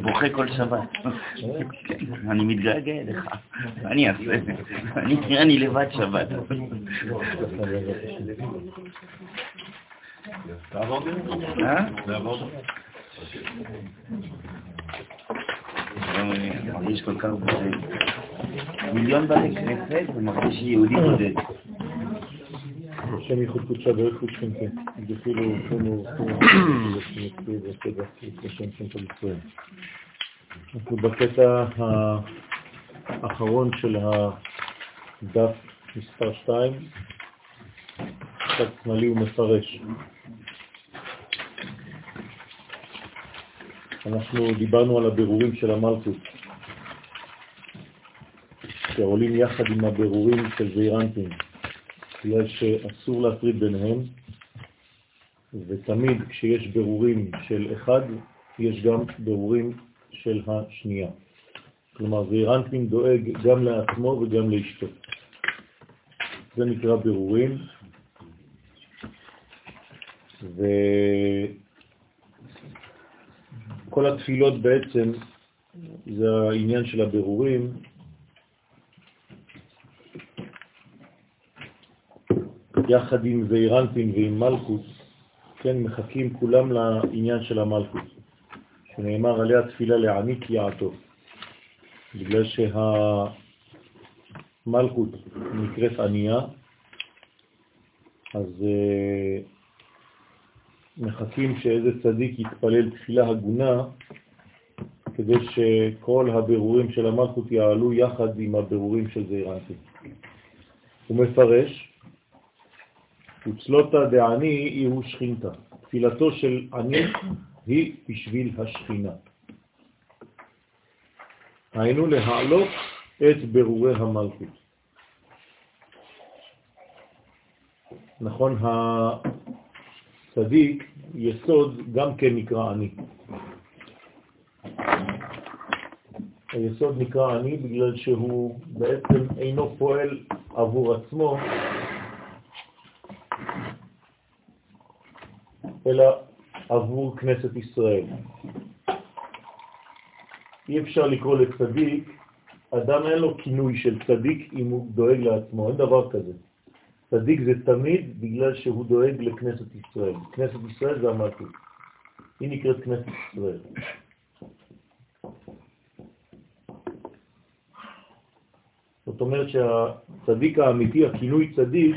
בוכה כל שבת. אני מתגעגע אליך. אני אעשה? אני לבד שבת. מרגיש כל כך בודד. מיליון בתי כנסת ומרגיש יהודי בודד. השם ייחוד קודשה ברך ושכנתה, דחילו ורחמו ורחמו ושם שם של ישראל. אנחנו בקטע האחרון של הדף מספר 2, קצת שמאלי ומפרש. אנחנו דיברנו על הבירורים של המלכות, שעולים יחד עם הבירורים של זעירנטים. בגלל שאסור להפריד ביניהם, ותמיד כשיש ברורים של אחד, יש גם ברורים של השנייה. כלומר, זעירנטין דואג גם לעצמו וגם לאשתו. זה נקרא ברורים, וכל התפילות בעצם זה העניין של הבירורים, יחד עם זעירנטין ועם מלכוס, כן, מחכים כולם לעניין של המלכוס, שנאמר עליה תפילה לענית יעתו, בגלל שהמלכות נקראת ענייה, אז uh, מחכים שאיזה צדיק יתפלל תפילה הגונה, כדי שכל הבירורים של המלכות יעלו יחד עם הבירורים של זעירנטין. הוא מפרש וצלותה דעני הוא שכינתה. תפילתו של עני היא בשביל השכינה. היינו להעלות את ברורי המלכות. נכון, הצדיק, יסוד, גם כן נקרא עני. היסוד נקרא עני בגלל שהוא בעצם אינו פועל עבור עצמו, אלא עבור כנסת ישראל. אי אפשר לקרוא לצדיק, אדם אין לו כינוי של צדיק אם הוא דואג לעצמו, אין דבר כזה. צדיק זה תמיד בגלל שהוא דואג לכנסת ישראל. כנסת ישראל זה המלכות. היא נקראת כנסת ישראל. זאת אומרת שהצדיק האמיתי, הכינוי צדיק,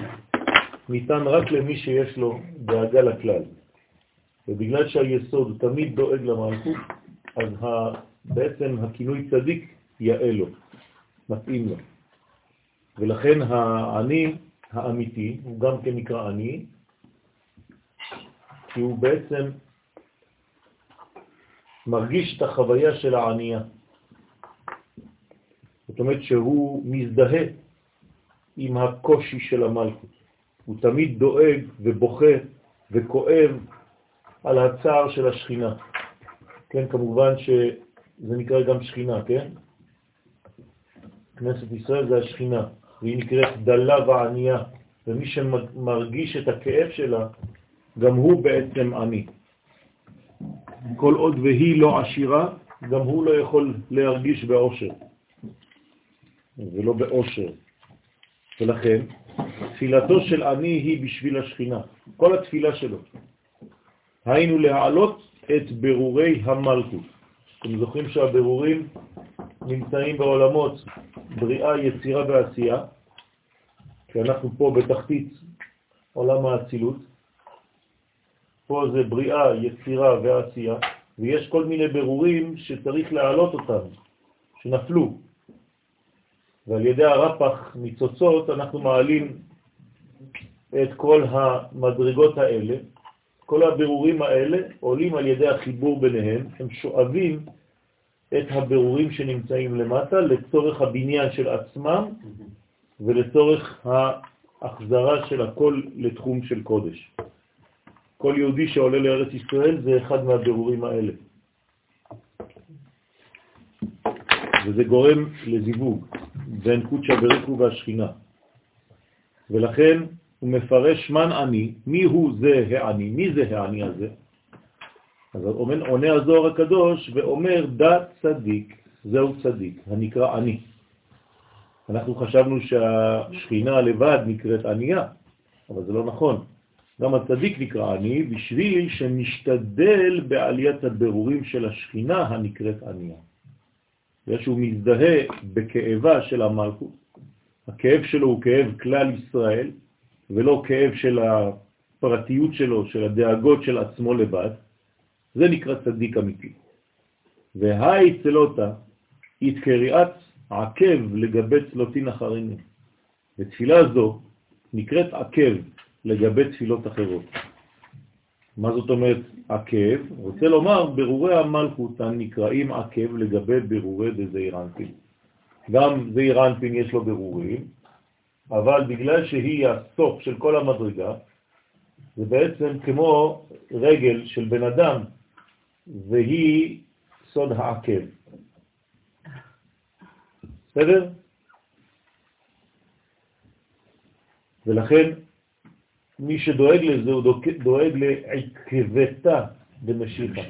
ניתן רק למי שיש לו דאגה לכלל. ובגלל שהיסוד תמיד דואג למלכות, אז ה, בעצם הכינוי צדיק יאה לו, מתאים לו. ולכן העני האמיתי, הוא גם כן נקרא עני, כי הוא בעצם מרגיש את החוויה של הענייה. זאת אומרת שהוא מזדהה עם הקושי של המלכות. הוא תמיד דואג ובוכה וכואב על הצער של השכינה. כן, כמובן שזה נקרא גם שכינה, כן? כנסת ישראל זה השכינה, והיא נקראת דלה וענייה, ומי שמרגיש את הכאב שלה, גם הוא בעצם עני. כל עוד והיא לא עשירה, גם הוא לא יכול להרגיש באושר, ולא באושר. ולכן, תפילתו של עני היא בשביל השכינה, כל התפילה שלו. היינו להעלות את ברורי המלכות. אתם זוכרים שהברורים נמצאים בעולמות בריאה, יצירה ועשייה, כי אנחנו פה בתחתית עולם האצילות. פה זה בריאה, יצירה ועשייה, ויש כל מיני ברורים שצריך להעלות אותם, שנפלו. ועל ידי הרפח ניצוצות אנחנו מעלים את כל המדרגות האלה, כל הבירורים האלה עולים על ידי החיבור ביניהם, הם שואבים את הבירורים שנמצאים למטה לצורך הבניין של עצמם ולצורך ההחזרה של הכל לתחום של קודש. כל יהודי שעולה לארץ ישראל זה אחד מהבירורים האלה. וזה גורם לזיווג. בין קודשא בריחו והשכינה. ולכן הוא מפרש מן אני, מי הוא זה העני, מי זה העני הזה? אז עונה הזוהר הקדוש ואומר דת צדיק, זהו צדיק, הנקרא אני. אנחנו חשבנו שהשכינה לבד נקראת ענייה, אבל זה לא נכון. גם הצדיק נקרא עני בשביל שנשתדל בעליית הבירורים של השכינה הנקראת ענייה. בגלל שהוא מזדהה בכאבה של המלכות. הכאב שלו הוא כאב כלל ישראל, ולא כאב של הפרטיות שלו, של הדאגות של עצמו לבד. זה נקרא צדיק אמיתי. והי צלותה התקריאת עקב לגבי צלותין אחרינו. ותפילה זו נקראת עקב לגבי תפילות אחרות. מה זאת אומרת עקב? רוצה לומר, ברורי המלכות הנקראים עקב לגבי ברורי דזעיר. גם זעיר יש לו ברורים, אבל בגלל שהיא הסוף של כל המדרגה, זה בעצם כמו רגל של בן אדם, והיא סוד העקב. בסדר? ולכן מי שדואג לזה הוא דואג לעקבתה במשיכה.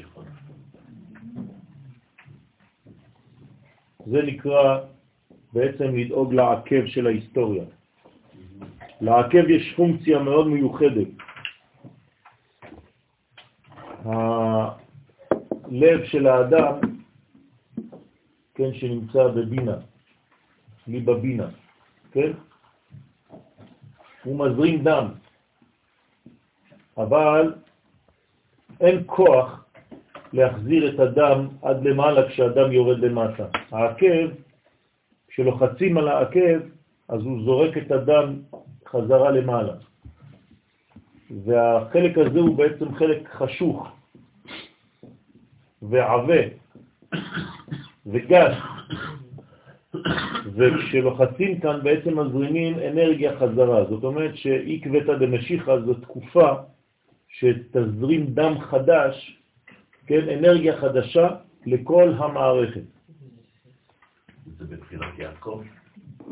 זה נקרא בעצם לדאוג לעקב של ההיסטוריה. לעקב יש פונקציה מאוד מיוחדת. הלב של האדם, כן, שנמצא בבינה, ליבה בינה, כן? הוא מזרים דם, אבל אין כוח להחזיר את הדם עד למעלה כשהדם יורד למטה. העקב, כשלוחצים על העקב, אז הוא זורק את הדם חזרה למעלה. והחלק הזה הוא בעצם חלק חשוך ועבה וגס, וכשלוחצים כאן בעצם מזרימים אנרגיה חזרה. זאת אומרת כבטה דמשיכה זו תקופה שתזרים דם חדש, כן, אנרגיה חדשה לכל המערכת. זה בתחילת יעקב?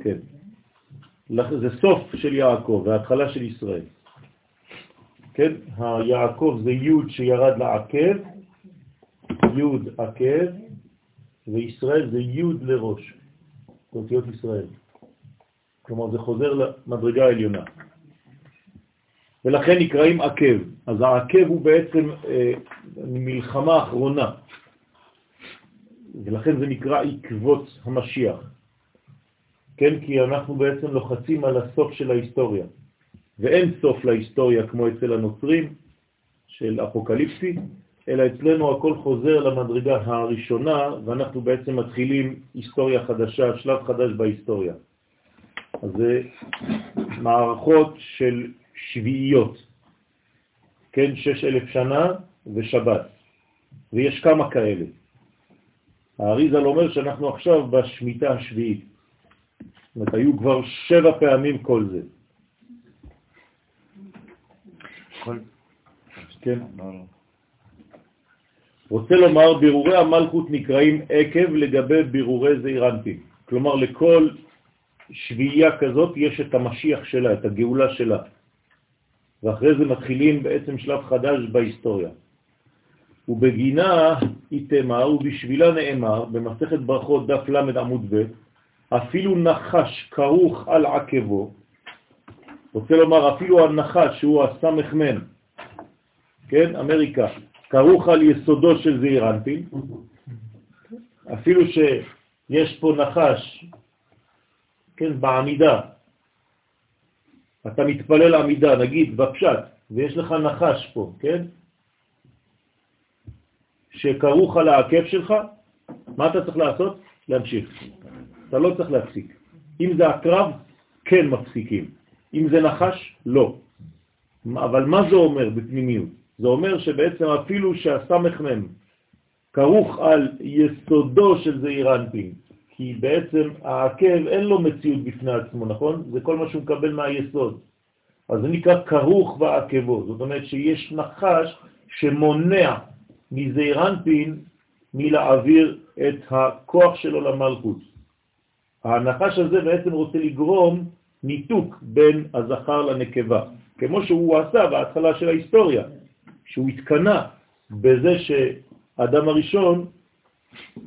כן. זה סוף של יעקב וההתחלה של ישראל. כן, היעקב זה י' שירד לעקב, י' עקב, וישראל זה י' לראש, אותיות ישראל. כלומר זה חוזר למדרגה העליונה. ולכן נקראים עקב. אז העקב הוא בעצם אה, מלחמה אחרונה, ולכן זה נקרא עקבות המשיח. כן, כי אנחנו בעצם לוחצים על הסוף של ההיסטוריה, ואין סוף להיסטוריה כמו אצל הנוצרים של אפוקליפסי, אלא אצלנו הכל חוזר למדרגה הראשונה, ואנחנו בעצם מתחילים היסטוריה חדשה, שלב חדש בהיסטוריה. אז זה מערכות של שביעיות, כן, שש אלף שנה ושבת, ויש כמה כאלה. האריזל אומר שאנחנו עכשיו בשמיטה השביעית. זאת היו כבר שבע פעמים כל זה. כן. רוצה לומר, בירורי המלכות נקראים עקב לגבי בירורי זעירנטים. כלומר, לכל שביעייה כזאת יש את המשיח שלה, את הגאולה שלה. ואחרי זה מתחילים בעצם שלב חדש בהיסטוריה. ובגינה היא תאמר, ובשבילה נאמר, במסכת ברכות דף ל' עמוד ב', אפילו נחש כרוך על עקבו, רוצה לומר אפילו הנחש שהוא הסמ"ם, כן, אמריקה, כרוך על יסודו של זעיר אנפין, אפילו שיש פה נחש, כן, בעמידה, אתה מתפלל עמידה, נגיד בפשט, ויש לך נחש פה, כן? שכרוך על העקב שלך, מה אתה צריך לעשות? להמשיך. אתה לא צריך להפסיק. אם זה הקרב, כן מפסיקים. אם זה נחש, לא. אבל מה זה אומר בפנימיות? זה אומר שבעצם אפילו שהסמ"ם כרוך על יסודו של זעיר אנפין, כי בעצם העקב אין לו מציאות בפני עצמו, נכון? זה כל מה שהוא מקבל מהיסוד. אז זה נקרא כרוך בעקבו, זאת אומרת שיש נחש שמונע מזעירנפין מלהעביר את הכוח שלו למלכות. הנחש הזה בעצם רוצה לגרום ניתוק בין הזכר לנקבה, כמו שהוא עשה בהתחלה של ההיסטוריה, שהוא התקנה בזה שאדם הראשון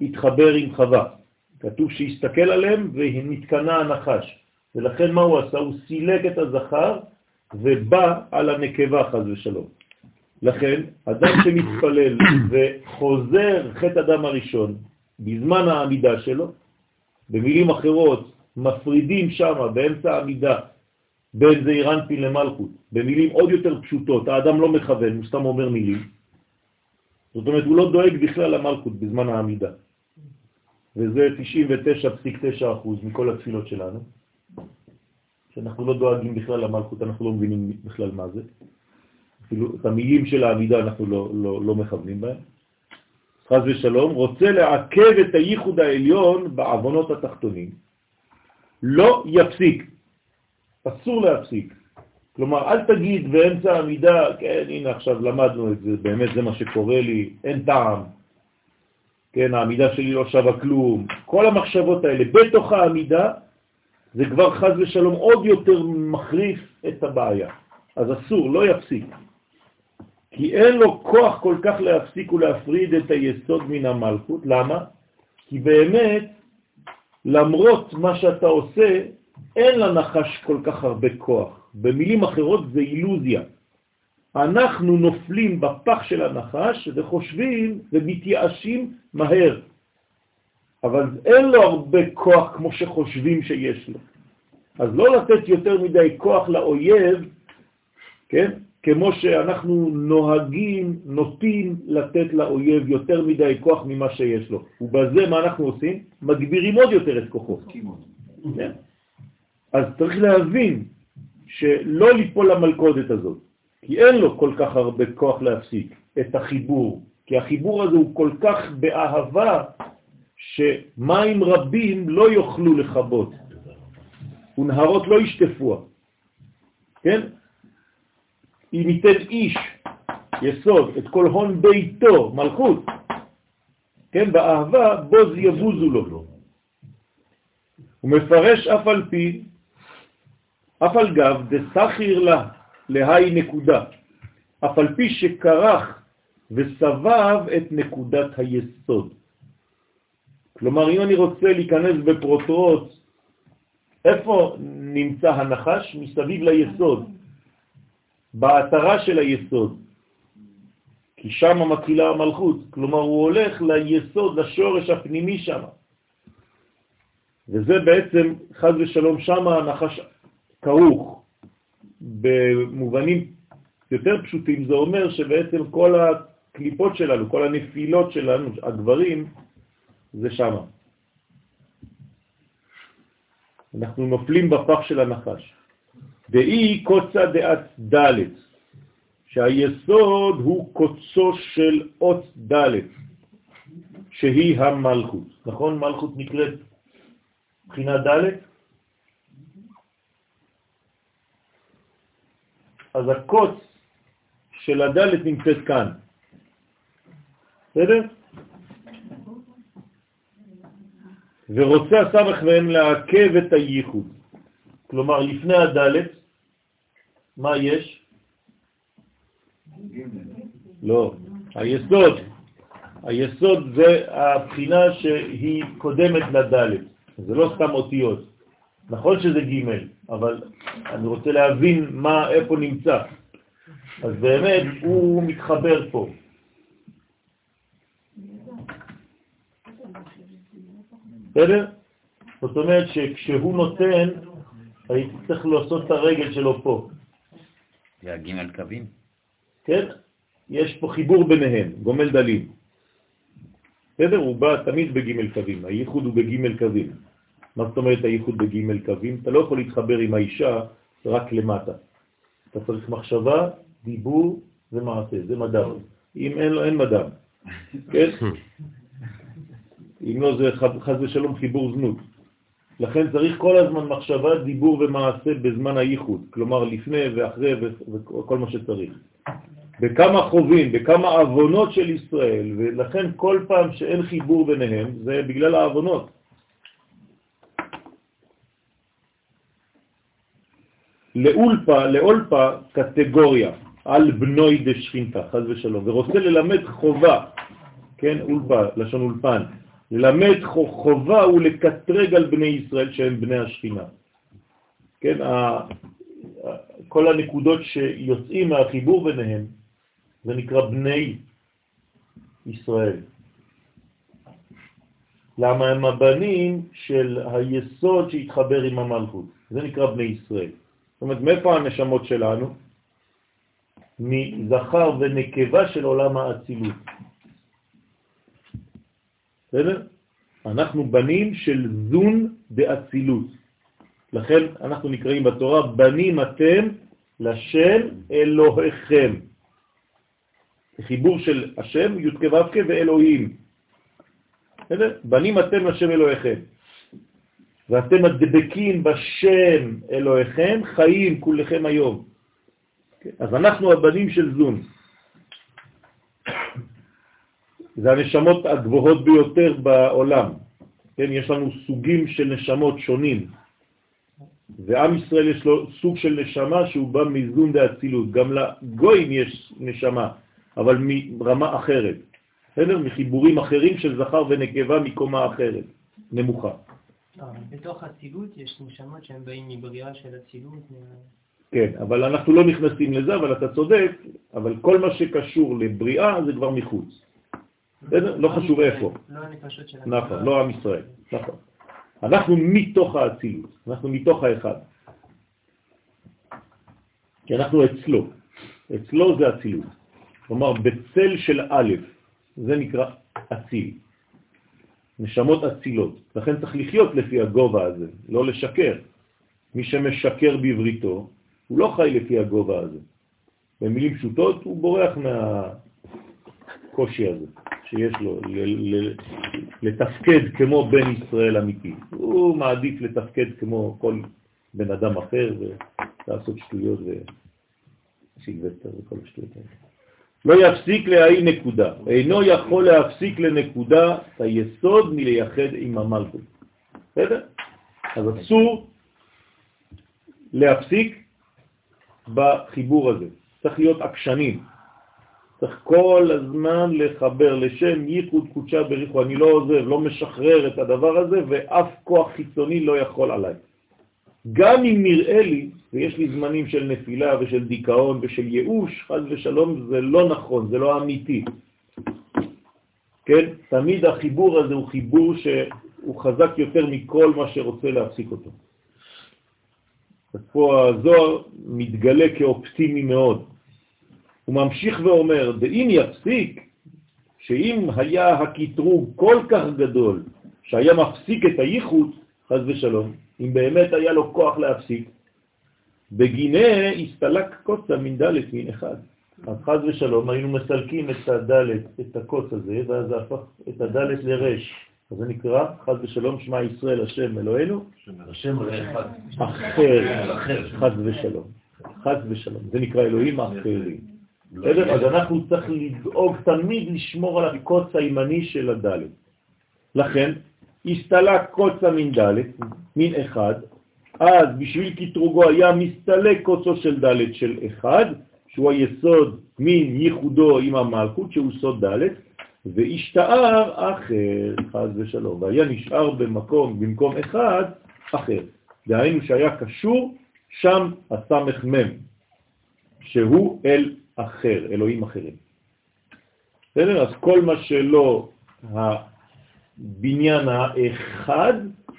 התחבר עם חווה. כתוב שהסתכל עליהם ונתקנה הנחש. ולכן מה הוא עשה? הוא סילק את הזכר ובא על הנקבה חז ושלום. לכן, אדם שמתפלל וחוזר חטא אדם הראשון בזמן העמידה שלו, במילים אחרות, מפרידים שם באמצע העמידה בין זעיר אנפין למלכות, במילים עוד יותר פשוטות, האדם לא מכוון, הוא סתם אומר מילים. זאת אומרת, הוא לא דואג בכלל למלכות בזמן העמידה. וזה 99.9% מכל התפילות שלנו, שאנחנו לא דואגים בכלל למלכות, אנחנו לא מבינים בכלל מה זה. אפילו את המילים של העמידה אנחנו לא, לא, לא מכוונים בהם. חז ושלום, רוצה לעכב את הייחוד העליון בעוונות התחתונים. לא יפסיק. אסור להפסיק. כלומר, אל תגיד באמצע העמידה, כן, הנה עכשיו למדנו את זה, באמת זה מה שקורה לי, אין טעם. כן, העמידה שלי לא שווה כלום. כל המחשבות האלה בתוך העמידה, זה כבר חז ושלום עוד יותר מחריף את הבעיה. אז אסור, לא יפסיק. כי אין לו כוח כל כך להפסיק ולהפריד את היסוד מן המלכות. למה? כי באמת, למרות מה שאתה עושה, אין לנחש כל כך הרבה כוח. במילים אחרות זה אילוזיה. אנחנו נופלים בפח של הנחש וחושבים ומתייאשים מהר. אבל אין לו הרבה כוח כמו שחושבים שיש לו. אז לא לתת יותר מדי כוח לאויב, כן? כמו שאנחנו נוהגים, נוטים לתת לאויב יותר מדי כוח ממה שיש לו. ובזה מה אנחנו עושים? מגבירים עוד יותר את כוחו. כן? אז צריך להבין שלא ליפול למלכודת הזאת, כי אין לו כל כך הרבה כוח להפסיק את החיבור, כי החיבור הזה הוא כל כך באהבה, שמים רבים לא יוכלו לחבות, ונהרות לא ישטפוה. כן? אם ייתן איש יסוד את כל הון ביתו, מלכות, כן, באהבה, בוז יבוזו לו. הוא מפרש אף על פי, אף על גב, דסחיר לה, להי נקודה, אף על פי שקרח וסבב את נקודת היסוד. כלומר, אם אני רוצה להיכנס בפרוטרוט, איפה נמצא הנחש? מסביב ליסוד. בהתרה של היסוד, כי שם מתחילה המלכות, כלומר הוא הולך ליסוד, לשורש הפנימי שם. וזה בעצם, חז ושלום, שם הנחש כרוך. במובנים יותר פשוטים זה אומר שבעצם כל הקליפות שלנו, כל הנפילות שלנו, הגברים, זה שם. אנחנו נופלים בפח של הנחש. דאי קוצה דעת ד', שהיסוד הוא קוצו של אות ד', שהיא המלכות. נכון? מלכות נקראת מבחינה ד'? אז הקוץ של הדלת נמצאת כאן. בסדר? ורוצה הסמך מהם לעכב את הייחוד. כלומר, לפני הדלת, מה יש? לא, היסוד. היסוד זה הבחינה שהיא קודמת לדלת, זה לא סתם אותיות. נכון שזה ג', אבל אני רוצה להבין מה, איפה נמצא. אז באמת הוא מתחבר פה. בסדר? זאת אומרת שכשהוא נותן, הייתי צריך לעשות את הרגל שלו פה. זה הג' קווים? כן, יש פה חיבור ביניהם, גומל דלים. בסדר? הוא בא תמיד בג' קווים, הייחוד הוא בג' קווים. מה זאת אומרת הייחוד בג' קווים? אתה לא יכול להתחבר עם האישה רק למטה. אתה צריך מחשבה, דיבור ומעשה, זה מדע. אם אין לו, אין מדע. כן? אם לא, זה חז ושלום חיבור זנות. לכן צריך כל הזמן מחשבה, דיבור ומעשה בזמן הייחוד, כלומר לפני ואחרי וכל מה שצריך. בכמה חובים, בכמה אבונות של ישראל, ולכן כל פעם שאין חיבור ביניהם, זה בגלל האבונות. לאולפה, לאולפה קטגוריה, על בנוי דשכינתה, חז ושלום, ורוצה ללמד חובה, כן, אולפה, לשון אולפן, ללמד חובה ולקטרג על בני ישראל שהם בני השכינה. כן, כל הנקודות שיוצאים מהחיבור ביניהם, זה נקרא בני ישראל. למה הם הבנים של היסוד שהתחבר עם המלכות. זה נקרא בני ישראל. זאת אומרת, מאיפה הנשמות שלנו? מזכר ונקבה של עולם האצילות. בסדר? אנחנו בנים של זון דאצילות. לכן אנחנו נקראים בתורה, בנים אתם לשם אלוהיכם. חיבור של השם, י' כו' ואלוהים. בנים אתם לשם אלוהיכם. ואתם הדבקים בשם אלוהיכם, חיים כולכם היום. אז אנחנו הבנים של זון. זה הנשמות הגבוהות ביותר בעולם. כן, יש לנו סוגים של נשמות שונים. ועם ישראל יש לו סוג של נשמה שהוא בא מזון דאצילות. גם לגויים יש נשמה, אבל מרמה אחרת. בסדר? מחיבורים אחרים של זכר ונקבה מקומה אחרת, נמוכה. בתוך אצילות יש נשמות שהם באים מבריאה של אצילות. כן, אבל אנחנו לא נכנסים לזה, אבל אתה צודק, אבל כל מה שקשור לבריאה זה כבר מחוץ. בסדר? לא חשוב איפה. לא נכון, לא עם ישראל. נכון. אנחנו מתוך האצילות, אנחנו מתוך האחד. כי אנחנו אצלו. אצלו זה אצילות. כלומר, בצל של א', זה נקרא אציל. נשמות אצילות. לכן צריך לחיות לפי הגובה הזה, לא לשקר. מי שמשקר בבריתו, הוא לא חי לפי הגובה הזה. במילים פשוטות, הוא בורח מהקושי הזה שיש לו לתפקד כמו בן ישראל אמיתי. הוא מעדיף לתפקד כמו כל בן אדם אחר ולעשות שטויות וסילבסטר וכל השטויות האלה. לא יפסיק להאי נקודה, אינו יכול להפסיק לנקודה את היסוד מלייחד עם המלכות. בסדר? אז אסור להפסיק בחיבור הזה. צריך להיות עקשנים. צריך כל הזמן לחבר לשם ייחוד קודשה בריחו. אני לא עוזב, לא משחרר את הדבר הזה, ואף כוח חיצוני לא יכול עליי. גם אם נראה לי, ויש לי זמנים של נפילה ושל דיכאון ושל ייאוש, חד ושלום, זה לא נכון, זה לא אמיתי. כן? תמיד החיבור הזה הוא חיבור שהוא חזק יותר מכל מה שרוצה להפסיק אותו. אז פה הזוהר מתגלה כאופטימי מאוד. הוא ממשיך ואומר, ואם יפסיק, שאם היה הקטרוג כל כך גדול, שהיה מפסיק את הייחוד, חז ושלום, אם באמת היה לו כוח להפסיק, בגינה הסתלק קוצה מן ד' מן אחד. אז חז ושלום היינו מסלקים את הד', את הקוץ הזה, ואז זה הפך את הד' לרש. אז זה נקרא, חז ושלום, שמע ישראל השם אלוהינו. השם. אחר, חז ושלום. חז ושלום. זה נקרא אלוהים אחרים. בסדר? אז אנחנו צריך לדאוג תמיד לשמור על הקוץ הימני של הדלת. לכן, הסתלק קוצה מן דלת, מין אחד, אז בשביל קטרוגו היה מסתלק קוצו של דלת של אחד, שהוא היסוד מין ייחודו עם המלכות, שהוא סוד דלת, והשתאר אחר, חז ושלום, והיה נשאר במקום, במקום אחד, אחר. דהיינו שהיה קשור שם הסמך מם, שהוא אל אחר, אלוהים אחרים. בסדר? אז כל מה שלא הבניין האחד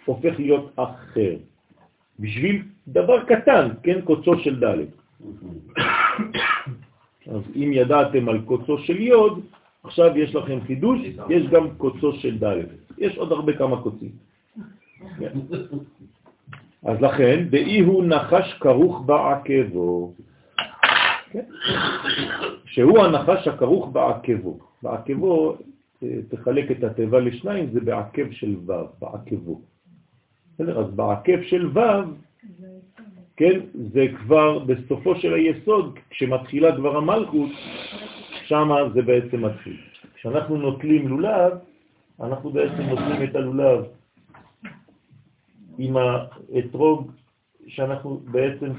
הופך להיות אחר. בשביל דבר קטן, כן, קוצו של ד'. אז אם ידעתם על קוצו של יוד, עכשיו יש לכם חידוש, יש גם קוצו של ד'. יש עוד הרבה כמה קוצים. אז לכן, באי הוא נחש כרוך בעקבו. כן? שהוא הנחש הכרוך בעקבו. בעקבו, אה, תחלק את התיבה לשניים, זה בעקב של ו', בעקבו. אז בעקב של ו', כן, זה כבר בסופו של היסוד, כשמתחילה כבר המלכות, שם זה בעצם מתחיל. כשאנחנו נוטלים לולב, אנחנו בעצם נוטלים את הלולב עם האתרוג שאנחנו בעצם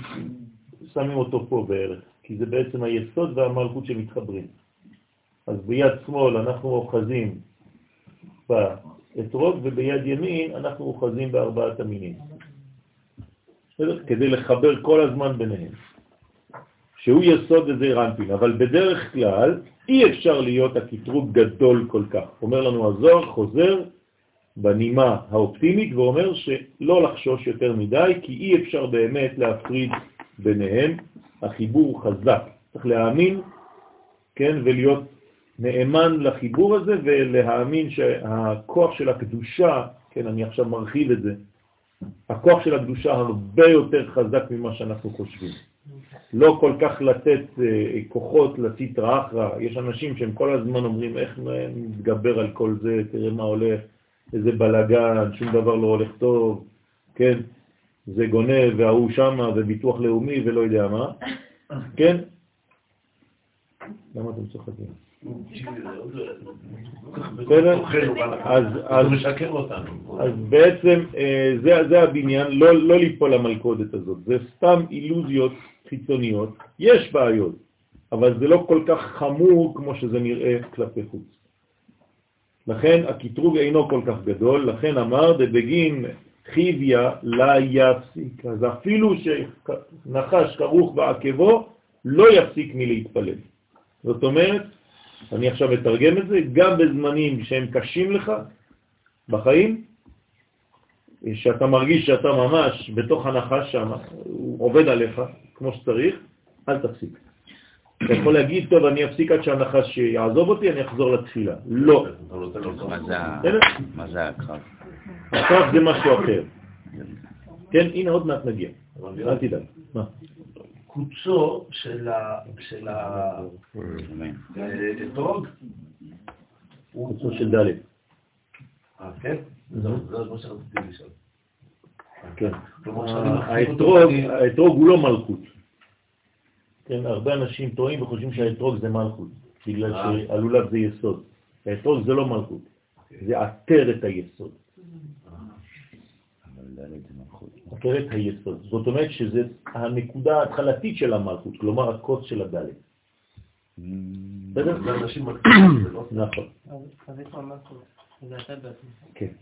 שמים אותו פה בערך, כי זה בעצם היסוד והמלכות שמתחברים. אז ביד שמאל אנחנו אוחזים באתרוג, וביד ימין אנחנו אוחזים בארבעת המינים. כדי לחבר כל הזמן ביניהם. שהוא יסוד איזה רנפין, אבל בדרך כלל אי אפשר להיות הקטרוג גדול כל כך. אומר לנו הזוהר, חוזר בנימה האופטימית ואומר שלא לחשוש יותר מדי, כי אי אפשר באמת להפריד ביניהם, החיבור חזק. צריך להאמין, כן, ולהיות נאמן לחיבור הזה ולהאמין שהכוח של הקדושה, כן, אני עכשיו מרחיב את זה, הכוח של הקדושה הרבה יותר חזק ממה שאנחנו חושבים. לא כל כך לתת אה, כוחות לציטרא אחרא. יש אנשים שהם כל הזמן אומרים איך נתגבר על כל זה, תראה מה הולך, איזה בלגן, שום דבר לא הולך טוב, כן? זה גונב וההוא שמה וביטוח לאומי ולא יודע מה, כן? למה אתם צוחקים? אז בעצם אה, זה הבניין, לא, לא ליפול למלכודת הזאת, זה סתם אילוזיות חיצוניות, יש בעיות, אבל זה לא כל כך חמור כמו שזה נראה כלפי חוץ. לכן הקטרוג אינו כל כך גדול, לכן אמר דבגין חיביה לה יפסיק. אז אפילו שנחש כרוך בעקבו, לא יפסיק מלהתפלל. זאת אומרת, אני עכשיו מתרגם את זה, גם בזמנים שהם קשים לך בחיים, שאתה מרגיש שאתה ממש בתוך הנחש שם, הוא עובד עליך כמו שצריך, אל תפסיק. אתה יכול להגיד, טוב, אני אפסיק עד שהנחש יעזוב אותי, אני אחזור לתפילה. לא. מה זה הקרב? הקרב זה משהו אחר. כן, הנה עוד מעט נגיע. אל תדאג. מה? קוצו של האתרוג קוצו של ד'. אה, כן? זה מה שרציתי לשאול. כן. האתרוג הוא לא מלכות. כן, הרבה אנשים טועים וחושבים שהאתרוג זה מלכות, בגלל אה. שהלולב זה יסוד. האתרוג זה לא מלכות, זה עטר את היסוד. עטר את היסוד. זאת אומרת שזה הנקודה ההתחלתית של המלכות, כלומר הקוץ של הדלת. בסדר? לא- נכון. אז איפה המלכות? זה אתה בעצמך. כן.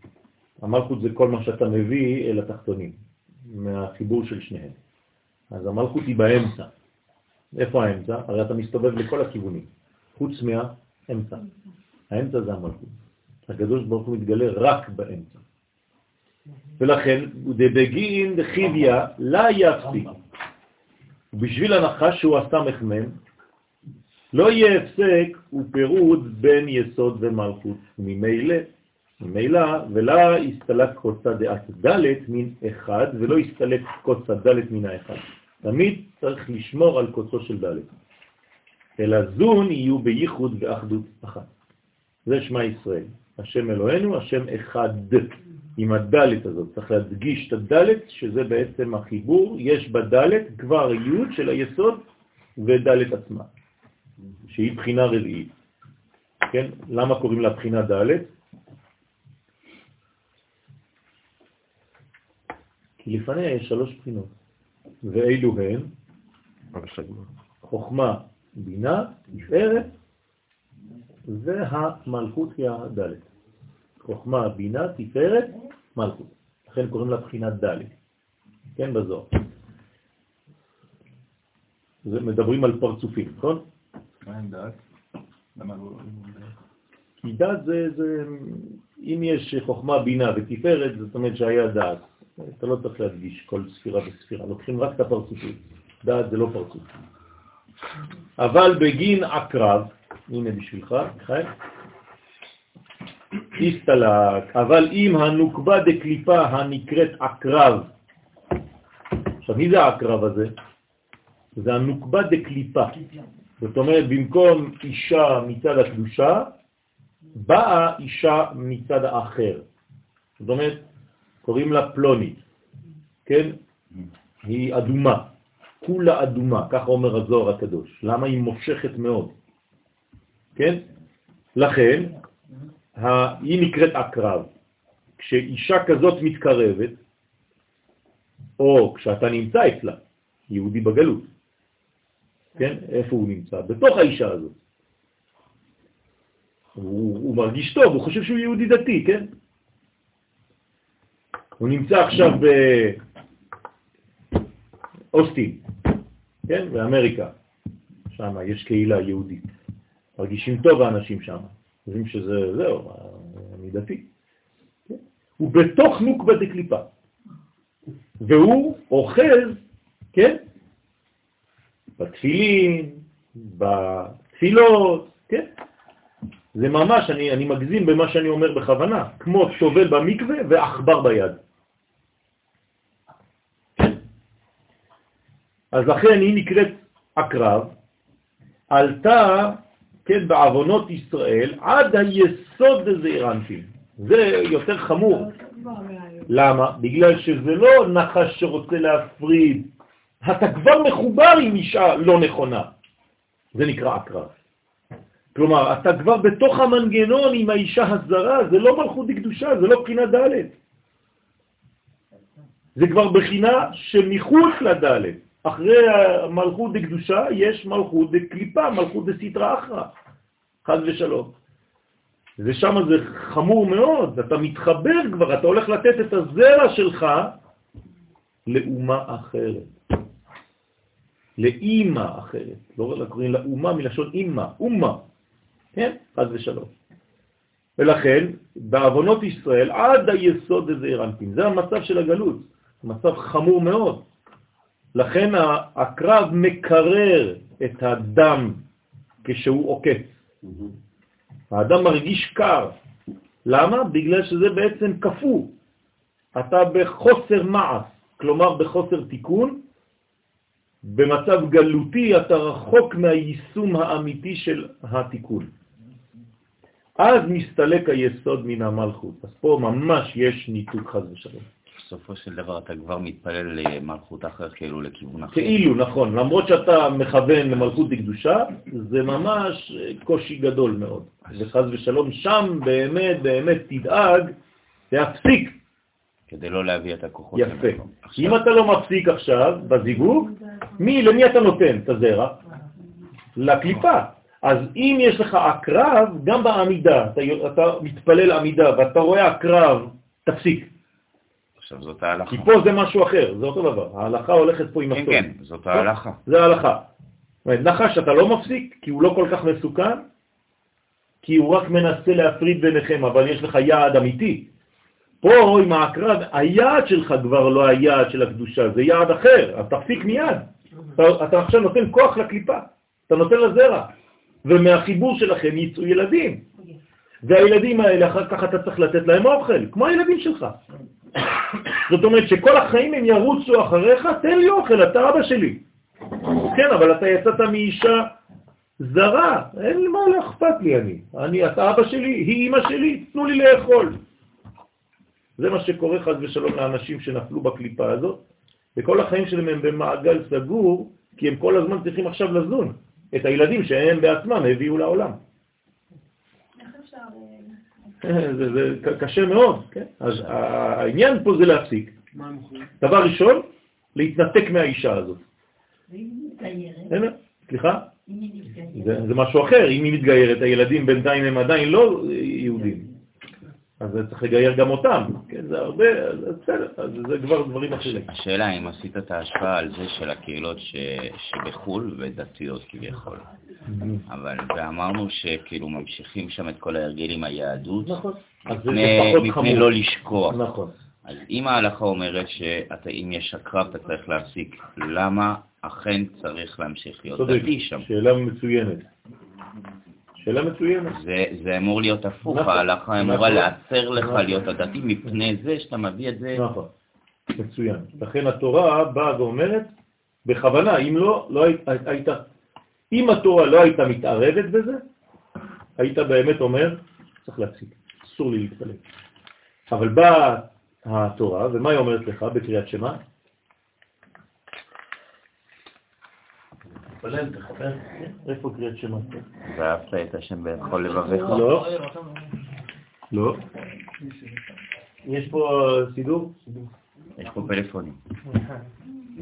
המלכות זה כל מה שאתה מביא אל התחתונים, מהחיבור של שניהם. אז המלכות היא באמצע. איפה האמצע? הרי אתה מסתובב לכל הכיוונים, חוץ מהאמצע. האמצע זה המלכות. הקדוש ברוך הוא מתגלה רק באמצע. ולכן, דבגין דחיביה לה יפסיק. בשביל הנחש שהוא הסמ"ם, לא יהיה הפסק ופירוד בין יסוד ומלכות. ממילא ממילא, ולא יסתלק קוצה דעת ד' מן אחד, ולא יסתלק קוצה ד' מן האחד. תמיד צריך לשמור על קוצו של ד'. אלא זון יהיו בייחוד ואחדות אחת. זה שמה ישראל. השם אלוהינו, השם אחד, עם הדלת הזאת. צריך להדגיש את הדלת, שזה בעצם החיבור. יש בדלת כבר י' של היסוד ודלת עצמה, שהיא בחינה רביעית. כן? למה קוראים לה בחינה ד'? כי לפניה יש שלוש בחינות, ואילו הן חוכמה, בינה, תפארת, והמלכות היא הדלת. חוכמה, בינה, תפארת, מלכות. לכן קוראים לה בחינת דלת, כן, בזוהר. זה מדברים על פרצופים, נכון? מה עם דעת? למה לא... כי דעת זה, זה, אם יש חוכמה, בינה ותפארת, זאת אומרת שהיה דעת. אתה לא צריך להדגיש כל ספירה וספירה, לוקחים רק את הפרצופים. דעת זה לא פרצוף. אבל בגין עקרב, הנה בשבילך, חיים, הסתלק, אבל אם הנוקבה דקליפה הנקראת עקרב, עכשיו מי זה העקרב הזה? זה הנוקבה דקליפה. זאת אומרת, במקום אישה מצד הקדושה, באה אישה מצד האחר. זאת אומרת, קוראים לה פלונית, כן? היא אדומה, כולה אדומה, ככה אומר הזוהר הקדוש. למה היא מושכת מאוד? כן? לכן, היא נקראת עקרב. כשאישה כזאת מתקרבת, או כשאתה נמצא אצלה, יהודי בגלות. כן? איפה הוא נמצא? בתוך האישה הזאת. הוא, הוא מרגיש טוב, הוא חושב שהוא יהודי דתי, כן? הוא נמצא עכשיו באוסטין, כן? באמריקה. שם יש קהילה יהודית. מרגישים טוב האנשים שם. חושבים שזה, זהו, אני דתי. כן? הוא בתוך נוקבה דקליפה. והוא אוחז, כן? בתפילין, בתפילות, כן? זה ממש, אני, אני מגזים במה שאני אומר בכוונה, כמו שובל במקווה ועכבר ביד. אז לכן היא נקראת הקרב, עלתה, כן, בעוונות ישראל עד היסוד הזה אנפין. זה יותר חמור. למה? בגלל שזה לא נחש שרוצה להפריד. אתה כבר מחובר עם אישה לא נכונה. זה נקרא הקרב. כלומר, אתה כבר בתוך המנגנון עם האישה הזרה, זה לא מלכות דקדושה, זה לא בחינה ד'. זה כבר בחינה שמחוץ לד'. אחרי מלכות דקדושה יש מלכות דקליפה, מלכות דסתרא אחרא, חד ושלום. ושם זה חמור מאוד, אתה מתחבר כבר, אתה הולך לתת את הזרע שלך לאומה אחרת, לאימא אחרת, לא קוראים לה אומה מלשון אימא, אומה, כן? חד ושלום. ולכן, בעוונות ישראל, עד היסוד הזה הרנטים, זה המצב של הגלות, מצב חמור מאוד. לכן הקרב מקרר את הדם כשהוא עוקץ. האדם מרגיש קר. למה? בגלל שזה בעצם כפו. אתה בחוסר מעש, כלומר בחוסר תיקון, במצב גלותי אתה רחוק מהיישום האמיתי של התיקון. אז מסתלק היסוד מן המלכות. אז פה ממש יש ניתוק חז ושלום. בסופו של דבר אתה כבר מתפלל למלכות אחר, כאילו לכיוון אחר. כאילו, נכון. למרות שאתה מכוון למלכות דקדושה, זה ממש קושי גדול מאוד. וחז ושלום, שם באמת באמת תדאג להפסיק. כדי לא להביא את הכוחות. יפה. אם אתה לא מפסיק עכשיו בזיווג, מי, למי אתה נותן את הזרע? לקליפה. אז אם יש לך הקרב, גם בעמידה, אתה, אתה מתפלל עמידה ואתה רואה הקרב, תפסיק. עכשיו זאת ההלכה. כי פה זה משהו אחר, זה אותו דבר. ההלכה הולכת פה עם כן, כן, זאת ההלכה. זה ההלכה. נחש אתה לא מפסיק, כי הוא לא כל כך מסוכן, כי הוא רק מנסה להפריד ביניכם, אבל יש לך יעד אמיתי. פה עם העקרב, היעד שלך כבר לא היעד של הקדושה, זה יעד אחר, אז תפסיק מיד. אתה, אתה עכשיו נותן כוח לקליפה, אתה נותן לזרע, ומהחיבור שלכם יצאו ילדים. והילדים האלה, אחר כך אתה צריך לתת להם אוכל, כמו הילדים שלך. זאת אומרת שכל החיים הם ירוצו אחריך, תן לי אוכל, אתה אבא שלי. כן, אבל אתה יצאת מאישה זרה, אין מה לאכפת לי אני. אני, אתה אבא שלי, היא אמא שלי, תנו לי לאכול. זה מה שקורה חז ושלום לאנשים שנפלו בקליפה הזאת, וכל החיים שלהם הם במעגל סגור, כי הם כל הזמן צריכים עכשיו לזון את הילדים שהם בעצמם הביאו לעולם. זה, זה קשה מאוד, כן? אז העניין פה זה להפסיק. דבר ראשון, להתנתק מהאישה הזאת. סליחה? זה משהו אחר, אם היא מתגיירת, הילדים בינתיים הם עדיין לא יהודים. אז צריך לגייר גם אותם, כן, זה הרבה, בסדר, אז זה כבר דברים אחרים. השאלה אם עשית את ההשפעה על זה של הקהילות ש... שבחו"ל ודתיות כביכול. אבל, ואמרנו שכאילו ממשיכים שם את כל ההרגלים היהדות, נכון. מפני לא לשכוח. נכון. אז אם ההלכה אומרת שאם יש הקרב אתה צריך להפסיק, למה אכן צריך להמשיך להיות דתי שם? שאלה מצוינת. שאלה מצוינת. זה, זה אמור להיות הפוך, נכון, ההלכה אמורה נכון, לעצר לך נכון. להיות הדתי מפני זה שאתה מביא את זה. נכון, מצוין. לכן התורה באה ואומרת, בכוונה, אם לא, לא היית, אם התורה לא הייתה מתערבת בזה, היית באמת אומר, צריך להפסיק, אסור לי להתפלל. אבל באה התורה, ומה היא אומרת לך בקריאת שמע? תתפלל, תחבר. איפה קריאת שמע? ואהבת את השם בכל לבביך. לא. לא. יש פה סידור? יש פה פלאפונים.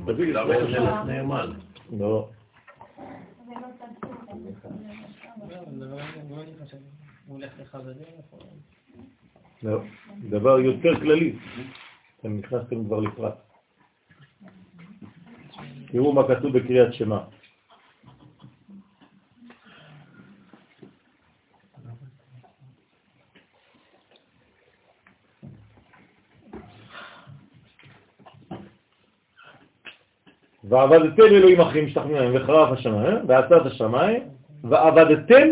תביא לי. נאמן? לא. לא, דבר יותר כללי. אתם נכנסתם כבר לפרט. תראו מה כתוב בקריאת שמע. ועבדתם אלוהים אחרים להם וחרף השמיים ועצת השמיים ועבדתם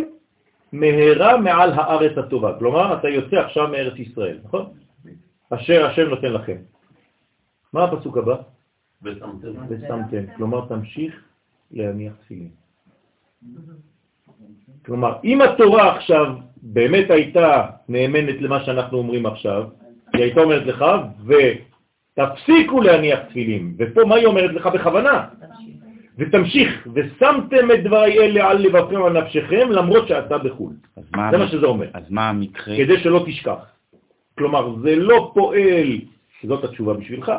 מהרה מעל הארץ הטובה. כלומר, אתה יוצא עכשיו מארץ ישראל, נכון? אשר השם נותן לכם. מה הפסוק הבא? ושמתם. ושמתם. כלומר, תמשיך להניח תפילין. כלומר, אם התורה עכשיו באמת הייתה נאמנת למה שאנחנו אומרים עכשיו, היא הייתה אומרת לך, ותפסיקו להניח תפילין. ופה מה היא אומרת לך בכוונה? ותמשיך, ושמתם את דברי אלה על לבבכם על נפשכם, למרות שאתה בחו"ל. זה מה שזה אומר. אז מה המקרה? כדי שלא תשכח. כלומר, זה לא פועל, זאת התשובה בשבילך,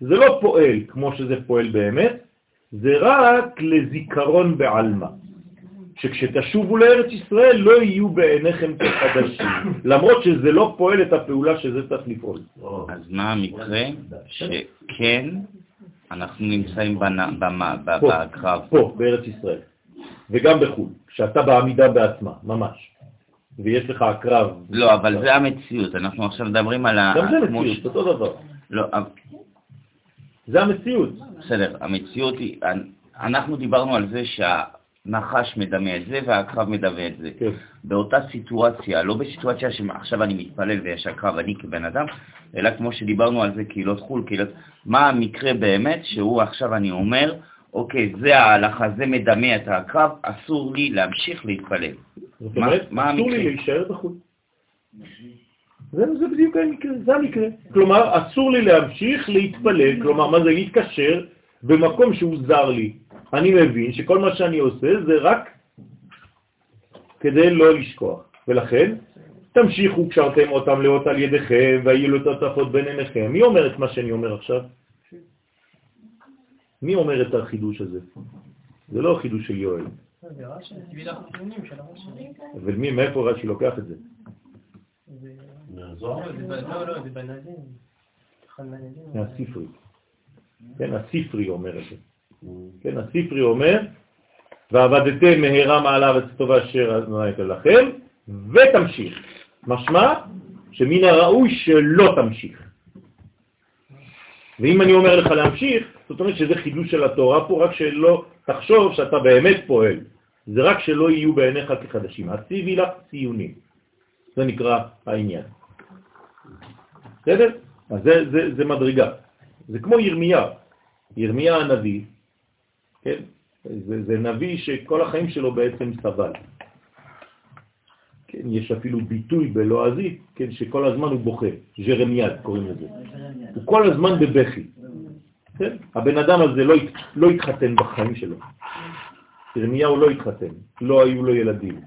זה לא פועל כמו שזה פועל באמת, זה רק לזיכרון בעלמא. שכשתשובו לארץ ישראל לא יהיו בעיניכם כחדשים, למרות שזה לא פועל את הפעולה שזה צריך לפעול. אז מה המקרה שכן אנחנו נמצאים. בקרב? פה, בארץ ישראל, וגם בחו"ל, כשאתה בעמידה בעצמה, ממש, ויש לך הקרב. לא, אבל זה המציאות, אנחנו עכשיו מדברים על ה... גם זה מציאות, אותו דבר. לא, זה המציאות. בסדר, המציאות היא, אנחנו דיברנו על זה שהנחש מדמה את זה והקרב מדמה את זה. כן. באותה סיטואציה, לא בסיטואציה שעכשיו אני מתפלל ויש הקרב אני כבן אדם, אלא כמו שדיברנו על זה קהילות חו"ל, קהילות... מה המקרה באמת שהוא עכשיו אני אומר, אוקיי, זה ההלכה, זה מדמה את הקרב, אסור לי להמשיך להתפלל. זאת מה- אומרת, מה אסור לי? להישאר בחו"ל. זה, זה בדיוק המקרה, זה המקרה. כלומר, אסור לי להמשיך להתפלל, כלומר, מה זה להתקשר במקום שהוא זר לי. אני מבין שכל מה שאני עושה זה רק כדי לא לשכוח. ולכן, תמשיכו קשרתם אותם לאות על ידיכם והיו לו תטפות בין עיניכם. מי אומר את מה שאני אומר עכשיו? מי אומר את החידוש הזה? זה לא חידוש של יואל. אבל מי, מאיפה רש"י לוקח את זה? לא, לא. מהספרי. כן, הספרי אומר את זה. כן, הספרי אומר, ועבדתם מהרה מעלה וצטובה אשר אדוני לכם, ותמשיך. משמע שמן הראוי שלא תמשיך. ואם אני אומר לך להמשיך, זאת אומרת שזה חידוש של התורה פה, רק שלא תחשוב שאתה באמת פועל. זה רק שלא יהיו בעיניך כחדשים. הציבי לך ציונים. זה נקרא העניין. בסדר? אז זה, זה, זה מדרגה. זה כמו ירמיה. ירמיה הנביא, כן? זה, זה נביא שכל החיים שלו בעצם סבל. כן, יש אפילו ביטוי בלועזית, כן, שכל הזמן הוא בוכה, ז'רמיאד קוראים לזה. הוא כל הזמן בבכי. כן? הבן אדם הזה לא, הת- לא התחתן בחיים שלו. ירמיהו לא התחתן, לא היו לו ילדים.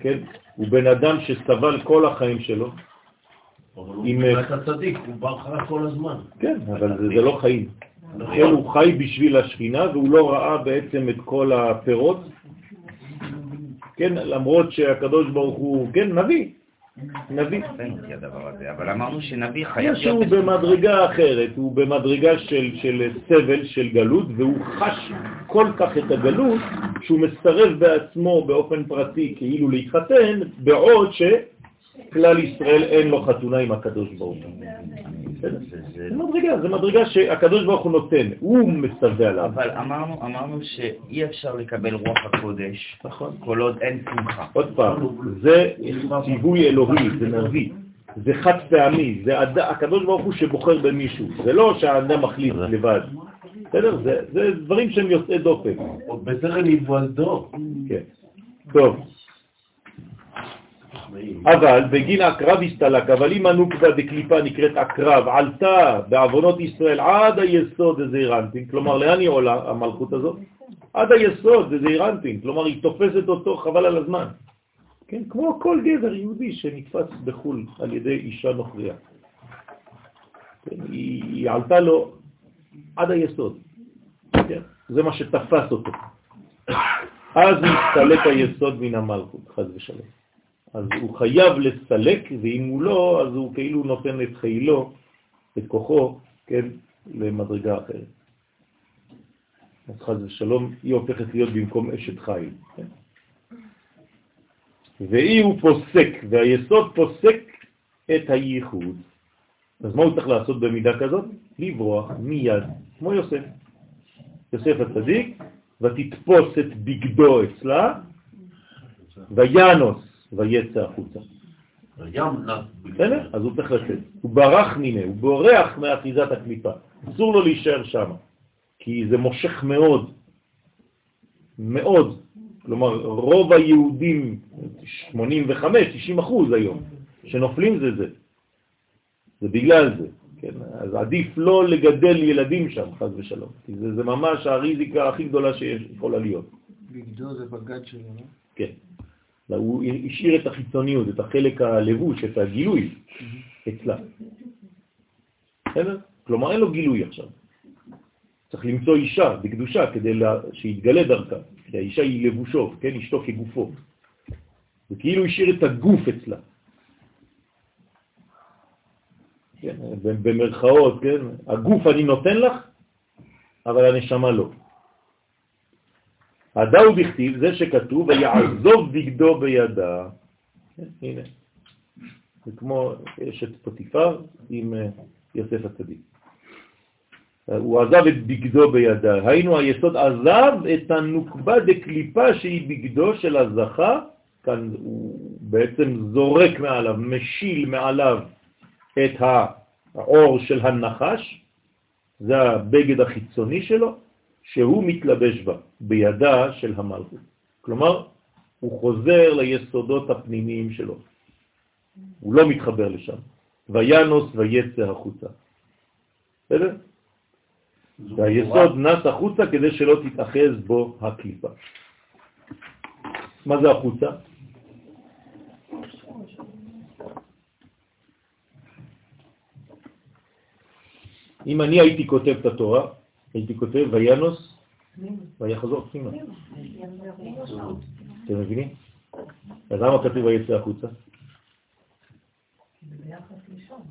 כן? הוא בן אדם שסבל כל החיים שלו, אבל הוא עם- באמת הצדיק, הוא בא אחריו כל הזמן. כן, אבל זה, זה לא חיים. לכן הוא חי בשביל השכינה והוא לא ראה בעצם את כל הפירות. כן, למרות שהקדוש ברוך הוא, כן, נביא, נביא. אבל אמרנו שנביא חייב יש שהוא להיות... במדרגה אחרת, הוא במדרגה של, של סבל, של גלות, והוא חש כל כך את הגלות שהוא מסרב בעצמו באופן פרטי כאילו להתחתן, בעוד שכלל ישראל אין לו חתונה עם הקדוש ברוך הוא. זה- מדרגה, זה מדרגה שהקדוש ברוך הוא נותן, הוא מסתווה עליו. אבל אמרנו, אמרנו שאי אפשר לקבל רוח הקודש נכון. כל עוד אין שמחה. עוד פעם, זה ציווי אלוהי, זה נביא, זה חד פעמי, זה. הקדוש ברוך הוא שבוחר במישהו, זה לא שהאדם מחליט לבד, בסדר? זה, זה דברים שהם יוצאי דופן, בטרם היוולדו. כן. טוב, אבל בגין הקרב הסתלק, אבל אם הנוקבה דקליפה נקראת הקרב, עלתה בעוונות ישראל עד היסוד דזעירנטין, כלומר לאן היא עולה המלכות הזאת? עד היסוד דזעירנטין, כלומר היא תופסת אותו חבל על הזמן. כן, כמו כל גבר יהודי שנתפס בחו"ל על ידי אישה נוכריה. כן, היא, היא עלתה לו עד היסוד. כן? זה מה שתפס אותו. אז מסתלק היסוד מן המלכות, חז ושלום. אז הוא חייב לסלק, ואם הוא לא, אז הוא כאילו נותן את חילו, את כוחו, כן, למדרגה אחרת. אז חז ושלום, היא הופכת להיות במקום אשת חיל. כן? ואי הוא פוסק, והיסוד פוסק את הייחוד. אז מה הוא צריך לעשות במידה כזאת? לברוח מיד, כמו יוסף. יוסף הצדיק, ותתפוס את בגדו אצלה, וינוס, ויצא החוצה. בסדר? אז הוא צריך לצאת. הוא ברח ממנו, הוא בורח מאחיזת הקליפה. אסור לו להישאר שם, כי זה מושך מאוד, מאוד. כלומר, רוב היהודים, 85-90 אחוז היום, שנופלים זה זה. זה בגלל זה. כן? אז עדיף לא לגדל ילדים שם, חז ושלום, כי זה, זה ממש הריזיקה הכי גדולה שיכולה להיות. בגדו זה בגד שלו, לא? כן. הוא השאיר את החיצוניות, את החלק הלבוש, את הגילוי אצלה. בסדר? כלומר, אין לו גילוי עכשיו. צריך למצוא אישה בקדושה כדי לה... שיתגלה דרכה, כי האישה היא לבושו, כן? אשתו כגופו. וכאילו השאיר את הגוף אצלה. כן, במרכאות, כן? הגוף אני נותן לך, אבל הנשמה לא. הדאו בכתיב, זה שכתוב, ויעזוב בגדו בידה. כן, הנה, זה כמו אשת פוטיפר עם אה, יוסף הצדיק. הוא עזב את בגדו בידה, היינו היסוד עזב את הנוקבה דקליפה שהיא בגדו של הזכה, כאן הוא בעצם זורק מעליו, משיל מעליו את העור של הנחש, זה הבגד החיצוני שלו, שהוא מתלבש בה, בידה של המלכות. כלומר, הוא חוזר ליסודות הפנימיים שלו. הוא לא מתחבר לשם. וינוס ויצא החוצה. בסדר? והיסוד נס החוצה כדי שלא תתאחז בו הקליפה. מה זה החוצה? אם אני הייתי כותב את התורה, הייתי כותב וינוס, ויחזור פנימה. אתם מבינים? אז למה כתוב ויצא החוצה?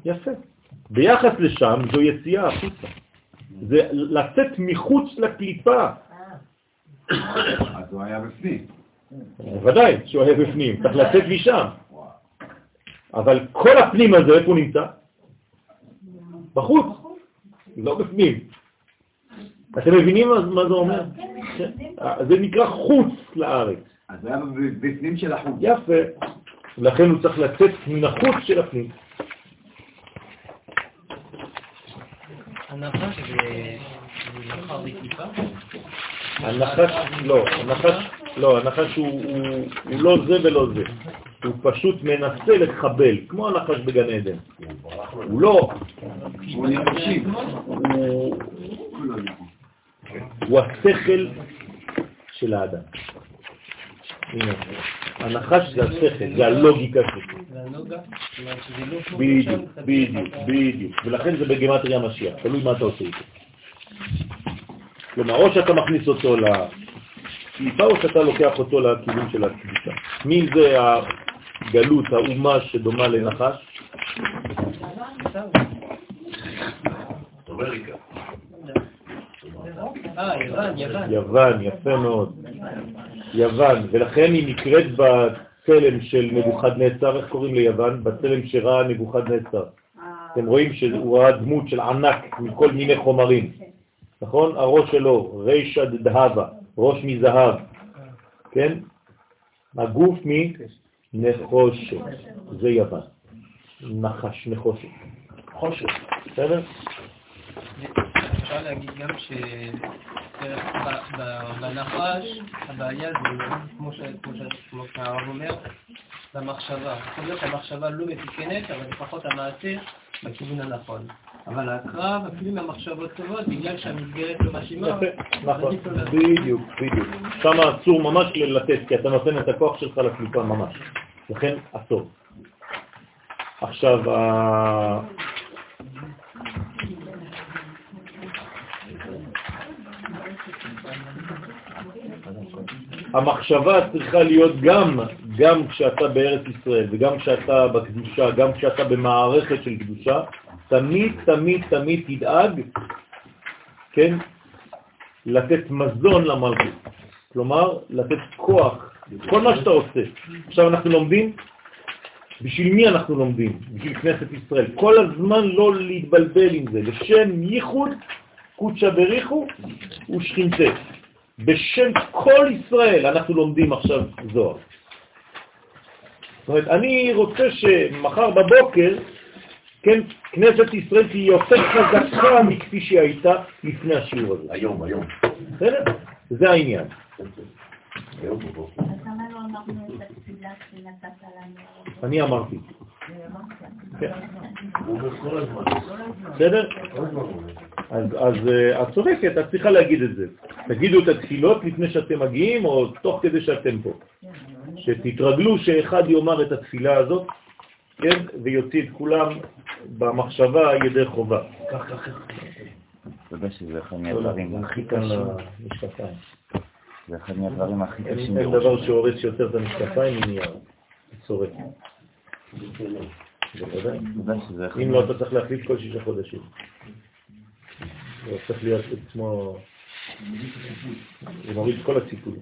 יפה. ביחס לשם זו יציאה החוצה. זה לצאת מחוץ לקליפה. אז הוא היה בפנים. ודאי שהוא היה בפנים, צריך לצאת משם. אבל כל הפנים הזה, איפה הוא נמצא? בחוץ. לא בפנים. אתם מבינים מה זה אומר? כן. זה נקרא חוץ לארץ. אז זה היה בפנים של החוץ. יפה. לכן הוא צריך לצאת מן החוץ של הפנים. הנחש? הנחש, לא, הנחש, לא, הנחש הוא, הוא, הוא לא זה ולא זה. הוא פשוט מנסה לחבל, כמו הנחש בגן עדן. הוא לא, הוא נפשים. הוא, השכל של האדם. הנחש זה השכל, זה הלוגיקה שלו. כמו בדיוק, בדיוק. בדיוק. ולכן זה בגמטריה משיח, תלוי מה אתה עושה איתו. כלומר, או שאתה מכניס אותו לקליפה, או שאתה לוקח אותו לכיוון של הקדושה. מי זה הגלות, האומה שדומה לנחש? אמריקה. יוון, יפה מאוד. יוון, ולכן היא נקראת בצלם של נבוכדנצר, איך קוראים ליוון? בצלם שראה נבוכדנצר. אתם רואים שהוא ראה דמות של ענק מכל מיני חומרים, נכון? הראש שלו, רישא דהבה, ראש מזהב, כן? הגוף מנחושת, זה יוון. נחש, נחושת. חושת, בסדר? אפשר להגיד גם ש... ב- ב- בנחש הבעיה זה כמו שהרב אומר, במחשבה. יכול להיות שהמחשבה לא מתוקנת, אבל לפחות המעשה בכיוון הנכון. אבל הקרב, אפילו עם המחשבות טובות, בגלל שהמסגרת לא מאשימה, נכון. בדיוק, בדיוק. שם אסור ממש לתת, כי אתה נותן את הכוח שלך לקליפה ממש. לכן אסור. עכשיו, המחשבה צריכה להיות גם, גם כשאתה בארץ ישראל וגם כשאתה בקדושה, גם כשאתה במערכת של קדושה, תמיד, תמיד, תמיד תדאג, כן, לתת מזון למלכות. כלומר, לתת כוח, כל מה שאתה עושה. עכשיו אנחנו לומדים, בשביל מי אנחנו לומדים? בשביל כנסת ישראל. כל הזמן לא להתבלבל עם זה. לשם ייחוד, קודשא בריחו ושכינתה. בשם כל ישראל אנחנו לומדים עכשיו זוהר. זאת אומרת, אני רוצה שמחר בבוקר, כן, כנסת ישראל תהיה יותר חזקה מכפי שהיא הייתה לפני השיעור הזה. היום, היום. בסדר? זה העניין. לא? אני אמרתי. כן. אומר כל הזמן. בסדר? אז, אז אה, את צודקת, את צריכה להגיד את זה. תגידו את התפילות לפני שאתם מגיעים, או תוך כדי שאתם פה. שתתרגלו שאחד יאמר את התפילה הזאת, כן, ויוציא את כולם במחשבה ידי חובה. כך, כך, כך. אתה יודע שזה אחד מהדברים הכי קשים. זה אחד מהדברים הכי קשים אין דבר שהורס יותר את המשקפיים מנייר. צורק. אם לא, אתה צריך להחליף כל שישה חודשים. זה צריך להיות כמו... זה מוריד כל הציפוי.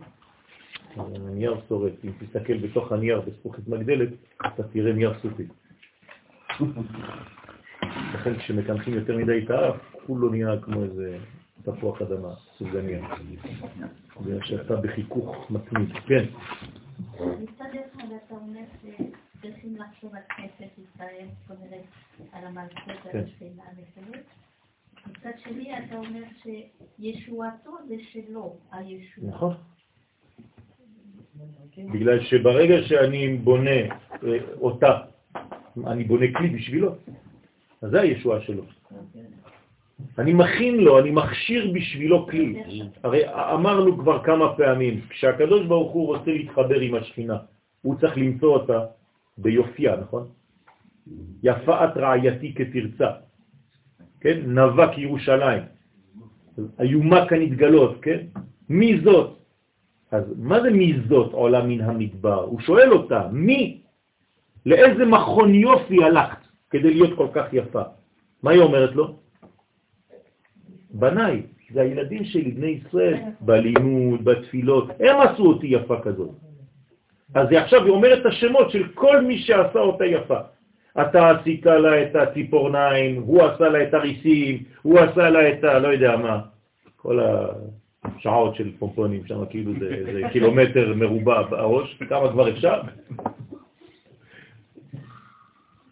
הנייר שורף. אם תסתכל בתוך הנייר בזכוכית מגדלת, אתה תראה נייר סופי. לכן כשמקנחים יותר מדי את האף, כולו נהיה כמו איזה תפוח אדמה, סוגניה. בגלל שאתה בחיכוך מתמיד. כן. מצד אחד אתה אומר שצריכים לחשוב על כנסת ישראל, אומרת, על המלכות, כן. על השכינה וכו'. מצד שני אתה אומר שישועתו זה שלו, הישועה. נכון. בגלל שברגע שאני בונה אה, אותה, אני בונה כלי בשבילו, אז זה הישועה שלו. אני מכין לו, אני מכשיר בשבילו כלי. הרי אמרנו כבר כמה פעמים, כשהקדוש ברוך הוא רוצה להתחבר עם השכינה, הוא צריך למצוא אותה ביופייה, נכון? יפאת רעייתי כתרצה, כן? נבק ירושלים, איומה כנתגלות, כן? מי זאת? אז מה זה מי זאת עולה מן המדבר? הוא שואל אותה, מי? לאיזה מכון יופי הלכת כדי להיות כל כך יפה? מה היא אומרת לו? בניי, זה הילדים שלי, בני ישראל, בלימוד, בתפילות, הם עשו אותי יפה כזאת. אז היא עכשיו היא אומרת את השמות של כל מי שעשה אותה יפה. אתה עשית לה את הציפורניים, הוא עשה לה את הריסים, הוא עשה לה את ה... לא יודע מה, כל השעות של פומפונים שם, כאילו זה, זה קילומטר מרובע בראש, כמה כבר אפשר?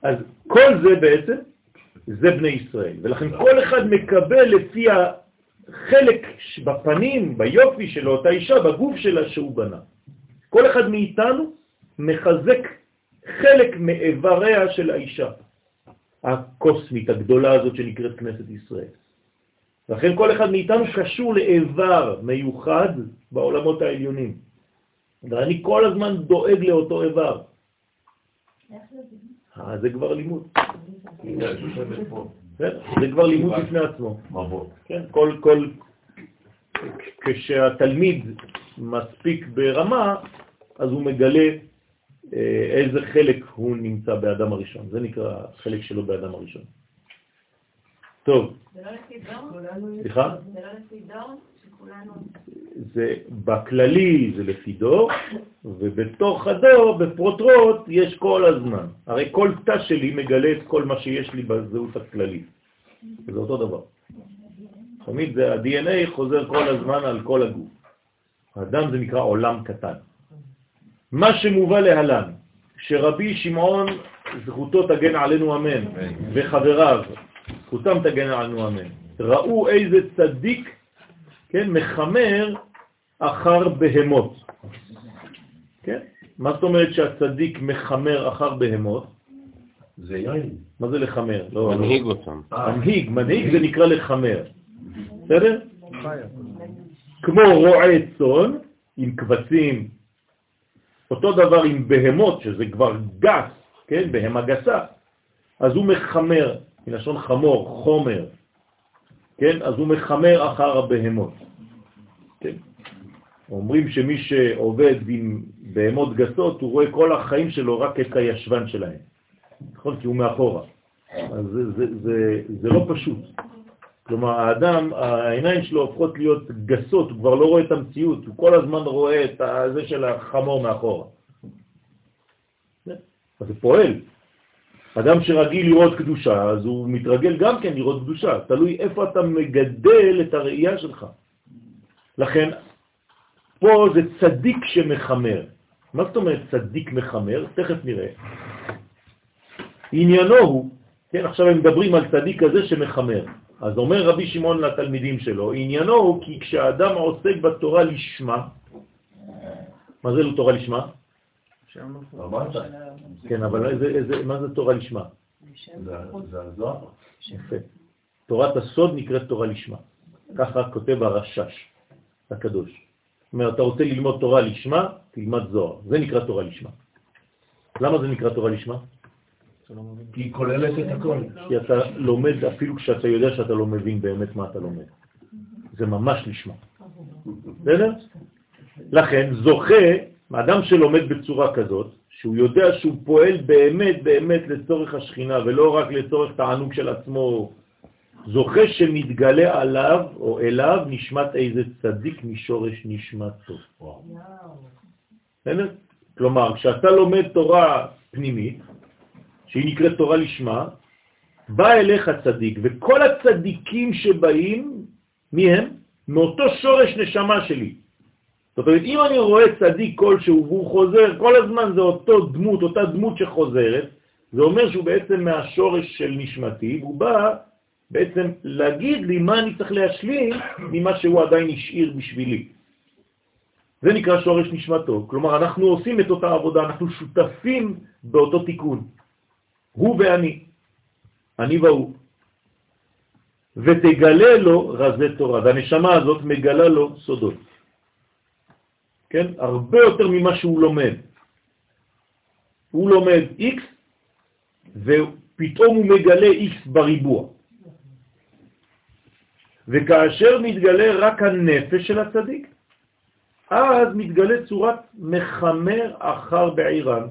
אז כל זה בעצם, זה בני ישראל, ולכן כל אחד מקבל לפי החלק בפנים, ביופי של אותה אישה, בגוף שלה שהוא בנה. כל אחד מאיתנו מחזק חלק מאיבריה של האישה, הקוסמית הגדולה הזאת שנקראת כנסת ישראל. לכן כל אחד מאיתנו קשור לאיבר מיוחד בעולמות העליונים. ואני כל הזמן דואג לאותו איבר. אה, זה כבר לימוד. זה כבר לימוד בפני עצמו. כן, כל, כל, כשהתלמיד מספיק ברמה, אז הוא מגלה איזה חלק הוא נמצא באדם הראשון. זה נקרא חלק שלו באדם הראשון. טוב, זה לא לפי דור? סליחה? זה לא לפי דור? שכולנו... זה בכללי זה לפי דור, ובתוך הדור, בפרוטרוט, יש כל הזמן. הרי כל תא שלי מגלה את כל מה שיש לי בזהות הכללית. זה אותו דבר. תמיד זה ה-DNA חוזר כל הזמן על כל הגוף. האדם זה נקרא עולם קטן. מה שמובא להלן, שרבי שמעון, זכותו תגן עלינו אמן, וחבריו, זכותם תגן עלינו אמן, ראו איזה צדיק, כן, מחמר אחר בהמות. כן? מה זאת אומרת שהצדיק מחמר אחר בהמות? זה יין. מה זה לחמר? לא, מנהיג אותם. מנהיג, מנהיג זה נקרא לחמר. בסדר? כמו רועה צאן עם קבצים, אותו דבר עם בהמות, שזה כבר גס, כן, בהמה גסה, אז הוא מחמר, מלשון חמור, חומר, כן, אז הוא מחמר אחר הבהמות. כן? אומרים שמי שעובד עם בהמות גסות, הוא רואה כל החיים שלו רק את הישבן שלהם. נכון? כי הוא מאחורה. אז זה, זה, זה, זה לא פשוט. כלומר, האדם, העיניים שלו הופכות להיות גסות, הוא כבר לא רואה את המציאות, הוא כל הזמן רואה את זה של החמור מאחורה. אז זה פועל. אדם שרגיל לראות קדושה, אז הוא מתרגל גם כן לראות קדושה, תלוי איפה אתה מגדל את הראייה שלך. לכן, פה זה צדיק שמחמר. מה זאת אומרת צדיק מחמר? תכף נראה. עניינו הוא, כן, עכשיו הם מדברים על צדיק כזה שמחמר. אז אומר רבי שמעון לתלמידים שלו, עניינו הוא כי כשאדם עוסק בתורה לשמה, מה זה לא תורה לשמה? כן, אבל מה זה תורה לשמה? זה הזוהר. יפה. תורת הסוד נקראת תורה לשמה. ככה כותב הרשש הקדוש. זאת אומרת, אתה רוצה ללמוד תורה לשמה, תלמד זוהר. זה נקרא תורה לשמה. למה זה נקרא תורה לשמה? כי היא כוללת את הכל. כי אתה לומד אפילו כשאתה יודע שאתה לא מבין באמת מה אתה לומד. זה ממש לשמה. בסדר? לכן זוכה, אדם שלומד בצורה כזאת, שהוא יודע שהוא פועל באמת באמת לצורך השכינה ולא רק לצורך תענוג של עצמו, זוכה שמתגלה עליו או אליו נשמת איזה צדיק משורש נשמתו. בסדר? כלומר, כשאתה לומד תורה פנימית, שהיא נקראת תורה לשמה, בא אליך צדיק, וכל הצדיקים שבאים, מי הם? מאותו שורש נשמה שלי. זאת אומרת, אם אני רואה צדיק כלשהו והוא חוזר, כל הזמן זה אותו דמות, אותה דמות שחוזרת, זה אומר שהוא בעצם מהשורש של נשמתי, והוא בא בעצם להגיד לי מה אני צריך להשלים ממה שהוא עדיין השאיר בשבילי. זה נקרא שורש נשמתו. כלומר, אנחנו עושים את אותה עבודה, אנחנו שותפים באותו תיקון. הוא ואני, אני והוא. ותגלה לו רזי תורה, והנשמה הזאת מגלה לו סודות. כן? הרבה יותר ממה שהוא לומד. הוא לומד X, ופתאום הוא מגלה X בריבוע. וכאשר מתגלה רק הנפש של הצדיק, אז מתגלה צורת מחמר אחר בעירן.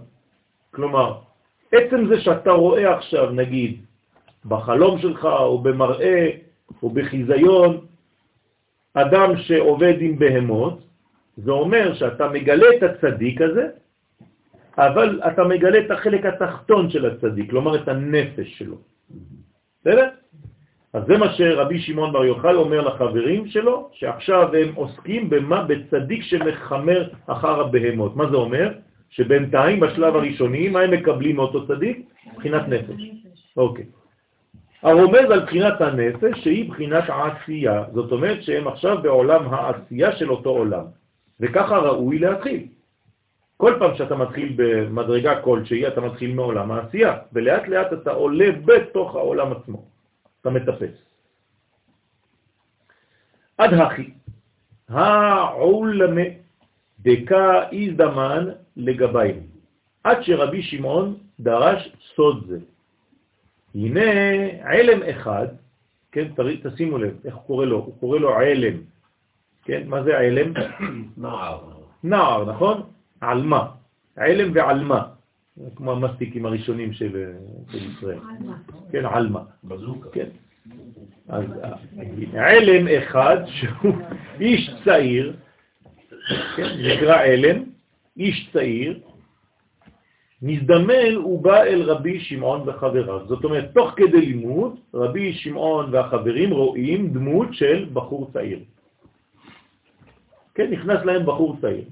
כלומר, עצם זה שאתה רואה עכשיו, נגיד, בחלום שלך או במראה או בחיזיון, אדם שעובד עם בהמות, זה אומר שאתה מגלה את הצדיק הזה, אבל אתה מגלה את החלק התחתון של הצדיק, כלומר את הנפש שלו. בסדר? אז זה מה שרבי שמעון בר יוחאי אומר לחברים שלו, שעכשיו הם עוסקים במה? בצדיק שמחמר אחר הבהמות. מה זה אומר? שבינתיים, בשלב הראשוני, מה הם מקבלים מאותו צדיק? בחינת נפש. אוקיי. הרומז על בחינת הנפש שהיא בחינת העשייה. זאת אומרת שהם עכשיו בעולם העשייה של אותו עולם. וככה ראוי להתחיל. כל פעם שאתה מתחיל במדרגה כלשהי, אתה מתחיל מעולם העשייה, ולאט לאט אתה עולה בתוך העולם עצמו. אתה מטפס. עד הכי, העולמה דקה איזדמן לגביים, עד שרבי שמעון דרש סוד זה. הנה עלם אחד, כן, תשימו לב, איך הוא קורא לו? הוא קורא לו עלם. כן, מה זה עלם? נער. נער, נכון? עלמה. עלם ועלמה. כמו המסטיקים הראשונים של, של ישראל. כן, עלמה. בזוקה. כן. אז עלם אחד שהוא איש צעיר, כן, נקרא עלם, איש צעיר, מזדמן הוא בא אל רבי שמעון וחבריו. זאת אומרת, תוך כדי לימוד, רבי שמעון והחברים רואים דמות של בחור צעיר. כן, נכנס להם בחור צעיר.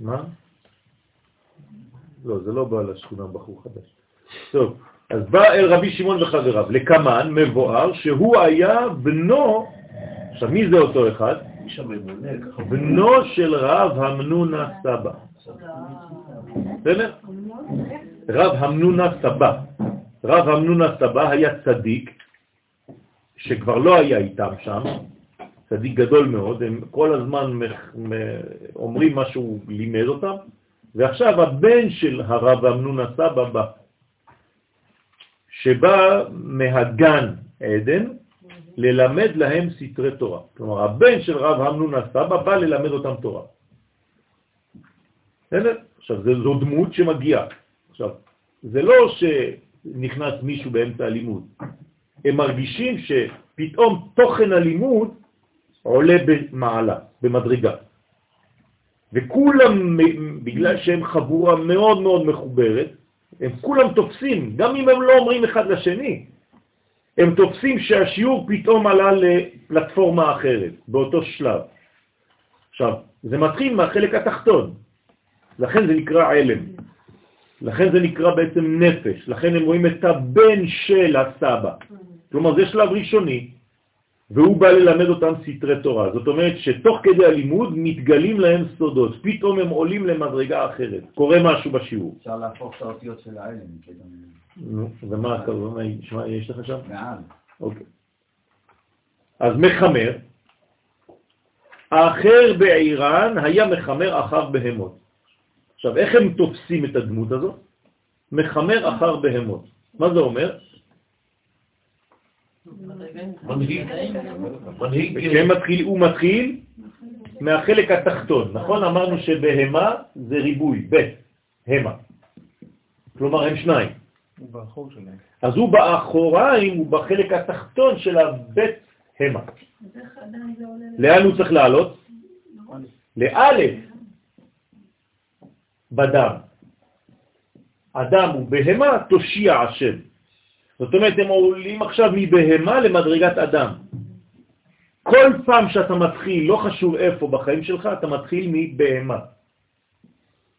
מה? לא, זה לא בא לשכונה בחור חדש. טוב, אז בא אל רבי שמעון וחבריו, לקמן מבואר שהוא היה בנו, עכשיו מי זה אותו אחד? בנו של רב המנונה סבא. בסדר? רב המנונה סבא. רב המנונה סבא היה צדיק, שכבר לא היה איתם שם, צדיק גדול מאוד, הם כל הזמן אומרים מה שהוא לימד אותם, ועכשיו הבן של הרב אמנון הסבא בא, שבא מהגן עדן ללמד להם סתרי תורה. כלומר, הבן של רב אמנון הסבא בא ללמד אותם תורה. בסדר? עכשיו, זו דמות שמגיעה. עכשיו, זה לא שנכנס מישהו באמצע הלימוד. הם מרגישים שפתאום תוכן הלימוד עולה במעלה, במדרגה. וכולם, בגלל שהם חבורה מאוד מאוד מחוברת, הם כולם תופסים, גם אם הם לא אומרים אחד לשני, הם תופסים שהשיעור פתאום עלה לפלטפורמה אחרת, באותו שלב. עכשיו, זה מתחיל מהחלק התחתון, לכן זה נקרא עלם, לכן זה נקרא בעצם נפש, לכן הם רואים את הבן של הסבא. כלומר, זה שלב ראשוני, והוא בא ללמד אותם סתרי תורה. זאת אומרת שתוך כדי הלימוד מתגלים להם סודות, פתאום הם עולים למדרגה אחרת, קורה משהו בשיעור. אפשר להפוך את האותיות של העלם. נו, ומה אתה אומר, יש לך שם? מעל. אוקיי. אז מחמר, האחר בעירן היה מחמר אחר בהמות. עכשיו, איך הם תופסים את הדמות הזאת? מחמר אחר בהמות. מה זה אומר? כשהם מתחיל, הוא מתחיל מהחלק התחתון, נכון? אמרנו שבהמה זה ריבוי, ב', המה. כלומר, הם שניים. אז הוא באחוריים, הוא בחלק התחתון של הבית המה. לאן הוא צריך לעלות? לאלף בדם. אדם הוא בהמה, תושיע השם. זאת אומרת, הם עולים עכשיו מבהמה למדרגת אדם. כל פעם שאתה מתחיל, לא חשוב איפה בחיים שלך, אתה מתחיל מבהמה.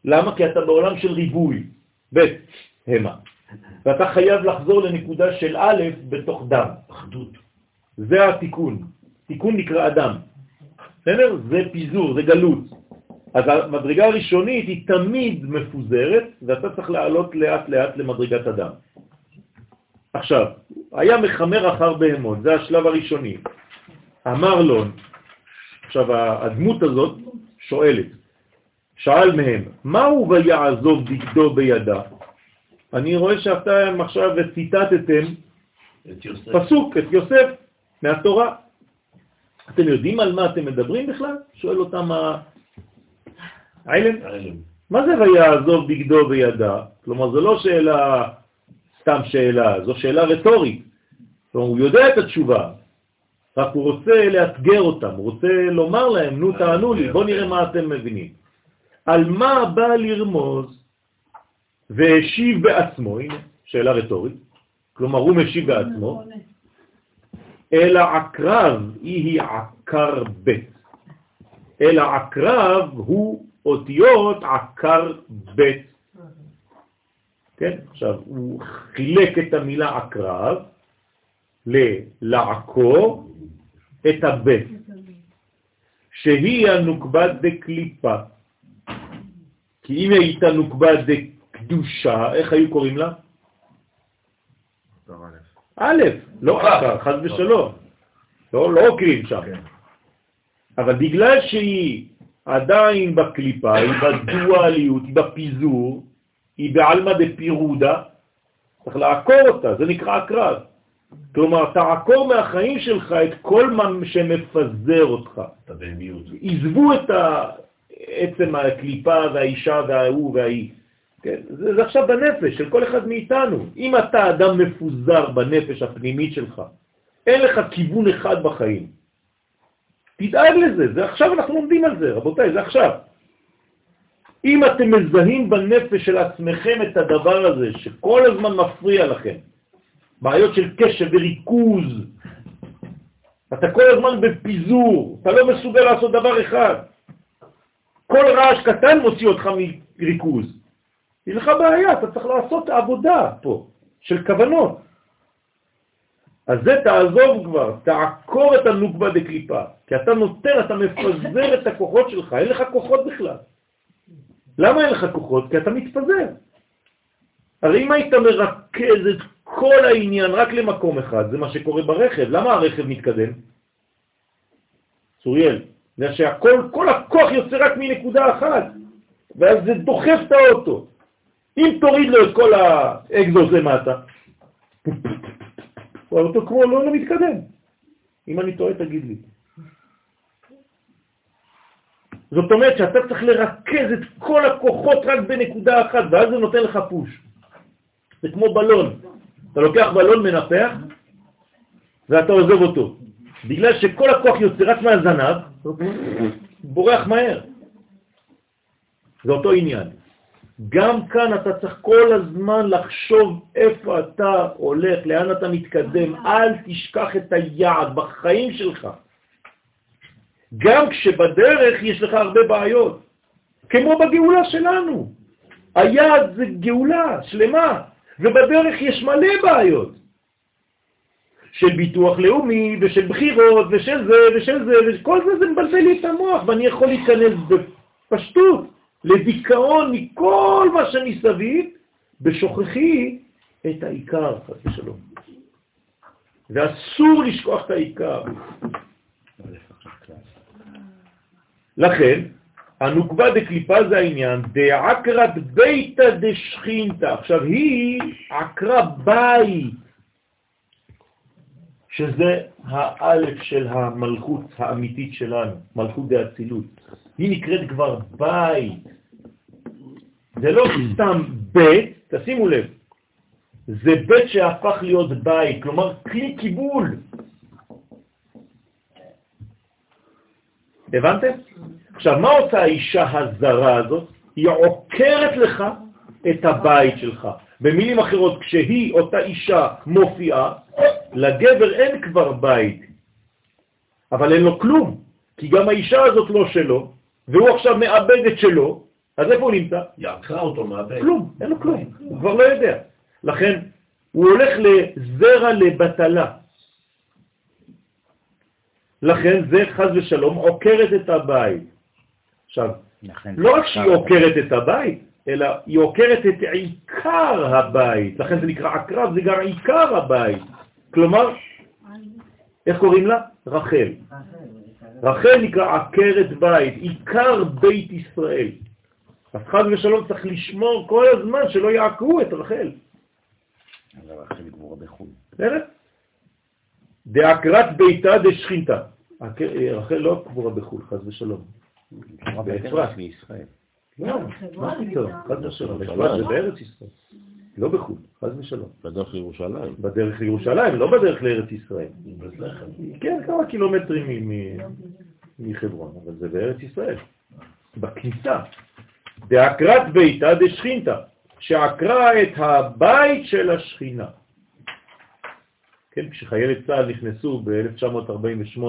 למה? כי אתה בעולם של ריבוי, ב', המה. ואתה חייב לחזור לנקודה של א' בתוך דם. אחדות. זה התיקון. תיקון נקרא אדם. בסדר? זה פיזור, זה גלות. אז המדרגה הראשונית היא תמיד מפוזרת, ואתה צריך לעלות לאט לאט למדרגת אדם. עכשיו, היה מחמר אחר בהמות, זה השלב הראשוני. אמר לו, עכשיו הדמות הזאת שואלת, שאל מהם, מהו ויעזוב בגדו בידה? אני רואה שאתם עכשיו ציטטתם פסוק, את יוסף, מהתורה. אתם יודעים על מה אתם מדברים בכלל? שואל אותם העלם. מה זה ויעזוב בגדו בידה? כלומר, זו לא שאלה סתם שאלה, זו שאלה רטורית. כלומר, הוא יודע את התשובה, רק הוא רוצה לאתגר אותם, הוא רוצה לומר להם, נו תענו לי, בואו נראה מה אתם מבינים. על מה בא לרמוז והשיב בעצמו, הנה, שאלה רטורית, כלומר הוא משיב בעצמו, אלא עקרב היא עקר בית. אלא עקרב הוא אותיות עקר בית. כן? עכשיו, הוא חילק את המילה עקרב ללעקור את הבית, שהיא הנוקבה דקליפה. כי אם הייתה נוקבה דקדושה, איך היו קוראים לה? א', לא עקר, חד ושלום. לא, לא עוקרים שם. כן. אבל בגלל שהיא עדיין בקליפה, היא בדואליות, היא בפיזור, היא בעלמא דפירודה, צריך לעקור אותה, זה נקרא הקרב. כלומר, תעקור מהחיים שלך את כל מה שמפזר אותך. את הבהמיות. עזבו את עצם הקליפה והאישה וההוא והאי. כן? זה, זה עכשיו בנפש של כל אחד מאיתנו. אם אתה אדם מפוזר בנפש הפנימית שלך, אין לך כיוון אחד בחיים. תדאג לזה, זה עכשיו אנחנו לומדים על זה, רבותיי, זה עכשיו. אם אתם מזהים בנפש של עצמכם את הדבר הזה, שכל הזמן מפריע לכם, בעיות של קשב וריכוז, אתה כל הזמן בפיזור, אתה לא מסוגל לעשות דבר אחד. כל רעש קטן מוציא אותך מריכוז. יש לך בעיה, אתה צריך לעשות עבודה פה, של כוונות. אז זה תעזוב כבר, תעקור את הנוקבה דקליפה, כי אתה נותן, אתה מפזר את הכוחות שלך, אין לך כוחות בכלל. למה אין לך כוחות? כי אתה מתפזר. הרי אם היית מרכז את כל העניין רק למקום אחד, זה מה שקורה ברכב. למה הרכב מתקדם? צוריאל, זה שהכל, כל הכוח יוצא רק מנקודה אחת, ואז זה דוחף את האוטו. אם תוריד לו את כל האקזוס למטה, הוא אותו כמו לא, לא מתקדם. אם אני טועה, תגיד לי. זאת אומרת שאתה צריך לרכז את כל הכוחות רק בנקודה אחת, ואז זה נותן לך פוש. זה כמו בלון. אתה לוקח בלון מנפח, ואתה עוזב אותו. בגלל שכל הכוח יוצא רק מהזנב, בורח מהר. זה אותו עניין. גם כאן אתה צריך כל הזמן לחשוב איפה אתה הולך, לאן אתה מתקדם. אל תשכח את היעד בחיים שלך. גם כשבדרך יש לך הרבה בעיות, כמו בגאולה שלנו. היעד זה גאולה שלמה, ובדרך יש מלא בעיות. של ביטוח לאומי, ושל בחירות, ושל זה, ושל זה, וכל זה זה מבלבל לי את המוח, ואני יכול להיכנס בפשטות לדיכאון מכל מה שמסביב, בשוכחי את העיקר, חס ושלום. ואסור לשכוח את העיקר. לכן, הנוקבה דקליפה זה העניין, דעקרת ביתא דשכינתא. עכשיו, היא עקרה בית, שזה האלף של המלכות האמיתית שלנו, מלכות דאצילות. היא נקראת כבר בית. זה לא סתם בית, תשימו לב, זה בית שהפך להיות בית, כלומר כלי קיבול. הבנתם? עכשיו, מה עושה האישה הזרה הזאת? היא עוקרת לך את הבית שלך. במילים אחרות, כשהיא, אותה אישה, מופיעה, לגבר אין כבר בית, אבל אין לו כלום, כי גם האישה הזאת לא שלו, והוא עכשיו מאבד את שלו, אז איפה הוא נמצא? יעקרה אותו מהבית. כלום, אין לו כלום, הוא כבר לא יודע. לכן, הוא הולך לזרע לבטלה. לכן זה חז ושלום עוקרת את הבית. עכשיו, לא רק שהיא עוקרת את הבית, אלא היא עוקרת את עיקר הבית. לכן זה נקרא עקרב, זה גם עיקר הבית. כלומר, איך קוראים לה? רחל. רחל נקרא עקרת בית, עיקר בית ישראל. אז חז ושלום צריך לשמור כל הזמן שלא יעקרו את רחל. אבל רחל היא גבורה בחו"ל. בסדר? דעקרת ביתה דשכינתה. רחל לא קבורה בחו"ל, חז ושלום. באפרת. מישראל. לא, מה פתאום, חז ושלום. אפרת זה בארץ ישראל. לא בחו"ל, חז ושלום. בדרך לירושלים. בדרך לירושלים, לא בדרך לארץ ישראל. כן, כמה קילומטרים מחברון, אבל זה בארץ ישראל. בכניסה. דעקרת ביתה דשכינתה, שעקרה את הבית של השכינה. כן, כשחיילי צה"ל נכנסו ב-1948,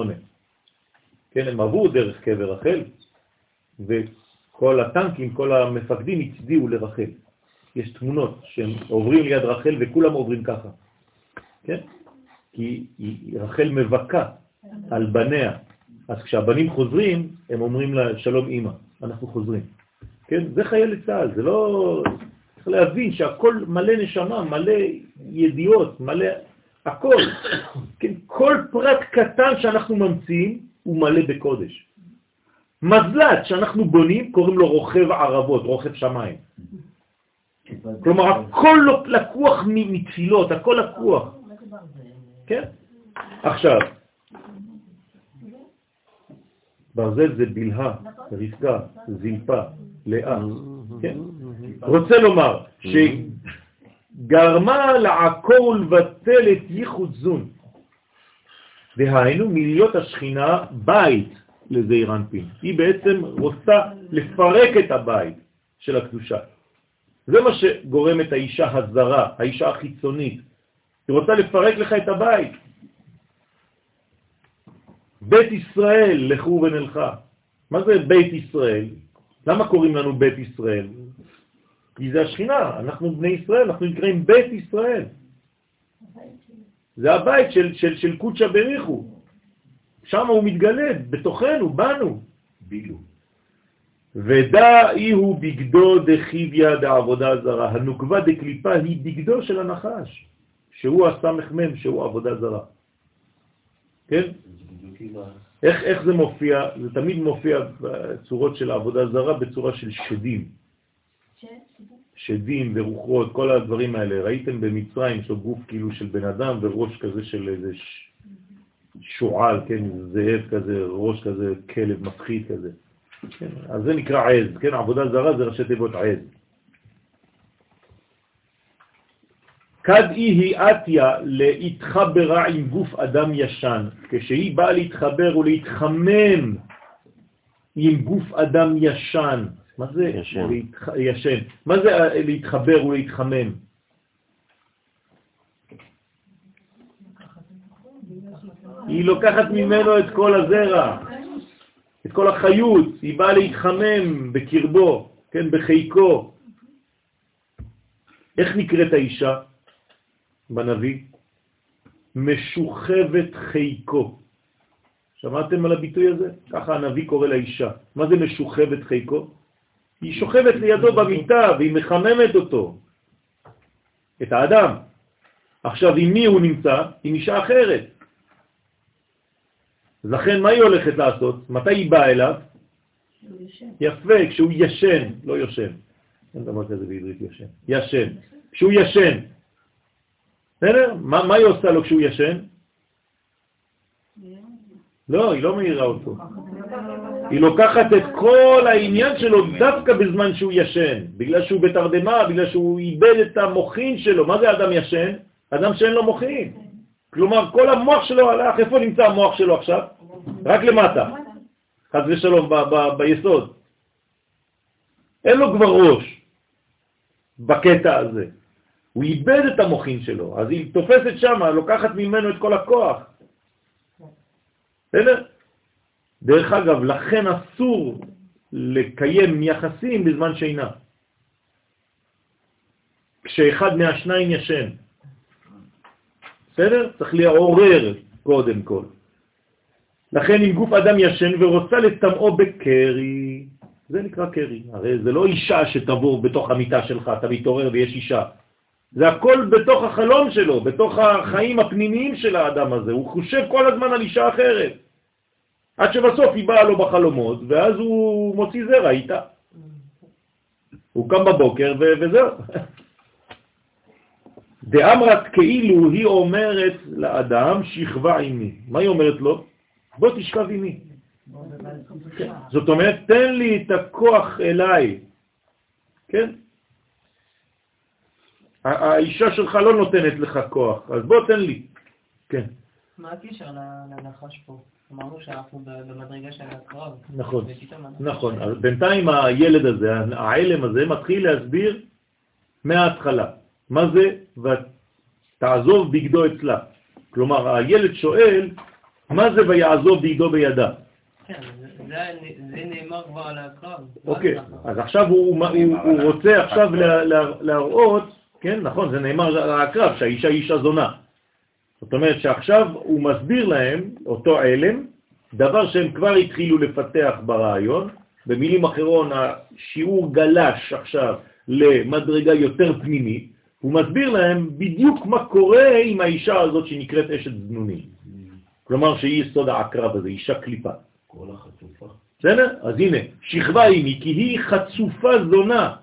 כן, הם עברו דרך קבר רחל, וכל הטנקים, כל המפקדים הצדיעו לרחל. יש תמונות שהם עוברים ליד רחל וכולם עוברים ככה, כן? כי רחל מבכה על בניה. אז כשהבנים חוזרים, הם אומרים לה, שלום אמא, אנחנו חוזרים. כן? זה חיילי צה"ל, זה לא... צריך להבין שהכל מלא נשמה, מלא ידיעות, מלא הכל. כן? כל פרט קטן שאנחנו ממציאים הוא מלא בקודש. מזלת שאנחנו בונים, קוראים לו רוכב ערבות, רוכב שמיים. כלומר, הכל לא לקוח מתפילות, הכל לקוח. כן? עכשיו, ברזל זה בלהה, רבקה, זלפה, לאה. כן? רוצה לומר שגרמה לעקור ולבטל את ייחוד זון. דהיינו מלהיות השכינה בית לזעיר אנפין. היא בעצם רוצה לפרק את הבית של הקדושה. זה מה שגורם את האישה הזרה, האישה החיצונית. היא רוצה לפרק לך את הבית. בית ישראל, לכו ונלכה. מה זה בית ישראל? למה קוראים לנו בית ישראל? כי זה השכינה, אנחנו בני ישראל, אנחנו נקראים בית ישראל. זה הבית של, של, של קודשא בריחו. שם הוא מתגלה, בתוכנו, בנו. בילו. ודע אי הוא בגדו דחיביה דעבודה זרה. הנוקבה דקליפה היא בגדו של הנחש, שהוא הסמך מם, שהוא עבודה זרה. כן? איך, איך זה מופיע? זה תמיד מופיע בצורות של העבודה זרה בצורה של שדים. שדים ורוחות, כל הדברים האלה. ראיתם במצרים, לו גוף כאילו של בן אדם וראש כזה של איזה ש... שועל, כן, זאב כזה, ראש כזה, כלב מפחיד כזה. כן, אז זה נקרא עז, כן, עבודה זרה זה ראשי תיבות עז. כד היא אתיה להתחברה עם גוף אדם ישן, כשהיא באה להתחבר ולהתחמם עם גוף אדם ישן. מה זה ישן? להתח... ישן. מה זה להתחבר ולהתחמם? היא לוקחת ממנו את כל הזרע, את כל החיות, היא באה להתחמם בקרבו, כן, בחיקו. איך נקראת האישה בנביא? משוכבת חיקו. שמעתם על הביטוי הזה? ככה הנביא קורא לאישה. מה זה משוכבת חיקו? היא שוכבת לידו במיטה והיא מחממת אותו, את האדם. עכשיו, עם מי הוא נמצא? עם אישה אחרת. לכן, מה היא הולכת לעשות? מתי היא באה אליו? יפה, כשהוא ישן, לא יושן. אין דבר כזה בעברית ישן. ישן. כשהוא ישן. בסדר? מה, מה היא עושה לו כשהוא ישן? לא, היא לא מאירה אותו. היא לוקחת את כל העניין שלו דווקא בזמן שהוא ישן, בגלל שהוא בתרדמה, בגלל שהוא איבד את המוחין שלו. מה זה אדם ישן? אדם שאין לו מוחין. כלומר, כל המוח שלו הלך, איפה נמצא המוח שלו עכשיו? רק למטה, חס ושלום, ביסוד. אין לו כבר ראש בקטע הזה. הוא איבד את המוחין שלו, אז היא תופסת שם, לוקחת ממנו את כל הכוח. בסדר? דרך אגב, לכן אסור לקיים יחסים בזמן שינה. כשאחד מהשניים ישן. בסדר? צריך לעורר קודם כל. לכן אם גוף אדם ישן ורוצה לטמאו בקרי, זה נקרא קרי. הרי זה לא אישה שתבור בתוך המיטה שלך, אתה מתעורר ויש אישה. זה הכל בתוך החלום שלו, בתוך החיים הפנימיים של האדם הזה. הוא חושב כל הזמן על אישה אחרת. עד שבסוף היא באה לו בחלומות, ואז הוא מוציא זרע איתה. הוא קם בבוקר וזהו. דאמרת כאילו היא אומרת לאדם שכבה עימי. מה היא אומרת לו? בוא תשכב עימי. זאת אומרת, תן לי את הכוח אליי. כן? האישה שלך לא נותנת לך כוח, אז בוא תן לי. כן. מה הקשר לנחש פה? אמרנו שאנחנו במדרגה של הקרב. נכון, נכון. בינתיים הילד הזה, העלם הזה, מתחיל להסביר מההתחלה. מה זה ותעזוב בגדו אצלה? כלומר, הילד שואל, מה זה ויעזוב בגדו בידה? כן, זה נאמר כבר על הקרב. אוקיי, אז עכשיו הוא רוצה עכשיו להראות, כן, נכון, זה נאמר על הקרב, שהאישה היא אישה זונה. זאת אומרת שעכשיו הוא מסביר להם, אותו עלם, דבר שהם כבר התחילו לפתח ברעיון, במילים אחרות השיעור גלש עכשיו למדרגה יותר פנימית, הוא מסביר להם בדיוק מה קורה עם האישה הזאת שנקראת אשת זנונים. כלומר שהיא יסוד העקרב הזה, אישה קליפה. כל החצופה. בסדר? אז הנה, שכבה אימי, כי היא חצופה זונה,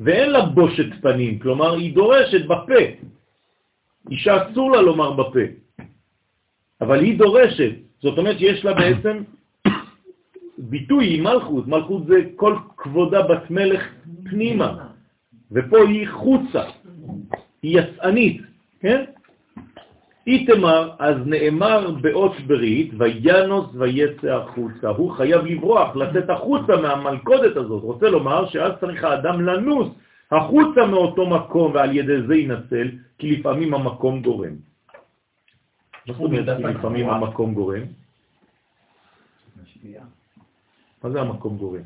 ואין לה בושת פנים, כלומר היא דורשת בפה. אישה אסור לה לומר בפה, אבל היא דורשת. זאת אומרת שיש לה בעצם ביטוי היא מלכות, מלכות זה כל כבודה בת מלך פנימה, ופה היא חוצה, היא יצאנית, כן? איתמר, אז נאמר באות ברית, וינוס ויצא החוצה. הוא חייב לברוח, לצאת החוצה מהמלכודת הזאת. רוצה לומר שאז צריך האדם לנוס החוצה מאותו מקום, ועל ידי זה ינצל, כי לפעמים המקום גורם. מה זאת אומרת כי לפעמים המקום גורם? מה זה המקום גורם?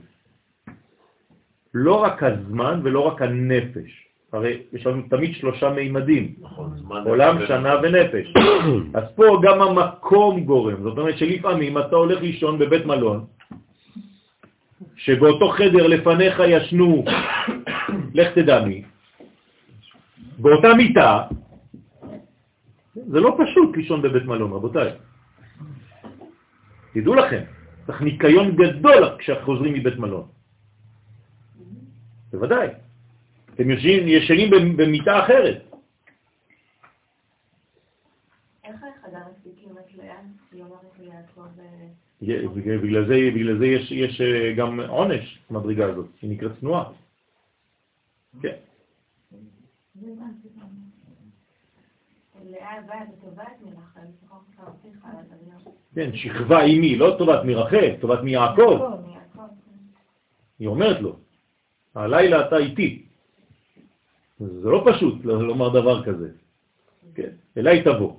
לא רק הזמן ולא רק הנפש. הרי יש לנו תמיד שלושה מימדים, נכון, עולם, שנה ונפש. אז פה גם המקום גורם, זאת אומרת שלפעמים אתה הולך לישון בבית מלון, שבאותו חדר לפניך ישנו, לך תדע מי, באותה מיטה, זה לא פשוט לישון בבית מלון, רבותיי. תדעו לכם, צריך ניקיון גדול כשחוזרים מבית מלון. בוודאי. אתם ישנים, ישנים במ- במיטה אחרת. אה, י- בגלל זה, בגלל זה יש, יש אה, גם עונש, המדרגה הזאת, היא נקראת תנועה. כן. כן, שכבה עם מי, לא טובת מרחל, טובת מיעקב. יעקב, יעקב. היא אומרת לו, הלילה אתה איתי. זה לא פשוט לא- לומר דבר כזה. כן, אליי תבוא.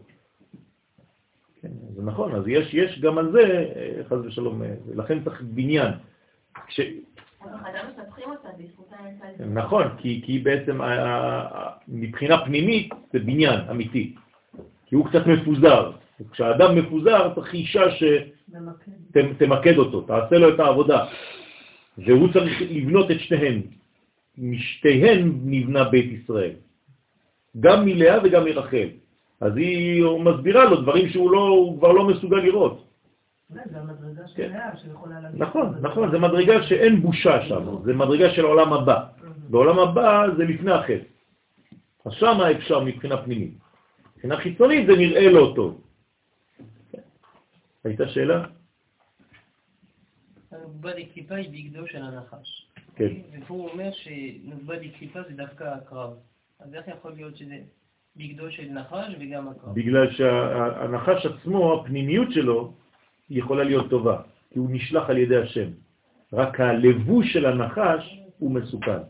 כן, זה נכון, אז יש, יש גם על זה, אה, חס ושלום, אה, לכן צריך בניין. כש. נכון, כי, כי בעצם ה- ה- מבחינה פנימית זה בניין אמיתי, כי הוא קצת מפוזר. כשאדם מפוזר צריך אישה שתמקד אותו, תעשה לו את העבודה, והוא צריך לבנות את שתיהן. משתיהן נבנה בית ישראל, גם מלאה וגם מרחל. אז היא מסבירה לו דברים שהוא לא, הוא כבר לא מסוגל לראות. זה המדרגה של כן. לאה שיכולה להגיד... נכון, נכון, זה מדרגה שאין בושה שם, זה מדרגה של העולם הבא. בעולם הבא זה לפני החטא. אז שם אפשר מבחינה פנימית. מבחינה חיצונית זה נראה לא טוב. הייתה שאלה? דקליפה היא בגדו של הנחש. כן. ופה הוא אומר שנוגבה דקליפה זה דווקא הקרב. אז איך יכול להיות שזה בגדו של נחש וגם הקרב? בגלל שהנחש עצמו, הפנימיות שלו, יכולה להיות טובה, כי הוא נשלח על ידי השם. רק הלבוש של הנחש הוא מסוכן.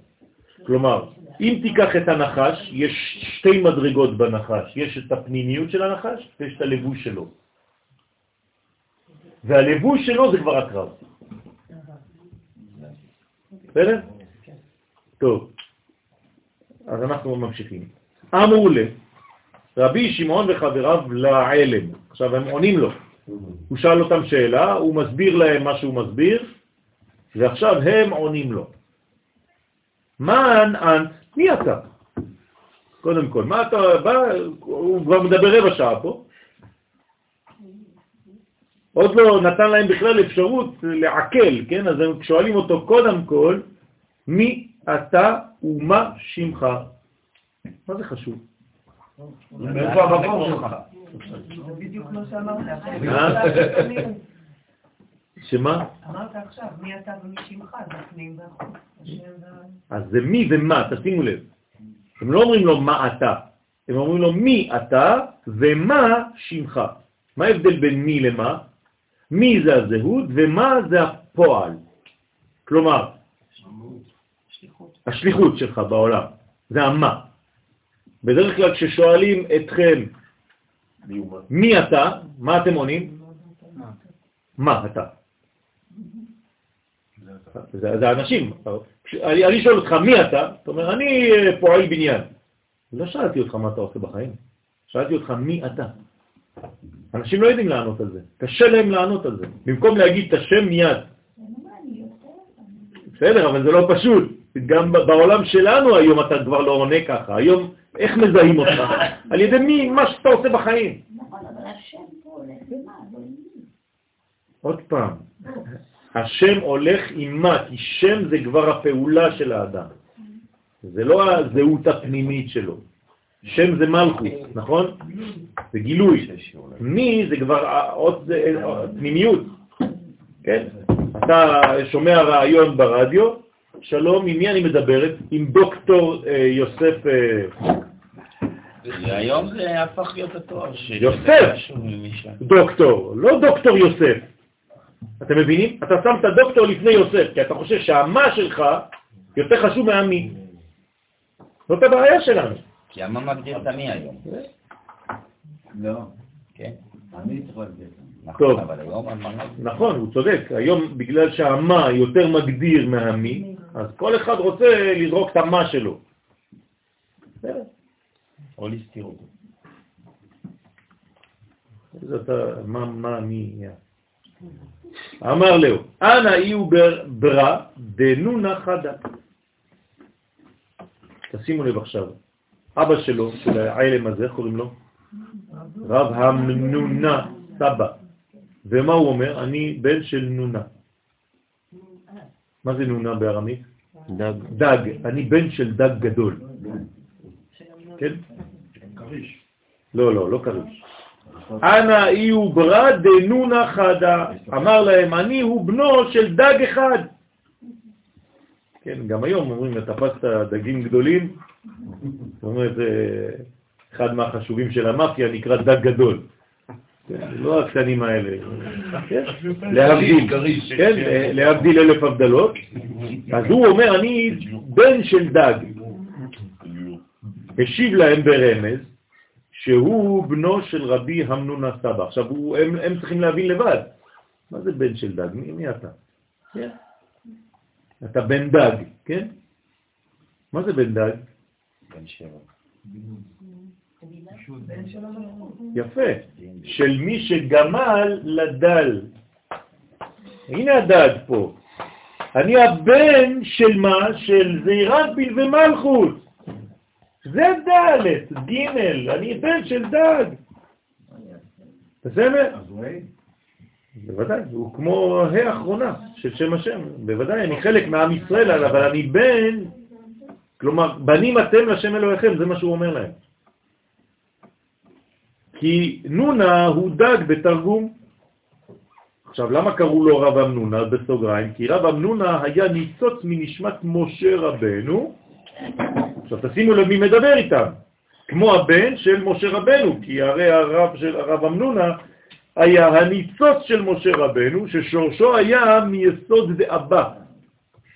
כלומר, אם תיקח את הנחש, יש שתי מדרגות בנחש. יש את הפנימיות של הנחש ויש את הלבוש שלו. והלבוש שלו זה כבר הקרב. בסדר? טוב, אז אנחנו ממשיכים. אמרו ל, רבי שמעון וחבריו לעלם. עכשיו הם עונים לו. הוא שאל אותם שאלה, הוא מסביר להם מה שהוא מסביר, ועכשיו הם עונים לו. מן אנט, מי אתה? קודם כל, מה אתה בא, הוא כבר מדבר רבע שעה פה. עוד לא נתן להם בכלל אפשרות לעכל, כן? אז הם שואלים אותו קודם כל, מי אתה ומה שמך? מה זה חשוב? מאיפה המקור שלך? זה בדיוק מה שאמרת. אה? שמה? אמרת עכשיו, מי אתה ומי שמך, זה הפנים והחוץ. אז זה מי ומה, תשימו לב. הם לא אומרים לו מה אתה, הם אומרים לו מי אתה ומה שמך. מה ההבדל בין מי למה? מי זה הזהות ומה זה הפועל. כלומר, שליחות. השליחות שלך בעולם, זה המה. בדרך כלל כששואלים אתכם מי אתה, מה אתם עונים? מה אתה? זה, זה אנשים. אני, אני שואל אותך מי אתה, אתה אומר אני אה, פועל בניין. לא שאלתי אותך מה אתה עושה בחיים, שאלתי אותך מי אתה. אנשים לא יודעים לענות על זה, קשה להם לענות על זה. במקום להגיד את השם מיד, בסדר, אבל זה לא פשוט. גם בעולם שלנו היום אתה כבר לא עונה ככה. היום, איך מזהים אותך? על ידי מי, מה שאתה עושה בחיים. עוד פעם, השם הולך עם מה? כי שם זה כבר הפעולה של האדם. זה לא הזהות הפנימית שלו. שם זה מלכות, נכון? זה גילוי. מי זה כבר ה- עוד אה, פנימיות. כן? אתה שומע רעיון ברדיו, שלום, עם מי אני מדברת? עם דוקטור אה, יוסף, אה, היום זה הפך להיות התואר שלי. יוסף. דוקטור, לא דוקטור יוסף. אתם מבינים? אתה שם את הדוקטור לפני יוסף, כי אתה חושב שהמה שלך יותר חשוב מהמי. זאת הבעיה שלנו. כי המה מגדיר את המי היום. לא, כן. אני צריך להגדיר. נכון, טוב. אבל היום. נכון, הוא צודק. היום בגלל שהמה יותר מגדיר מהמי, אז כל אחד רוצה לזרוק את המה שלו. בסדר. או להסתיר אותו. זאת ה- מה, מה, מי, יא. אמר לו, אנא איהו בר- ברא דנונה חדה. תשימו לב עכשיו, אבא שלו, של העלם הזה, איך קוראים לו? רב המנונה, סבא. ומה הוא אומר? אני בן של נונה. מה זה נונה בארמית? דג. דג, אני בן של דג גדול. כן? לא, לא, לא כריש. אנא אי הוא ברא דנונה חדה. אמר להם, אני הוא בנו של דג אחד. כן, גם היום אומרים, תפסת דגים גדולים, זאת אומרת, אחד מהחשובים של המאפיה נקרא דג גדול. לא הקטנים האלה, כן? להבדיל, כן, להבדיל אלף הבדלות. אז הוא אומר, אני בן של דג. השיב להם ברמז שהוא בנו של רבי המנון הסבא. עכשיו, הם, צריכים להבין לבד. מה זה בן של דג? מי אתה? כן. אתה בן דג, כן? מה זה בן דג? בן שבע. יפה. של מי שגמל לדל. הנה הדג פה. אני הבן של מה? של זעירנפיל ומלכות. זה ד', ג', אני בן של דג. בסדר? בוודאי, הוא כמו ה' האחרונה של שם השם, בוודאי, אני חלק מעם ישראל, אבל אני בן, כלומר, בנים אתם לשם אלוהיכם, זה מה שהוא אומר להם. כי נונה הוא דג בתרגום. עכשיו, למה קראו לו רב אמנונה בסוגריים? כי רב אמנונה היה ניצוץ מנשמת משה רבנו. עכשיו, תשימו למי מדבר איתם. כמו הבן של משה רבנו, כי הרי הרב של הרב אמנונה היה הניצוץ של משה רבנו, ששורשו היה מיסוד דאבא.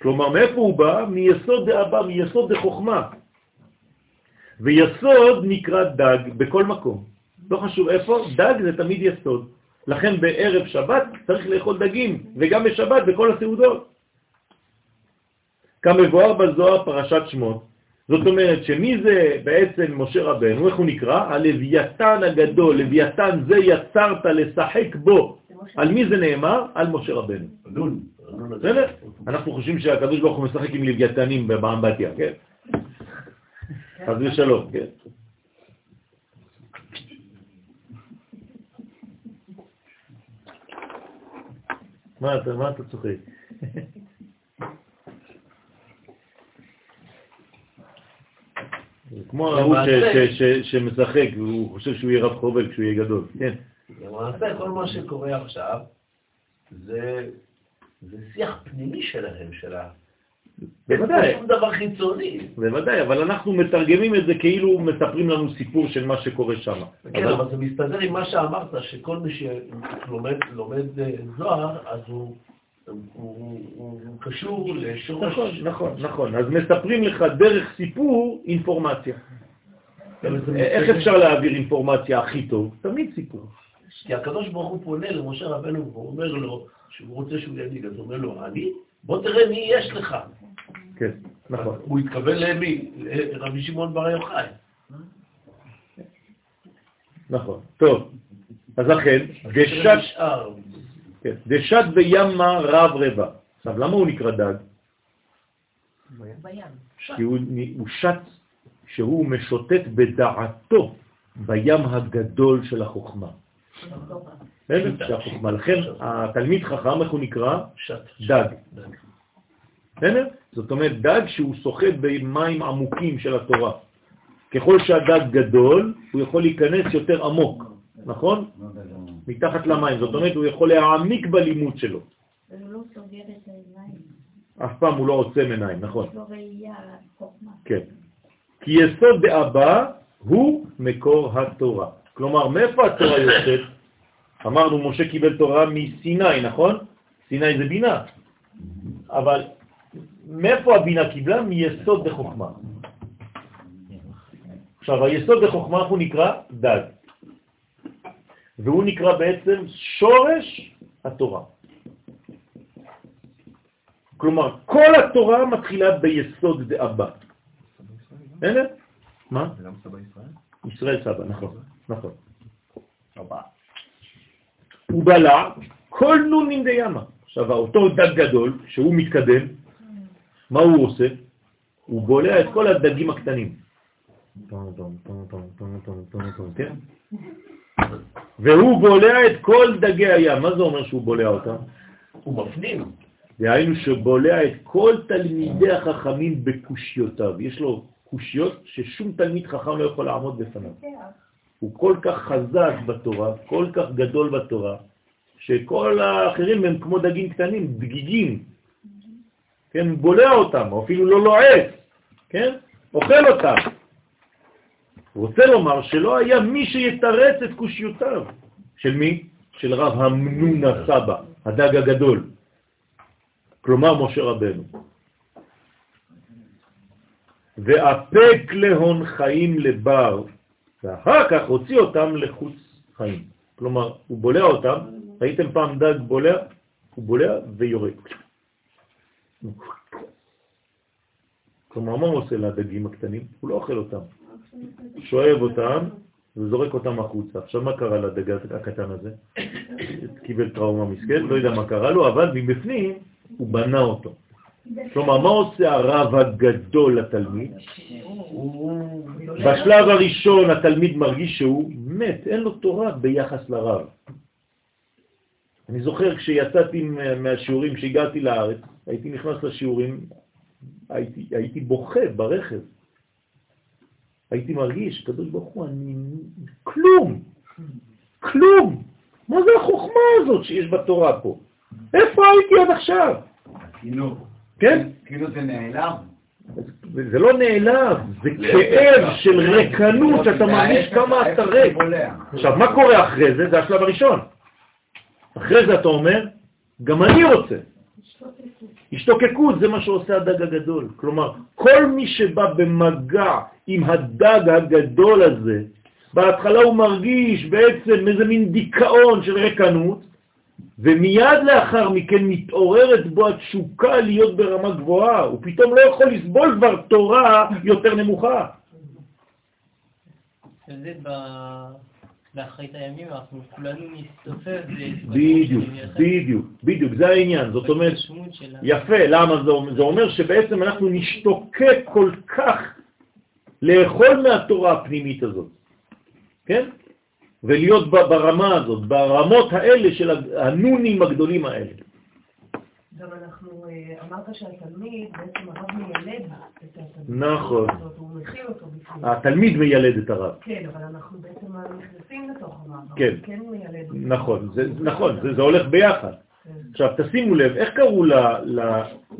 כלומר, מאיפה הוא בא? מיסוד דאבא, מיסוד דחוכמה. ויסוד נקרא דג בכל מקום. לא חשוב איפה, דג זה תמיד יסוד. לכן בערב שבת צריך לאכול דגים, וגם בשבת בכל הסעודות. כמבואר בזוהר פרשת שמות, זאת אומרת שמי זה בעצם משה רבנו, איך הוא נקרא? הלוויתן הגדול, לוויתן זה יצרת לשחק בו. על מי זה נאמר? על משה רבנו. בסדר? אנחנו חושבים שהקדוש ברוך הוא משחק עם לוויתנים באמבטיה, כן? חס ושלום, כן. מה אתה, מה אתה צוחק? כמו ההוא שמשחק, והוא חושב שהוא יהיה רב חובל כשהוא יהיה גדול, כן. למעשה כל מה שקורה עכשיו זה שיח פנימי שלהם, של ה... בוודאי. שום דבר חיצוני. בוודאי, אבל אנחנו מתרגמים את זה כאילו מספרים לנו סיפור של מה שקורה שם. כן, אבל, אבל זה מסתדר עם מה שאמרת, שכל מי שלומד אה, זוהר, אז הוא... הוא קשור לשורש... נכון, נכון, נכון. אז מספרים לך דרך סיפור אינפורמציה. איך אפשר להעביר אינפורמציה הכי טוב? תמיד סיפור. כי הקדוש ברוך הוא פונה למשה רבנו ואומר לו שהוא רוצה שהוא יגיד, אז הוא אומר לו, אני? בוא תראה מי יש לך. כן, נכון. הוא התכוון למי? רבי שמעון בר יוחאי. נכון, טוב. אז לכן, גשת... כן, דשת בימה רב רבע. עכשיו, למה הוא נקרא דג? בים. כי הוא, הוא שט שהוא משוטט בדעתו בים הגדול של החוכמה. של החוכמה. לכן התלמיד חכם, איך הוא נקרא? דג. זאת אומרת, דג שהוא שוחה במים עמוקים של התורה. ככל שהדג גדול, הוא יכול להיכנס יותר עמוק, נכון? מתחת למים. זאת אומרת, הוא יכול להעמיק בלימוד שלו. הוא לא סוגר את העיניים. אף פעם הוא לא עוצם עיניים, נכון. כן. כי יסוד דאבא הוא מקור התורה. כלומר, מאיפה התורה יוצאת? אמרנו, משה קיבל תורה מסיני, נכון? סיני זה בינה. אבל מאיפה הבינה קיבלה? מיסוד דחוכמה. עכשיו, היסוד דחוכמה הוא נקרא דג. והוא נקרא בעצם שורש התורה. כלומר, כל התורה מתחילה ביסוד דאבא. הנה? מה? זה גם סבא ישראל? ישראל סבא, נכון, נכון. הוא בלע כל נונים דימה. עכשיו, אותו דג גדול, שהוא מתקדם, מה הוא עושה? הוא בולע את כל הדגים הקטנים. כן? והוא בולע את כל דגי הים. מה זה אומר שהוא בולע אותם? הוא מפנים. דהיינו שבולע את כל תלמידי החכמים בקושיותיו. יש לו קושיות ששום תלמיד חכם לא יכול לעמוד בפניו. הוא כל כך חזק בתורה, כל כך גדול בתורה, שכל האחרים הם כמו דגים קטנים, דגיגים. כן, בולע אותם, או אפילו לא לועץ, כן? אוכל אותם. רוצה לומר שלא היה מי שיתרץ את קושיותיו. של מי? של רב המנון הסבא, הדג הגדול. כלומר משה רבנו. ואפק להון חיים לבר, ואחר כך הוציא אותם לחוץ חיים. כלומר, הוא בולע אותם, ראיתם פעם דג בולע? הוא בולע ויורק. כלומר, מה הוא עושה לדגים הקטנים? הוא לא אוכל אותם. שואב אותם וזורק אותם החוצה. עכשיו, מה קרה לדג הקטן הזה? קיבל טראומה מסכן, לא יודע מה קרה לו, אבל מבפנים הוא בנה אותו. כלומר, מה עושה הרב הגדול לתלמיד? בשלב הראשון התלמיד מרגיש שהוא מת, אין לו תורה ביחס לרב. אני זוכר כשיצאתי מהשיעורים, כשהגעתי לארץ, הייתי נכנס לשיעורים, הייתי, הייתי בוכה ברכב. הייתי מרגיש, קדוש ברוך הוא, אני... כלום, כלום. מה זה החוכמה הזאת שיש בתורה פה? איפה הייתי עד עכשיו? כאילו, כן? כאילו זה נעלם. זה לא נעלב, זה כאב של רקנות, שאתה מרגיש כמה אתה ריק. עכשיו, מה קורה אחרי זה? זה השלב הראשון. אחרי זה אתה אומר, גם אני רוצה. השתוקקות זה מה שעושה הדג הגדול. כלומר, כל מי שבא במגע עם הדג הגדול הזה, בהתחלה הוא מרגיש בעצם איזה מין דיכאון של רקנות, ומיד לאחר מכן מתעוררת בו התשוקה להיות ברמה גבוהה, הוא פתאום לא יכול לסבול כבר תורה יותר נמוכה. באחרית הימים, אנחנו כולנו נסתופף. בדיוק, בדיוק, בדיוק, זה העניין. זאת אומרת, יפה, למה זה אומר שבעצם אנחנו נשתוקק כל כך לאכול מהתורה הפנימית הזאת, כן? ולהיות ברמה הזאת, ברמות האלה של הנונים הגדולים האלה. גם אנחנו, אה, אמרת שהתלמיד, בעצם הרב מיילד את התלמיד. נכון. הוא מכיל אותו בפנים. התלמיד מיילד את הרב. כן, אבל אנחנו בעצם נכנסים לתוך הרב. כן. כן מיילד. נכון, זה, נכון, זה, זה הולך ביחד. כן. עכשיו, תשימו לב, איך קראו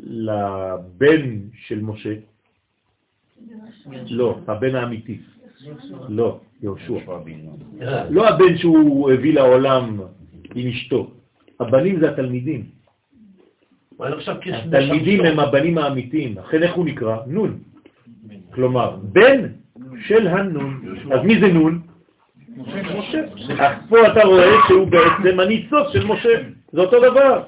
לבן של משה? לא, הבן האמיתי. לא, יהושע. לא הבן שהוא הביא לעולם עם אשתו. הבנים זה התלמידים. התלמידים הם הבנים האמיתיים. לכן איך הוא נקרא? נון. כלומר, בן של הנון. אז מי זה נון? משה. אז פה אתה רואה שהוא בעצם הניצוץ של משה. זה אותו דבר.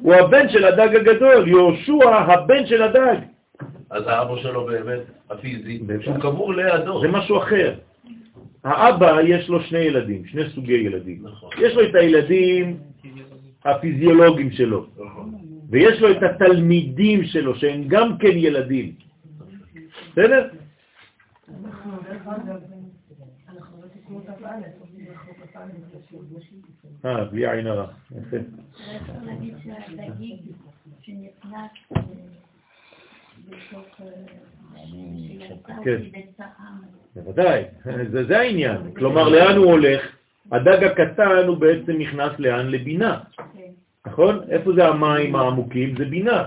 הוא הבן של הדג הגדול, יהושע הבן של הדג. אז האבא שלו באמת, הפיזי. שהוא קבור לידו. זה משהו אחר. האבא יש לו שני ילדים, שני סוגי ילדים. נכון. יש לו את הילדים הפיזיולוגיים שלו, ויש לו את התלמידים שלו, שהם גם כן ילדים. בסדר? אנחנו, דרך אגב, אנחנו לא תקנו את א', אנחנו כ"א בשיעור. אה, בלי עין הרע. יפה. בוודאי, זה, זה העניין. כלומר, לאן הוא הולך? הדג הקטן הוא בעצם נכנס לאן? לבינה. כן. נכון? איפה זה המים העמוקים? זה בינה.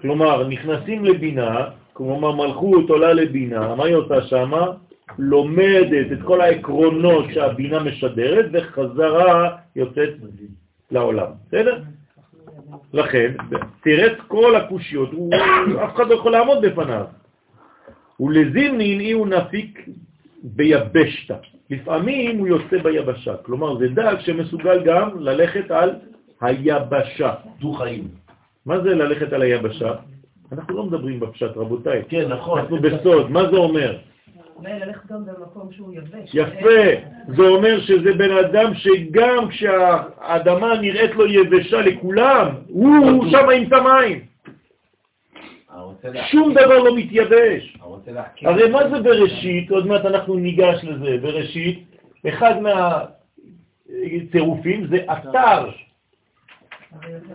כלומר, נכנסים לבינה, כלומר מלכות עולה לבינה, מה היא עושה שמה? לומדת את כל העקרונות שהבינה משדרת וחזרה יוצאת לעולם. בסדר? לכן, תראה את כל הקושיות, אף אחד לא יכול לעמוד בפניו. ולזימנין אי הוא נפיק ביבשתה. לפעמים הוא יוצא ביבשה, כלומר זה דג שמסוגל גם ללכת על היבשה. דו-חיים. מה זה ללכת על היבשה? אנחנו לא מדברים בפשט, רבותיי. כן, נכון. אנחנו בסוד, מה זה אומר? אולי ללכת גם במקום שהוא יבש. יפה, זה אומר שזה בן אדם שגם כשהאדמה נראית לו יבשה לכולם, הוא שם ימצא מים, שום דבר לא מתייבש. הרי מה זה בראשית? עוד מעט אנחנו ניגש לזה. בראשית, אחד מהצירופים זה אתר.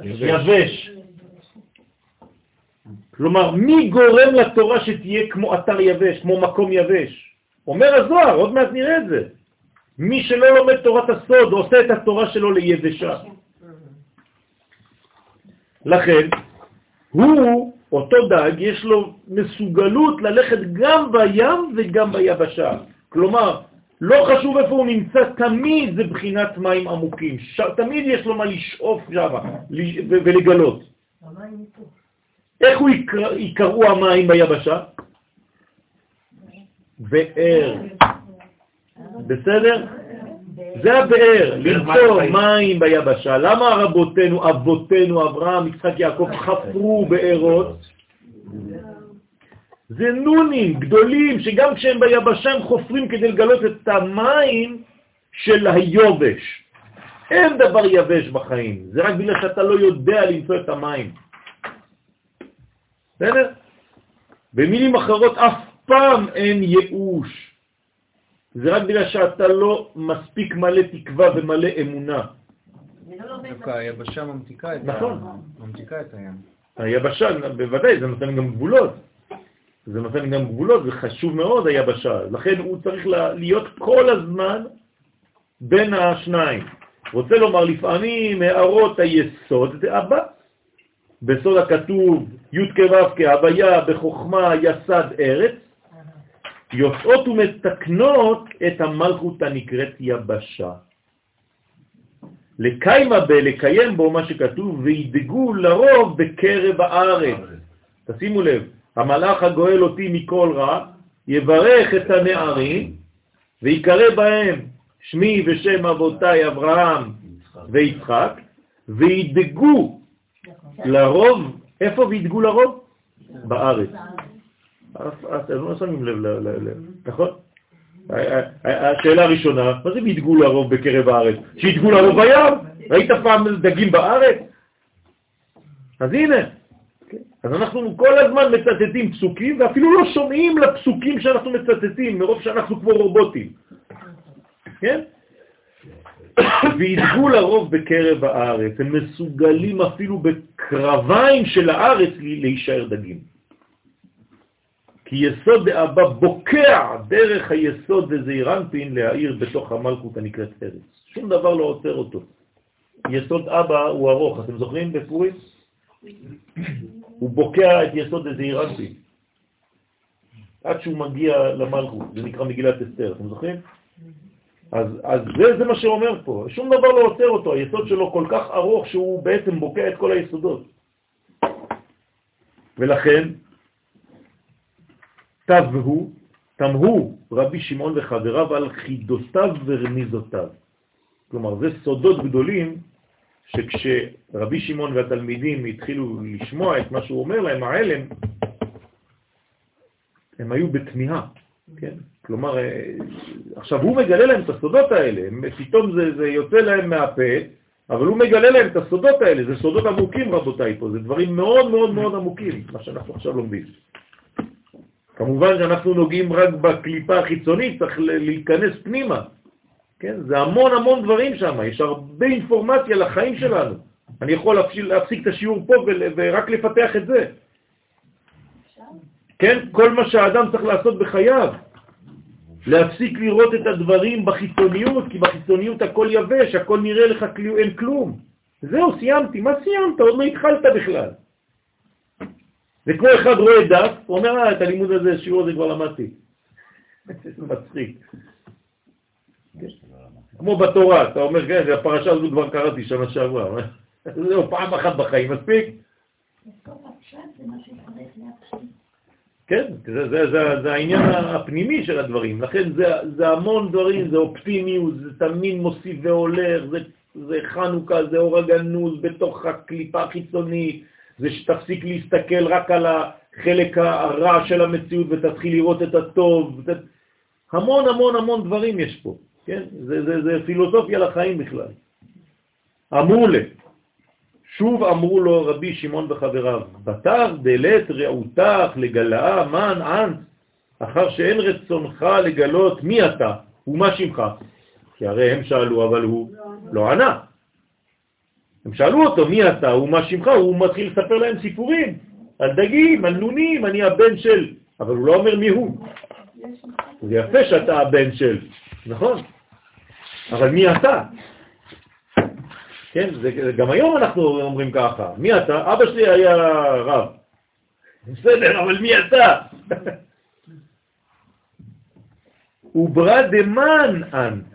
יבש. כלומר, מי גורם לתורה שתהיה כמו אתר יבש, כמו מקום יבש? אומר הזוהר, עוד מעט נראה את זה. מי שלא לומד תורת הסוד עושה את התורה שלו ליבשה. לכן, הוא, אותו דג, יש לו מסוגלות ללכת גם בים וגם ביבשה. כלומר, לא חשוב איפה הוא נמצא, תמיד זה בחינת מים עמוקים. ש... תמיד יש לו מה לשאוף שם ולגלות. איך הוא יקר... יקראו המים ביבשה? באר. בסדר? זה הבאר, למצוא מים ביבשה. למה רבותינו, אבותינו, אברהם, יצחק, יעקב, חפרו בארות? זה נונים גדולים שגם כשהם ביבשה הם חופרים כדי לגלות את המים של היובש. אין דבר יבש בחיים, זה רק בגלל שאתה לא יודע למצוא את המים. בסדר? במילים אחרות, אף פעם אין ייאוש. זה רק בגלל שאתה לא מספיק מלא תקווה ומלא אמונה. דווקא היבשה ממתיקה את נכון. הים. היבשה, בוודאי, זה נותן גם גבולות. זה נותן גם גבולות, זה חשוב מאוד היבשה. לכן הוא צריך להיות כל הזמן בין השניים. רוצה לומר, לפעמים הערות היסוד זה אבא. בסוד הכתוב י' כו' כהוויה בחוכמה יסד ארץ, יוצאות ומתקנות את המלכות הנקראת יבשה. לקיימה ב, לקיים בו מה שכתוב, וידגו לרוב בקרב הארץ. תשימו לב, המלאך הגואל אותי מכל רע, יברך את הנערים, ויקרא בהם שמי ושם אבותיי אברהם ויצחק, וידגו לרוב, איפה וידגו לרוב? בארץ. אתם לא שמים לב, נכון? השאלה הראשונה, מה זה וידגו לרוב בקרב הארץ? שידגו לרוב בים? ראית פעם דגים בארץ? אז הנה, אז אנחנו כל הזמן מצטטים פסוקים, ואפילו לא שומעים לפסוקים שאנחנו מצטטים, מרוב שאנחנו כמו רובוטים. כן? וידגו לרוב בקרב הארץ, הם מסוגלים אפילו בקרביים של הארץ להישאר דגים. כי יסוד דאבא בוקע דרך היסוד וזעירנפין להעיר בתוך המלכות הנקראת ארץ. שום דבר לא עוצר אותו. יסוד אבא הוא ארוך, אתם זוכרים בפורים? הוא בוקע את יסוד הזעירנטי, עד שהוא מגיע למלכות, זה נקרא מגילת אסתר, אתם זוכרים? אז, אז זה, זה מה שאומר פה, שום דבר לא עוצר אותו, היסוד שלו כל כך ארוך שהוא בעצם בוקע את כל היסודות. ולכן, תבהו, תמהו רבי שמעון וחבריו על חידותיו ורמיזותיו. כלומר, זה סודות גדולים שכשרבי שמעון והתלמידים התחילו לשמוע את מה שהוא אומר להם, העלם, הם היו בתמיהה, כן? כלומר, אה, עכשיו הוא מגלה להם את הסודות האלה, פתאום זה, זה יוצא להם מהפה, אבל הוא מגלה להם את הסודות האלה, זה סודות עמוקים רבותיי פה, זה דברים מאוד מאוד מאוד עמוקים, מה שאנחנו עכשיו לומדים. כמובן שאנחנו נוגעים רק בקליפה החיצונית, צריך להיכנס פנימה, כן? זה המון המון דברים שם, יש הרבה אינפורמציה לחיים שלנו. אני יכול להפסיק את השיעור פה ורק לפתח את זה. כן? כל מה שהאדם צריך לעשות בחייו. להפסיק לראות את הדברים בחיצוניות, כי בחיצוניות הכל יבש, הכל נראה לך כאילו אין כלום. זהו, סיימתי. מה סיימת? עוד לא התחלת בכלל. זה כמו אחד רואה דף, הוא אומר, אה, את הלימוד הזה, שיעור הזה כבר למדתי. זה מצחיק. כמו בתורה, אתה אומר, כן, הפרשה הזו כבר קראתי שנה שעברה. זהו, פעם אחת בחיים, מספיק? כן, זה, זה, זה, זה העניין הפנימי של הדברים, לכן זה, זה המון דברים, זה אופטימיות, זה תמיד מוסיף והולך, זה, זה חנוכה, זה אור הגנוז בתוך הקליפה החיצונית, זה שתפסיק להסתכל רק על החלק הרע של המציאות ותתחיל לראות את הטוב, זה, המון המון המון דברים יש פה. כן? זה, זה, זה פילוסופיה לחיים בכלל. אמרו לה, שוב אמרו לו רבי שמעון וחבריו, בתר דלת רעותך לגלאה מן אנט, אחר שאין רצונך לגלות מי אתה ומה שמך. כי הרי הם שאלו, אבל הוא לא, ענה. הם שאלו אותו, מי אתה ומה שמך? הוא מתחיל לספר להם סיפורים על דגים, על נונים, אני הבן של, אבל הוא לא אומר מי הוא. זה יפה שאתה הבן של, נכון? אבל מי אתה? כן, זה, גם היום אנחנו אומרים ככה, מי אתה? אבא שלי היה רב. בסדר, אבל מי אתה? וברה דמן אנט,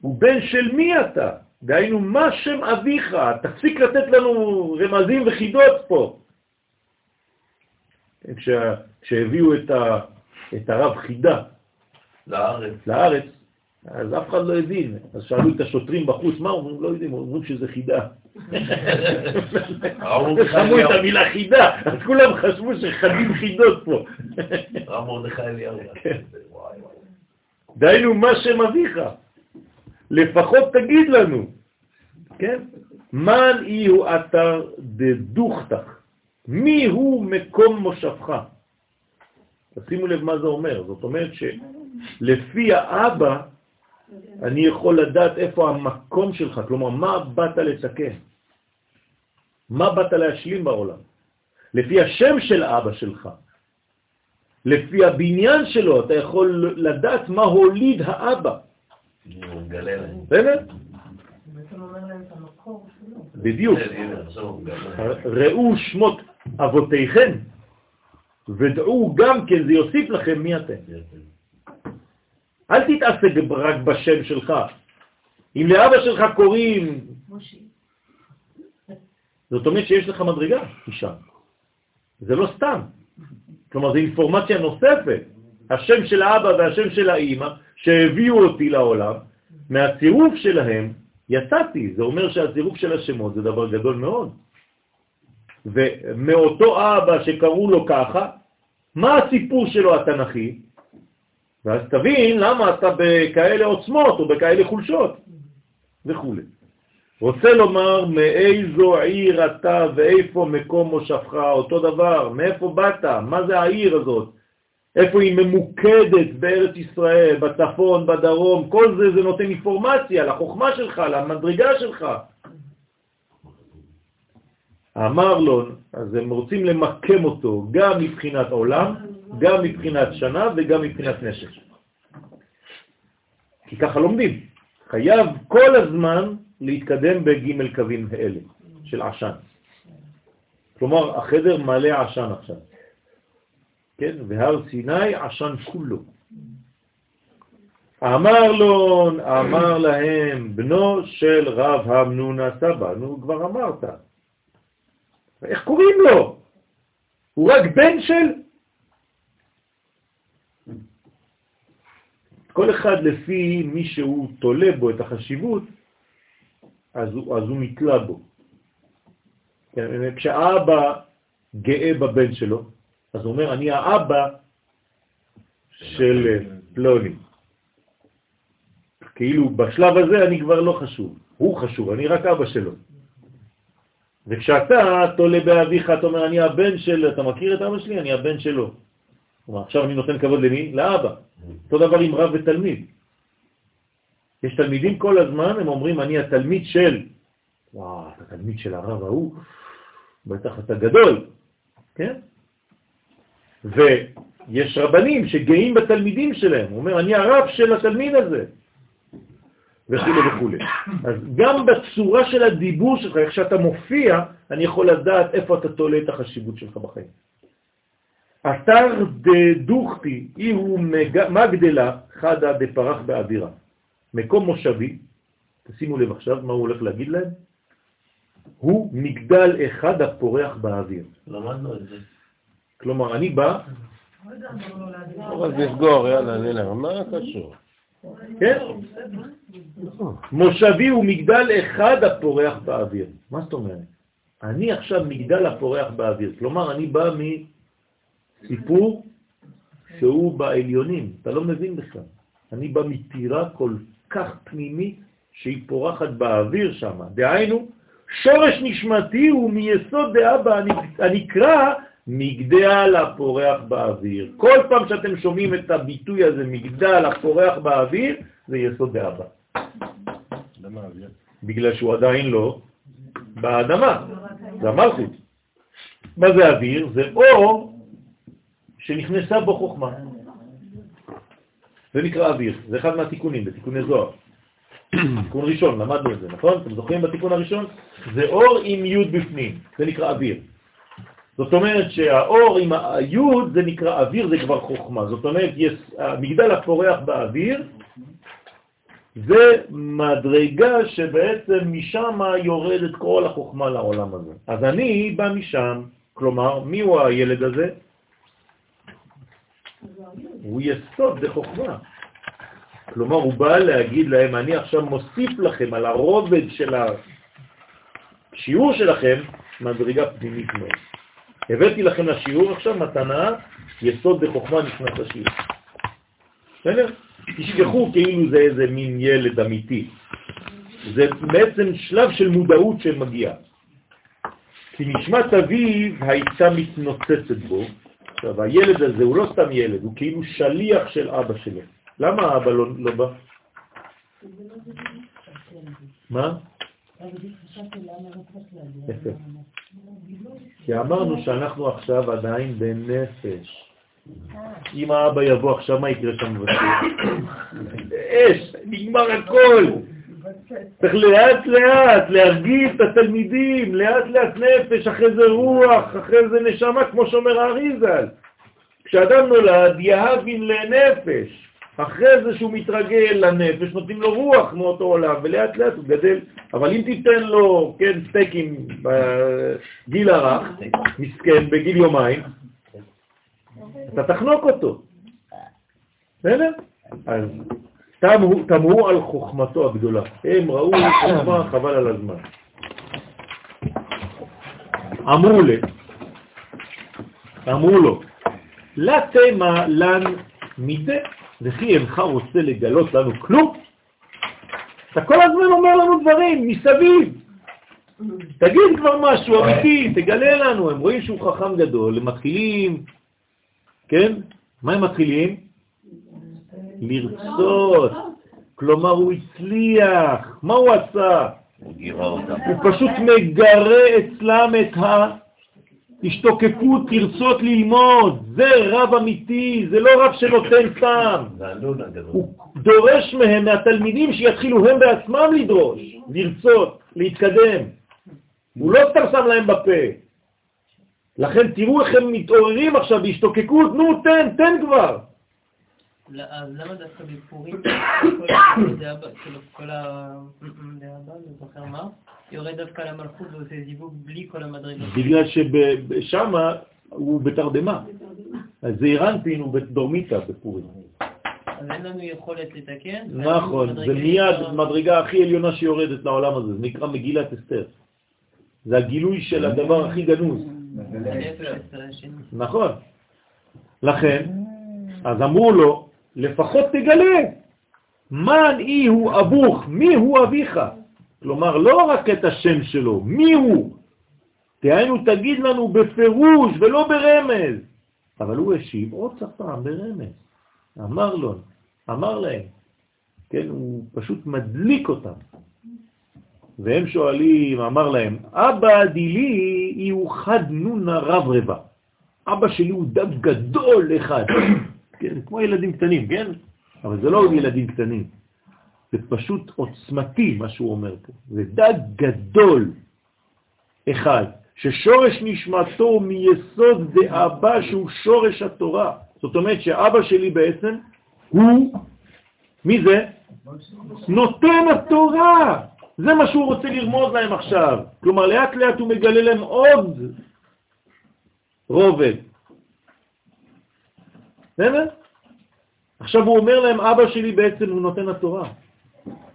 הוא בן של מי אתה? דהיינו, מה שם אביך? תפסיק לתת לנו רמזים וחידות פה. כשה, כשהביאו את, ה, את הרב חידה לארץ. לארץ, אז אף אחד לא הבין. אז שאלו את השוטרים בחוץ, מה אומרים? לא יודעים, אומרים שזה חידה. שמעו את המילה חידה, אז כולם חשבו שחדים חידות פה. רב מרדכי אליהו. כן. דהיינו, מה שם אביך? לפחות תגיד לנו, כן? מן אי הוא אתר דדוכתך? מי הוא מקום מושבך? תשימו לב מה זה אומר. זאת אומרת שלפי האבא אני יכול לדעת איפה המקום שלך, כלומר, מה באת לתקן? מה באת להשלים בעולם? לפי השם של אבא שלך, לפי הבניין שלו, אתה יכול לדעת מה הוליד האבא. באמת? בדיוק. ראו שמות אבותיכם, ודעו גם כן, זה יוסיף לכם מי אתם. אל תתעסק רק בשם שלך. אם לאבא שלך קוראים. זאת אומרת שיש לך מדרגה משם. זה לא סתם. כלומר, זו אינפורמציה נוספת. השם של האבא והשם של האימא שהביאו אותי לעולם, מהצירוף שלהם יצאתי. זה אומר שהצירוף של השמות זה דבר גדול מאוד. ומאותו אבא שקראו לו ככה, מה הסיפור שלו התנ"כי? ואז תבין למה אתה בכאלה עוצמות או בכאלה חולשות. וכו'. רוצה לומר מאיזו עיר אתה ואיפה מקום מושבך, אותו דבר, מאיפה באת, מה זה העיר הזאת, איפה היא ממוקדת בארץ ישראל, בצפון, בדרום, כל זה זה נותן אינפורמציה לחוכמה שלך, למדרגה שלך. אמר לו, אז הם רוצים למקם אותו גם מבחינת עולם, גם מבחינת שנה וגם מבחינת נשק. כי ככה לומדים. חייב כל הזמן להתקדם בג' קווים האלה של עשן. כלומר, החדר מלא עשן עכשיו. כן? והר סיני עשן כולו. אמר לו, אמר להם, בנו של רב המנונה סבא, נו, כבר אמרת. איך קוראים לו? הוא רק בן של... כל אחד לפי מי שהוא תולה בו את החשיבות, אז הוא, אז הוא מתלה בו. כן, כשהאבא גאה בבן שלו, אז הוא אומר, אני האבא של פלוני. כאילו בשלב הזה אני כבר לא חשוב, הוא חשוב, אני רק אבא שלו. וכשאתה תולה באביך, אתה אומר, אני הבן של, אתה מכיר את אבא שלי? אני הבן שלו. כלומר, עכשיו אני נותן כבוד למי? לאבא. אותו דבר עם רב ותלמיד. יש תלמידים כל הזמן, הם אומרים, אני התלמיד של, וואו, אתה תלמיד של הרב ההוא, בטח אתה גדול, כן? ויש רבנים שגאים בתלמידים שלהם, הוא אומר, אני הרב של התלמיד הזה, וכו' וכו'. אז גם בצורה של הדיבור שלך, איך שאתה מופיע, אני יכול לדעת איפה אתה תולה את החשיבות שלך בחיים. אתר דוכתי, אי הוא מגדלה חדה דפרח באווירה. מקום מושבי, תשימו לב עכשיו מה הוא הולך להגיד להם, הוא מגדל אחד הפורח באוויר. למדנו את זה. כלומר, אני בא. אז נסגור, יאללה, נלך. מה קשור? כן? מושבי הוא מגדל אחד הפורח באוויר. מה זאת אומרת? אני עכשיו מגדל הפורח באוויר. כלומר, אני בא מסיפור שהוא בעליונים. אתה לא מבין בכלל. אני בא מטירה כל כך פנימית שהיא פורחת באוויר שם. דהיינו, שורש נשמתי הוא מיסוד דאבא הנקרא מגדל הפורח באוויר. כל פעם שאתם שומעים את הביטוי הזה, מגדל הפורח באוויר, זה יסוד דאבא. למה אוויר? בגלל שהוא עדיין לא באדמה, זה המלכות. מה זה אוויר? זה אור שנכנסה בו חוכמה. זה נקרא אוויר, זה אחד מהתיקונים, בתיקוני זוהר. תיקון ראשון, למדנו את זה, נכון? אתם זוכרים בתיקון הראשון? זה אור עם י' בפנים, זה נקרא אוויר. זאת אומרת שהאור עם הי' זה נקרא אוויר, זה כבר חוכמה. זאת אומרת, יש, המגדל הפורח באוויר זה מדרגה שבעצם משם יורדת כל החוכמה לעולם הזה. אז אני בא משם, כלומר, מי הוא הילד הזה? הוא יסוד דחוכמה. כלומר, הוא בא להגיד להם, אני עכשיו מוסיף לכם על הרובד של השיעור שלכם מדרגה פנימית מאוד. הבאתי לכם לשיעור עכשיו מתנה, יסוד בחוכמה נכנס לשיעור. בסדר? תשכחו כאילו זה איזה מין ילד אמיתי. זה בעצם שלב של מודעות שמגיע. כי נשמת אביו הייתה מתנוצצת בו. עכשיו, הילד הזה הוא לא סתם ילד, הוא כאילו שליח של אבא שלו. למה אבא לא, לא בא? מה? כי אמרנו שאנחנו עכשיו עדיין בנפש. אם האבא יבוא עכשיו, מה יקרה שם אש, נגמר הכל. צריך לאט לאט להרגיש את התלמידים, לאט לאט נפש, אחרי זה רוח, אחרי זה נשמה, כמו שאומר האריזל. כשאדם נולד, יהבין לנפש. אחרי זה שהוא מתרגל לנפש, נותנים לו רוח מאותו עולם, ולאט לאט הוא גדל. אבל אם תיתן לו, כן, סטייקים בגיל הרך, מסכן, בגיל יומיים, אתה תחנוק אותו. בסדר? אז תמהו, על חוכמתו הגדולה. הם ראו חוכמה חבל על הזמן. אמרו לי, אמרו לו, לה תמה לן מידה, וכי אינך רוצה לגלות לנו כלום? אתה כל הזמן אומר לנו דברים מסביב. תגיד כבר משהו אמיתי, תגלה לנו. הם רואים שהוא חכם גדול, הם מתחילים, כן? מה הם מתחילים? לרצות. כלומר, הוא הצליח. מה הוא עשה? הוא פשוט מגרה אצלם את ההשתוקקות, לרצות ללמוד. זה רב אמיתי, זה לא רב שנותן סתם. הוא דורש מהם, מהתלמידים, שיתחילו הם בעצמם לדרוש, לרצות, להתקדם. הוא לא סתם שם להם בפה. לכן תראו איך הם מתעוררים עכשיו בהשתוקקות, נו תן, תן כבר. אז למה דווקא בפורים, כל הדאבא, אני זוכר מה, יורד דווקא למלכות ועושה זיווג בלי כל המדרגות? בגלל ששם הוא בתרדמה. אז זה אירנטין הוא בדורמיטה בפורים. אז אין לנו יכולת לתקן? נכון, זה מיד מדרגה הכי עליונה שיורדת לעולם הזה, זה נקרא מגילת אסתר. זה הגילוי של הדבר הכי גנוז. נכון. לכן, אז אמרו לו, לפחות תגלה, מן אי הוא אבוך, מי הוא אביך? כלומר, לא רק את השם שלו, מי הוא? תהיינו, תגיד לנו בפירוש ולא ברמז. אבל הוא השיב עוד פעם ברמז. אמר לו, אמר להם, כן, הוא פשוט מדליק אותם. והם שואלים, אמר להם, אבא דילי היא חד נונה רב רבה. אבא שלי הוא דג גדול אחד. כן, כמו ילדים קטנים, כן? אבל זה לא ילדים קטנים. זה פשוט עוצמתי, מה שהוא אומר פה. זה דג גדול אחד, ששורש נשמתו מיסוד דאבא שהוא שורש התורה. זאת אומרת שאבא שלי בעצם הוא, מי זה? נותן התורה. זה מה שהוא רוצה לרמוז להם עכשיו. כלומר, לאט לאט הוא מגלה להם עוד רובד. בסדר? עכשיו הוא אומר להם, אבא שלי בעצם הוא נותן התורה.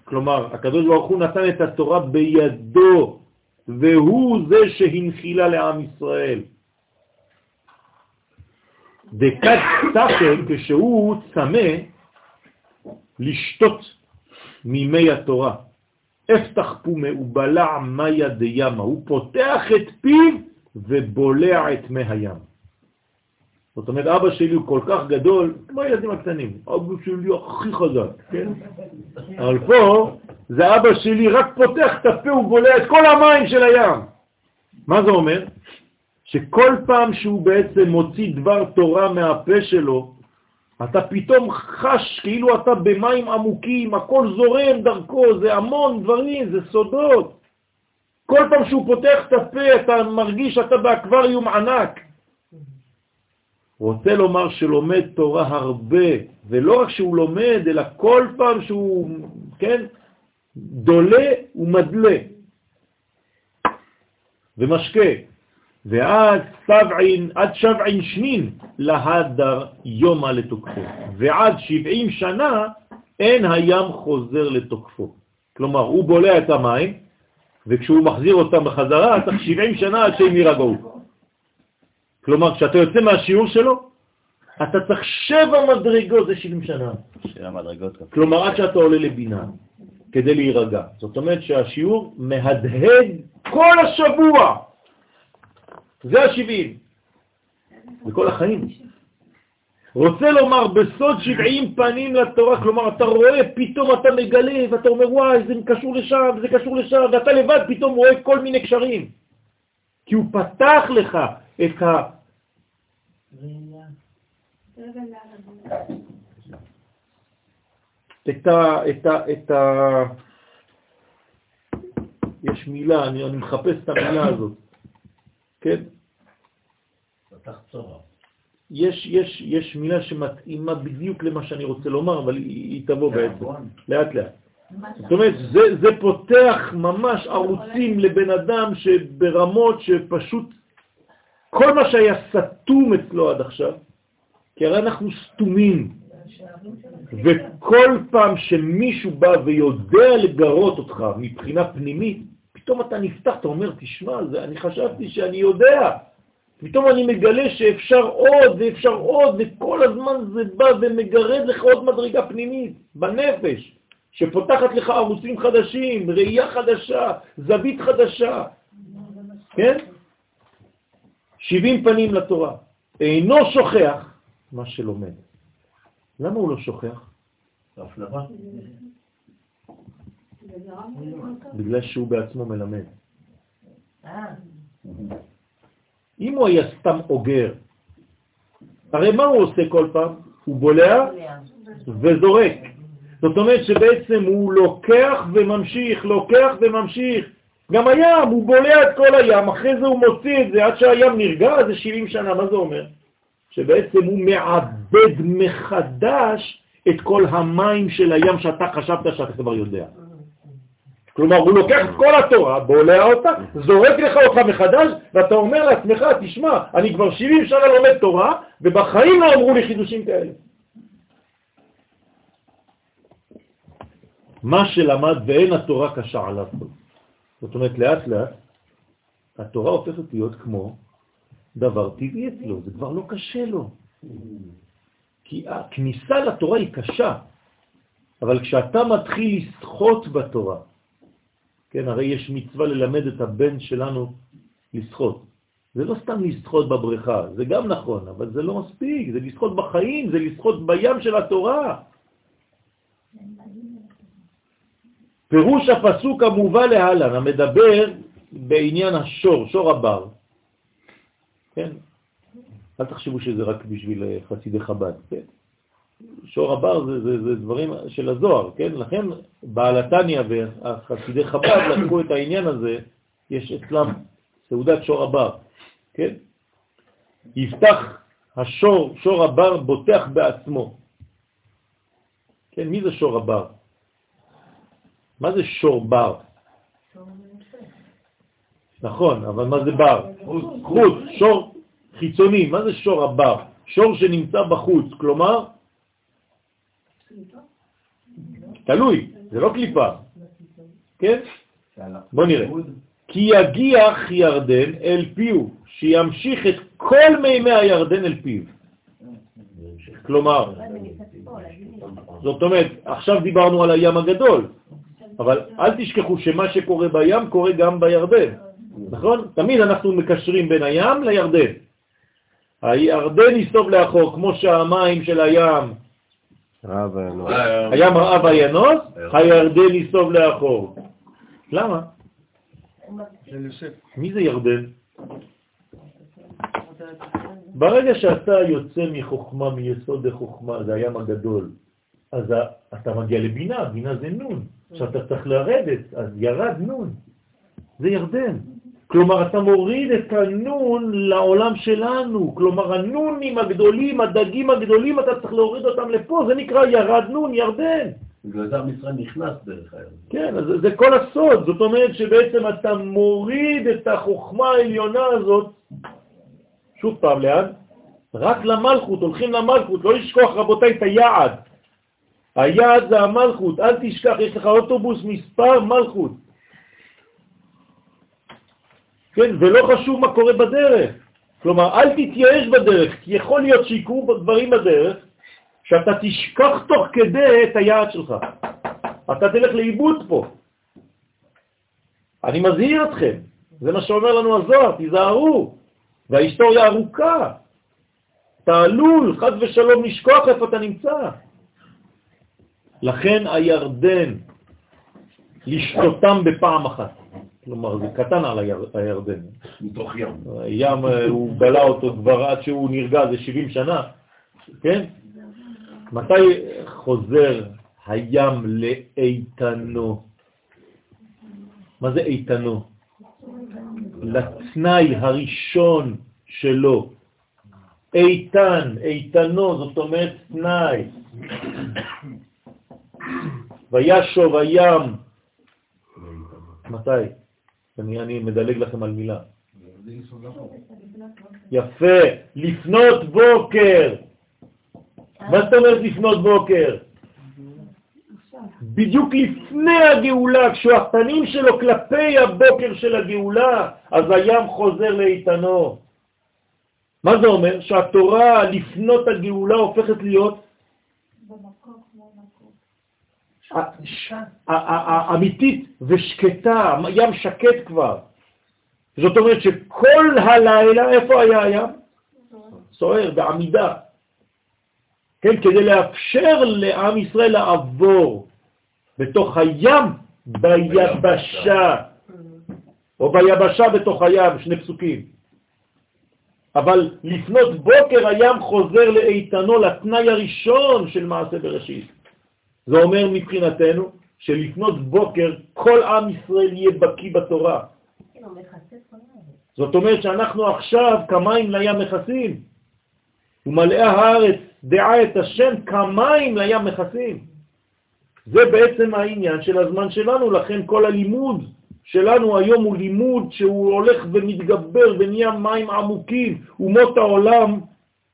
כלומר, הקדוש ברוך הוא נתן את התורה בידו, והוא זה שהנחילה לעם ישראל. דקת ספר, כשהוא צמא לשתות מימי התורה. אפתח פומה ובלע מיה דימה, הוא פותח את פיו ובולע את מי הים. זאת אומרת, אבא שלי הוא כל כך גדול, כמו הילדים הקטנים, אבא שלי הכי חזק, כן? אבל פה זה אבא שלי רק פותח את הפה ובולע את כל המים של הים. מה זה אומר? שכל פעם שהוא בעצם מוציא דבר תורה מהפה שלו, אתה פתאום חש כאילו אתה במים עמוקים, הכל זורם דרכו, זה המון דברים, זה סודות. כל פעם שהוא פותח את הפה אתה מרגיש שאתה באקווריום ענק. רוצה לומר שלומד תורה הרבה, ולא רק שהוא לומד, אלא כל פעם שהוא, כן, דולה ומדלה ומשקה. ועד שבעין, עד שבעין שנין להדר יומה לתוקפו, ועד שבעים שנה אין הים חוזר לתוקפו. כלומר, הוא בולע את המים, וכשהוא מחזיר אותם בחזרה, צריך 70 שנה עד שהם יירגעו. כלומר, כשאתה יוצא מהשיעור שלו, אתה צריך שבע מדרגות, זה 70 שנה. שבע מדרגות. כלומר, עד שאתה עולה לבינה, כדי להירגע. זאת אומרת שהשיעור מהדהד כל השבוע. זה השבעים. בכל החיים. רוצה לומר, בסוד שבעים פנים לתורה, כלומר, אתה רואה, פתאום אתה מגלה, ואתה אומר, וואי, זה קשור לשם, זה קשור לשם, ואתה לבד פתאום רואה כל מיני קשרים. כי הוא פתח לך את ה... את ה... את ה... את ה... יש מילה, אני, אני מחפש את המילה הזאת, כן? יש, יש, יש מילה שמתאימה בדיוק למה שאני רוצה לומר, אבל היא, היא תבוא בעצם, לאט לאט. זאת אומרת, זה, זה פותח ממש ערוצים לבן אדם שברמות שפשוט כל מה שהיה סתום אצלו עד עכשיו, כי הרי אנחנו סתומים, וכל פעם שמישהו בא ויודע לגרות אותך מבחינה פנימית, פתאום אתה נפתח, אתה אומר, תשמע, זה, אני חשבתי שאני יודע, פתאום אני מגלה שאפשר עוד ואפשר עוד, וכל הזמן זה בא ומגרד לך עוד מדרגה פנימית, בנפש, שפותחת לך ערוצים חדשים, ראייה חדשה, זווית חדשה, כן? 70 פנים לתורה. אינו שוכח מה שלומד. למה הוא לא שוכח? בגלל שהוא בעצמו מלמד. אם הוא היה סתם אוגר, הרי מה הוא עושה כל פעם? הוא בולע וזורק. זאת אומרת שבעצם הוא לוקח וממשיך, לוקח וממשיך. גם הים, הוא בולע את כל הים, אחרי זה הוא מוציא את זה, עד שהים נרגע, זה 70 שנה. מה זה אומר? שבעצם הוא מעבד מחדש את כל המים של הים שאתה חשבת שאתה כבר יודע. כלומר, הוא לוקח את כל התורה, בולע אותה, זורק לך אותך מחדש, ואתה אומר לעצמך, תשמע, אני כבר 70 שנה לומד תורה, ובחיים לא אמרו לי חידושים כאלה. מה שלמד ואין התורה קשה עליו. זאת אומרת, לאט לאט, התורה הופכת להיות כמו דבר טבעי אצלו, זה כבר לא קשה לו. כי הכניסה לתורה היא קשה, אבל כשאתה מתחיל לשחות בתורה, כן, הרי יש מצווה ללמד את הבן שלנו לשחות. זה לא סתם לשחות בבריכה, זה גם נכון, אבל זה לא מספיק, זה לשחות בחיים, זה לשחות בים של התורה. פירוש הפסוק המובא להלן, המדבר בעניין השור, שור הבר. כן? אל תחשבו שזה רק בשביל חסידי חב"ד, כן? שור הבר זה, זה, זה דברים של הזוהר, כן? לכן בעלתניה והחסידי חב"ד לקחו את העניין הזה, יש אצלם סעודת שור הבר, כן? יפתח השור, שור הבר בוטח בעצמו. כן, מי זה שור הבר? מה זה שור בר? נכון, אבל מה זה בר? חוץ, שור חיצוני. מה זה שור הבר? שור שנמצא בחוץ, כלומר תלוי, זה לא קליפה. כן? בוא נראה. כי יגיח ירדן אל פיו, שימשיך את כל מימי הירדן אל פיו. כלומר, זאת אומרת, עכשיו דיברנו על הים הגדול, אבל אל תשכחו שמה שקורה בים קורה גם בירדן, נכון? תמיד אנחנו מקשרים בין הים לירדן. הירדן יסתוב לאחור, כמו שהמים של הים רב. הים רעב הינוס, הירדן יסוב לאחור. למה? מי זה ירדן? ברגע שאתה יוצא מחוכמה, מיסוד החוכמה, זה הים הגדול, אז אתה מגיע לבינה, בינה זה נון. עכשיו אתה צריך לרדת, אז ירד נון. זה ירדן. כלומר, אתה מוריד את הנון לעולם שלנו. כלומר, הנונים הגדולים, הדגים הגדולים, אתה צריך להוריד אותם לפה. זה נקרא ירד נון, ירדן. בגלל זה עם ישראל נכנס דרך הירדן. כן, אז זה- כל הסוד. זאת אומרת שבעצם אתה מוריד את החוכמה העליונה הזאת, שוב פעם, לאן? רק למלכות, הולכים למלכות, לא לשכוח רבותיי את היעד. היעד זה המלכות, אל תשכח, יש לך אוטובוס מספר מלכות. כן, ולא חשוב מה קורה בדרך. כלומר, אל תתייאש בדרך, כי יכול להיות שיקרו דברים בדרך, שאתה תשכח תוך כדי את היעד שלך. אתה תלך לאיבוד פה. אני מזהיר אתכם, זה מה שאומר לנו הזוהר, תיזהרו, וההיסטוריה ארוכה. אתה עלול, חד ושלום, לשכוח איפה אתה נמצא. לכן הירדן, לשתותם בפעם אחת. כלומר, זה קטן על היר, הירדן. מתוך ים. ים, אה, הוא בלע אותו כבר עד שהוא נרגע, זה 70 שנה, כן? מתי חוזר הים לאיתנו? מה זה איתנו? לתנאי הראשון שלו. איתן, איתנו, זאת אומרת תנאי. וישוב הים. מתי? אני, אני מדלג לכם על מילה. יפה, לפנות בוקר. מה זאת אומרת לפנות בוקר? בדיוק לפני הגאולה, כשהפנים שלו כלפי הבוקר של הגאולה, אז הים חוזר לאיתנו. מה זה אומר? שהתורה לפנות הגאולה הופכת להיות ה- אמיתית ושקטה, ים שקט כבר. זאת אומרת שכל הלילה, איפה היה הים? סוער, בעמידה. כן, כדי לאפשר לעם ישראל לעבור בתוך הים ביבשה, או ביבשה בתוך הים, שני פסוקים. אבל לפנות בוקר הים חוזר לאיתנו, לתנאי הראשון של מעשה בראשית. זה אומר מבחינתנו שלפנות בוקר כל עם ישראל יהיה בקי בתורה. זאת אומרת שאנחנו עכשיו כמים לים מכסים, ומלאה הארץ דעה את השם כמים לים מכסים. זה בעצם העניין של הזמן שלנו, לכן כל הלימוד שלנו היום הוא לימוד שהוא הולך ומתגבר ונהיה מים עמוקים, אומות העולם,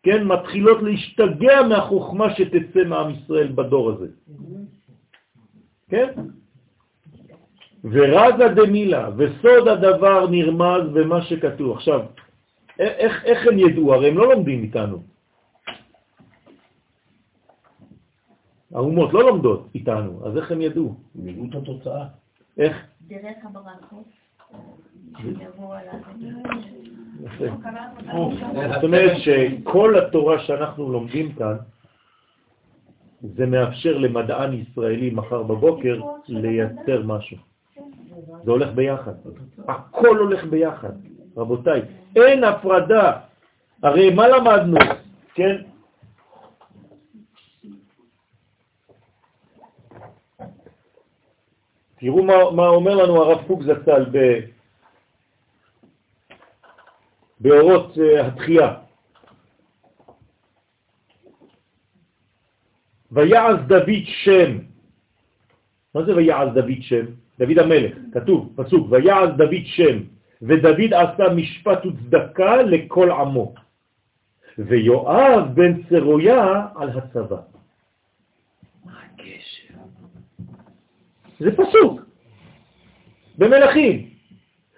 כן, מתחילות להשתגע מהחוכמה שתצא מעם ישראל בדור הזה. כן? ורזה דמילה, וסוד הדבר נרמז במה שכתוב. עכשיו, איך, איך הם ידעו? הרי הם לא לומדים איתנו. האומות לא לומדות איתנו, אז איך הם ידעו? הם יראו את התוצאה. איך? דרך הברכות. זאת אומרת שכל התורה שאנחנו לומדים כאן, זה מאפשר למדען ישראלי מחר בבוקר לייצר משהו. זה הולך ביחד. הכל הולך ביחד, רבותיי. אין הפרדה. הרי מה למדנו? כן? תראו מה, מה אומר לנו הרב קוק זצ"ל ב... באורות אה, התחייה. ויעז דוד שם. מה זה ויעז דוד שם? דוד המלך, כתוב, פסוק, ויעז דוד שם, ודוד עשה משפט וצדקה לכל עמו, ויואב בן צרויה על הצבא. מה הקשר? זה פסוק, במלכים.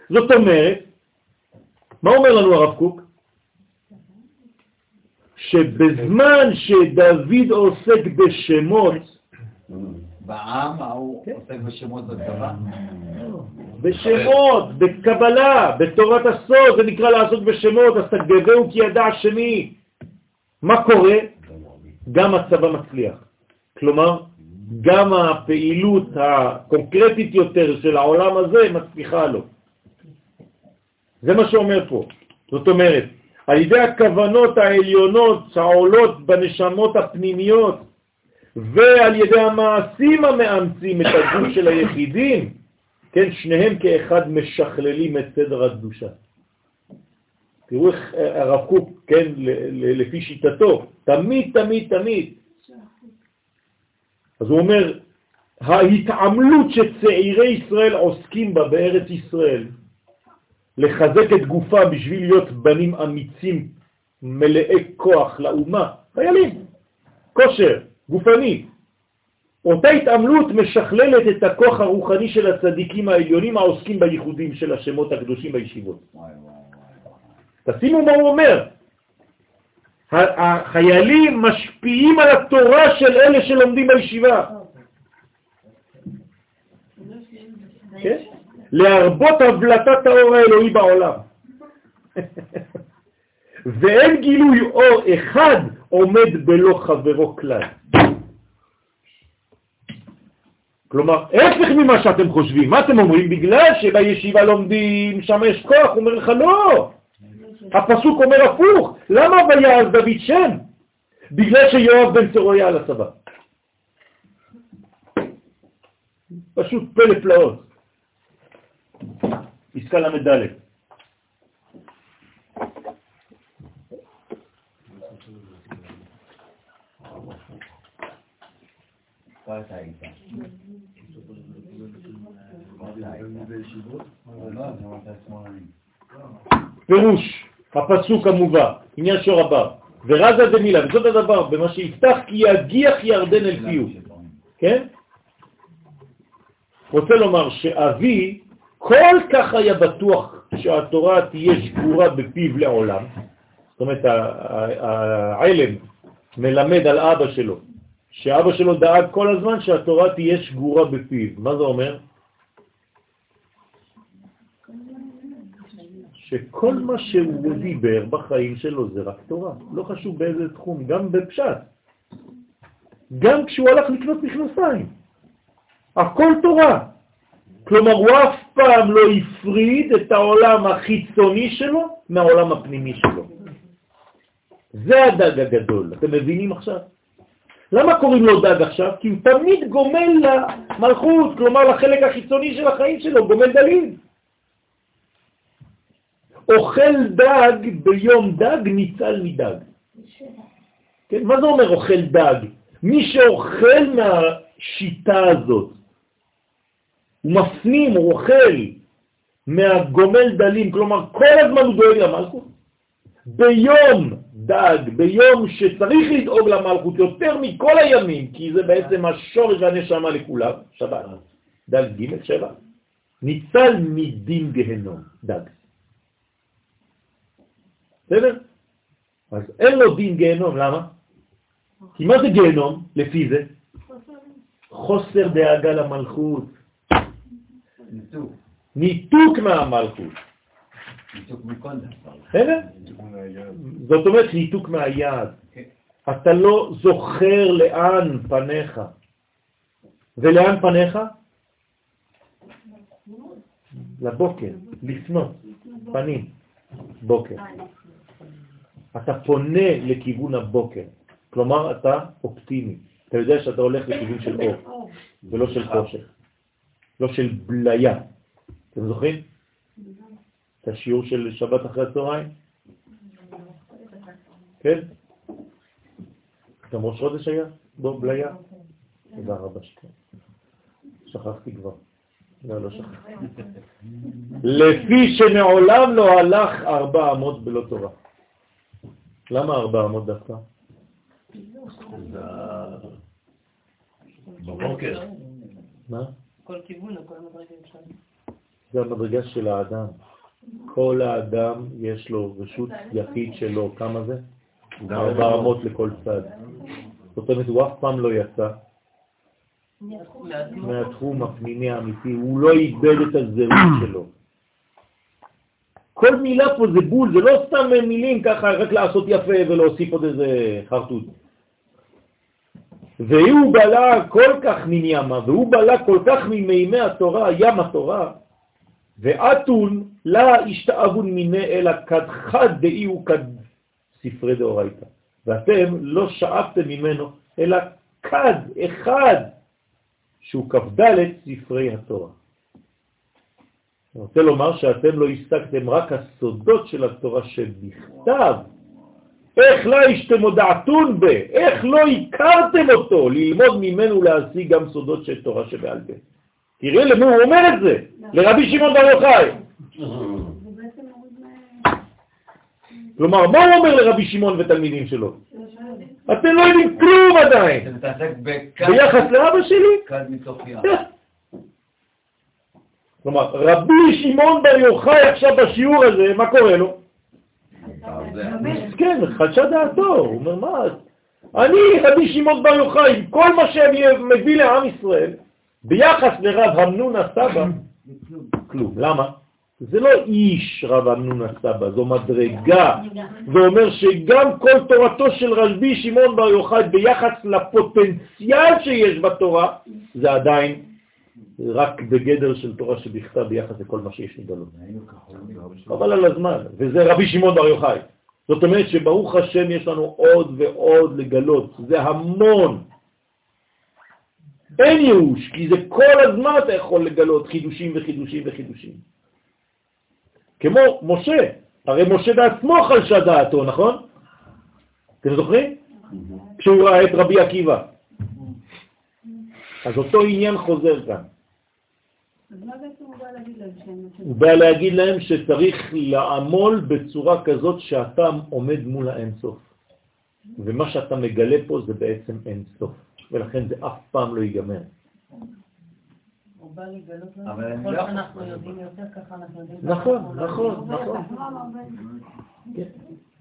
זאת אומרת, מה אומר לנו הרב קוק? שבזמן שדוד עוסק בשמות, בעם ההוא עוסק בשמות בצבא. בשמות, בקבלה, בתורת הסוד, זה נקרא לעסוק בשמות, אז תגבהו כי ידע השני. מה קורה? גם הצבא מצליח. כלומר, גם הפעילות הקונקרטית יותר של העולם הזה מצליחה לו. זה מה שאומר פה. זאת אומרת, על ידי הכוונות העליונות שעולות בנשמות הפנימיות ועל ידי המעשים המאמצים את הגוף של היחידים, כן, שניהם כאחד משכללים את סדר הקדושה. תראו איך הרב קוק, כן, לפי שיטתו, תמיד, תמיד, תמיד. אז הוא אומר, ההתעמלות שצעירי ישראל עוסקים בה בארץ ישראל, לחזק את גופה בשביל להיות בנים אמיצים, מלאי כוח לאומה, חיילים, כושר, גופני. אותה התעמלות משכללת את הכוח הרוחני של הצדיקים העליונים העוסקים בייחודים של השמות הקדושים בישיבות. תשימו מה הוא אומר. החיילים משפיעים על התורה של אלה שלומדים בישיבה. כן? להרבות הבלטת האור האלוהי בעולם. ואין גילוי אור אחד עומד בלא חברו כלל. כלומר, הפך ממה שאתם חושבים. מה אתם אומרים? בגלל שבישיבה לומדים, שם יש כוח. אומר לך, לא. הפסוק אומר הפוך. למה ויעז דוד שם? בגלל שיואב בן צרויה על הצבא. פשוט פלא פלאות. פסקה ל"ד. פירוש הפסוק המובא, עניין שור הבא, ורזה דמילה, וזאת הדבר, במה שיפתח כי יגיח ירדן אל פיו, כן? רוצה לומר שאבי כל כך היה בטוח שהתורה תהיה שגורה בפיו לעולם, זאת אומרת העלם מלמד על אבא שלו, שאבא שלו דאג כל הזמן שהתורה תהיה שגורה בפיו. מה זה אומר? שכל מה שהוא דיבר בחיים שלו זה רק תורה, לא חשוב באיזה תחום, גם בפשט. גם כשהוא הלך לקנות מכנסיים, הכל תורה. כלומר, הוא אף פעם לא הפריד את העולם החיצוני שלו מהעולם הפנימי שלו. זה הדג הגדול, אתם מבינים עכשיו? למה קוראים לו דג עכשיו? כי הוא תמיד גומל למלכות, כלומר לחלק החיצוני של החיים שלו, גומל דלים. אוכל דג ביום דג ניצל מדג. כן, מה זה אומר אוכל דג? מי שאוכל מהשיטה הזאת, הוא מפנים, הוא אוכל מהגומל דלים, כלומר כל הזמן הוא דואג למלכות. ביום דג, ביום שצריך לדאוג למלכות יותר מכל הימים, כי זה בעצם השורש והנשמה לכולם, שבת, דג ג' שבע, ניצל מדין גהנום, דג. בסדר? אז אין לו דין גהנום, למה? כי מה זה גהנום לפי זה? חוסר דאגה למלכות. ניתוק. ניתוק מהמלכות. ניתוק מכל דבר. בסדר? זאת אומרת ניתוק מהיעד. כן. אתה לא זוכר לאן פניך. ולאן פניך? לבוקר, לפנות, פנים, בוקר. אתה פונה לכיוון הבוקר, כלומר אתה אופטימי. אתה יודע שאתה הולך לכיוון של אור, ולא של חושך. לא של בליה. אתם זוכרים? את השיעור של שבת אחרי הצהריים? כן? גם ראש חודש היה? בוא, בליה? תודה רבה שכן. שכחתי כבר. לא, לא שכחתי. לפי שמעולם לא הלך ארבע אמות בלא תורה. למה ארבע אמות דווקא? בבוקר. מה? כל כיוון, כל המדרגה אפשר. זה המדרגה של האדם. כל האדם יש לו רשות יחיד שלו, כמה זה? ארבע אמות לכל צד. זאת אומרת, הוא אף פעם לא יצא מהתחום הפנימי האמיתי, הוא לא איבד את הזהות שלו. כל מילה פה זה בול, זה לא סתם מילים ככה רק לעשות יפה ולהוסיף עוד איזה חרטוט. והוא בלה כל כך מן ימה, והוא בלה כל כך ממימי התורה, ים התורה, ואתון לה השתאבון מיני אלא כד חד דאי הוא כד ספרי דאורייתא. ואתם לא שאבתם ממנו, אלא כד אחד שהוא כ"ד ספרי התורה. אני רוצה לומר שאתם לא השגתם רק הסודות של התורה שבכתב, איך לא השתם הודעתון ב, איך לא הכרתם אותו, ללמוד ממנו להשיג גם סודות של תורה שבעל פה. תראה למי הוא אומר את זה, לרבי שמעון בר יוחאי. כלומר, מה הוא אומר לרבי שמעון ותלמידים שלו? אתם לא יודעים כלום עדיין. אתה מתעסק בכד ביחס לאבא שלי? ים. כלומר, רבי שמעון בר יוחאי עכשיו בשיעור הזה, מה קורה לו? כן, חדשה דעתו, הוא אומר, מה? אני, רבי שמעון בר יוחאי, כל מה שאני מביא לעם ישראל, ביחס לרב אמנון הסבא, כלום. למה? זה לא איש רב אמנון הסבא, זו מדרגה. ואומר שגם כל תורתו של רבי שמעון בר יוחאי ביחס לפוטנציאל שיש בתורה, זה עדיין רק בגדר של תורה שבכתב ביחס לכל מה שיש לגלות. אבל על הזמן, וזה רבי שמעון בר יוחאי. זאת אומרת שברוך השם יש לנו עוד ועוד לגלות, זה המון. אין ייאוש, כי זה כל הזמן אתה יכול לגלות חידושים וחידושים וחידושים. כמו משה, הרי משה בעצמו חלשה דעתו, נכון? אתם זוכרים? כשהוא ראה את רבי עקיבא. אז אותו עניין חוזר כאן. בעצם הוא בא להגיד להם שצריך לעמול בצורה כזאת שאתה עומד מול האינסוף. ומה שאתה מגלה פה זה בעצם אינסוף, ולכן זה אף פעם לא ייגמר. לא-. נכון, נכון, לא נכון.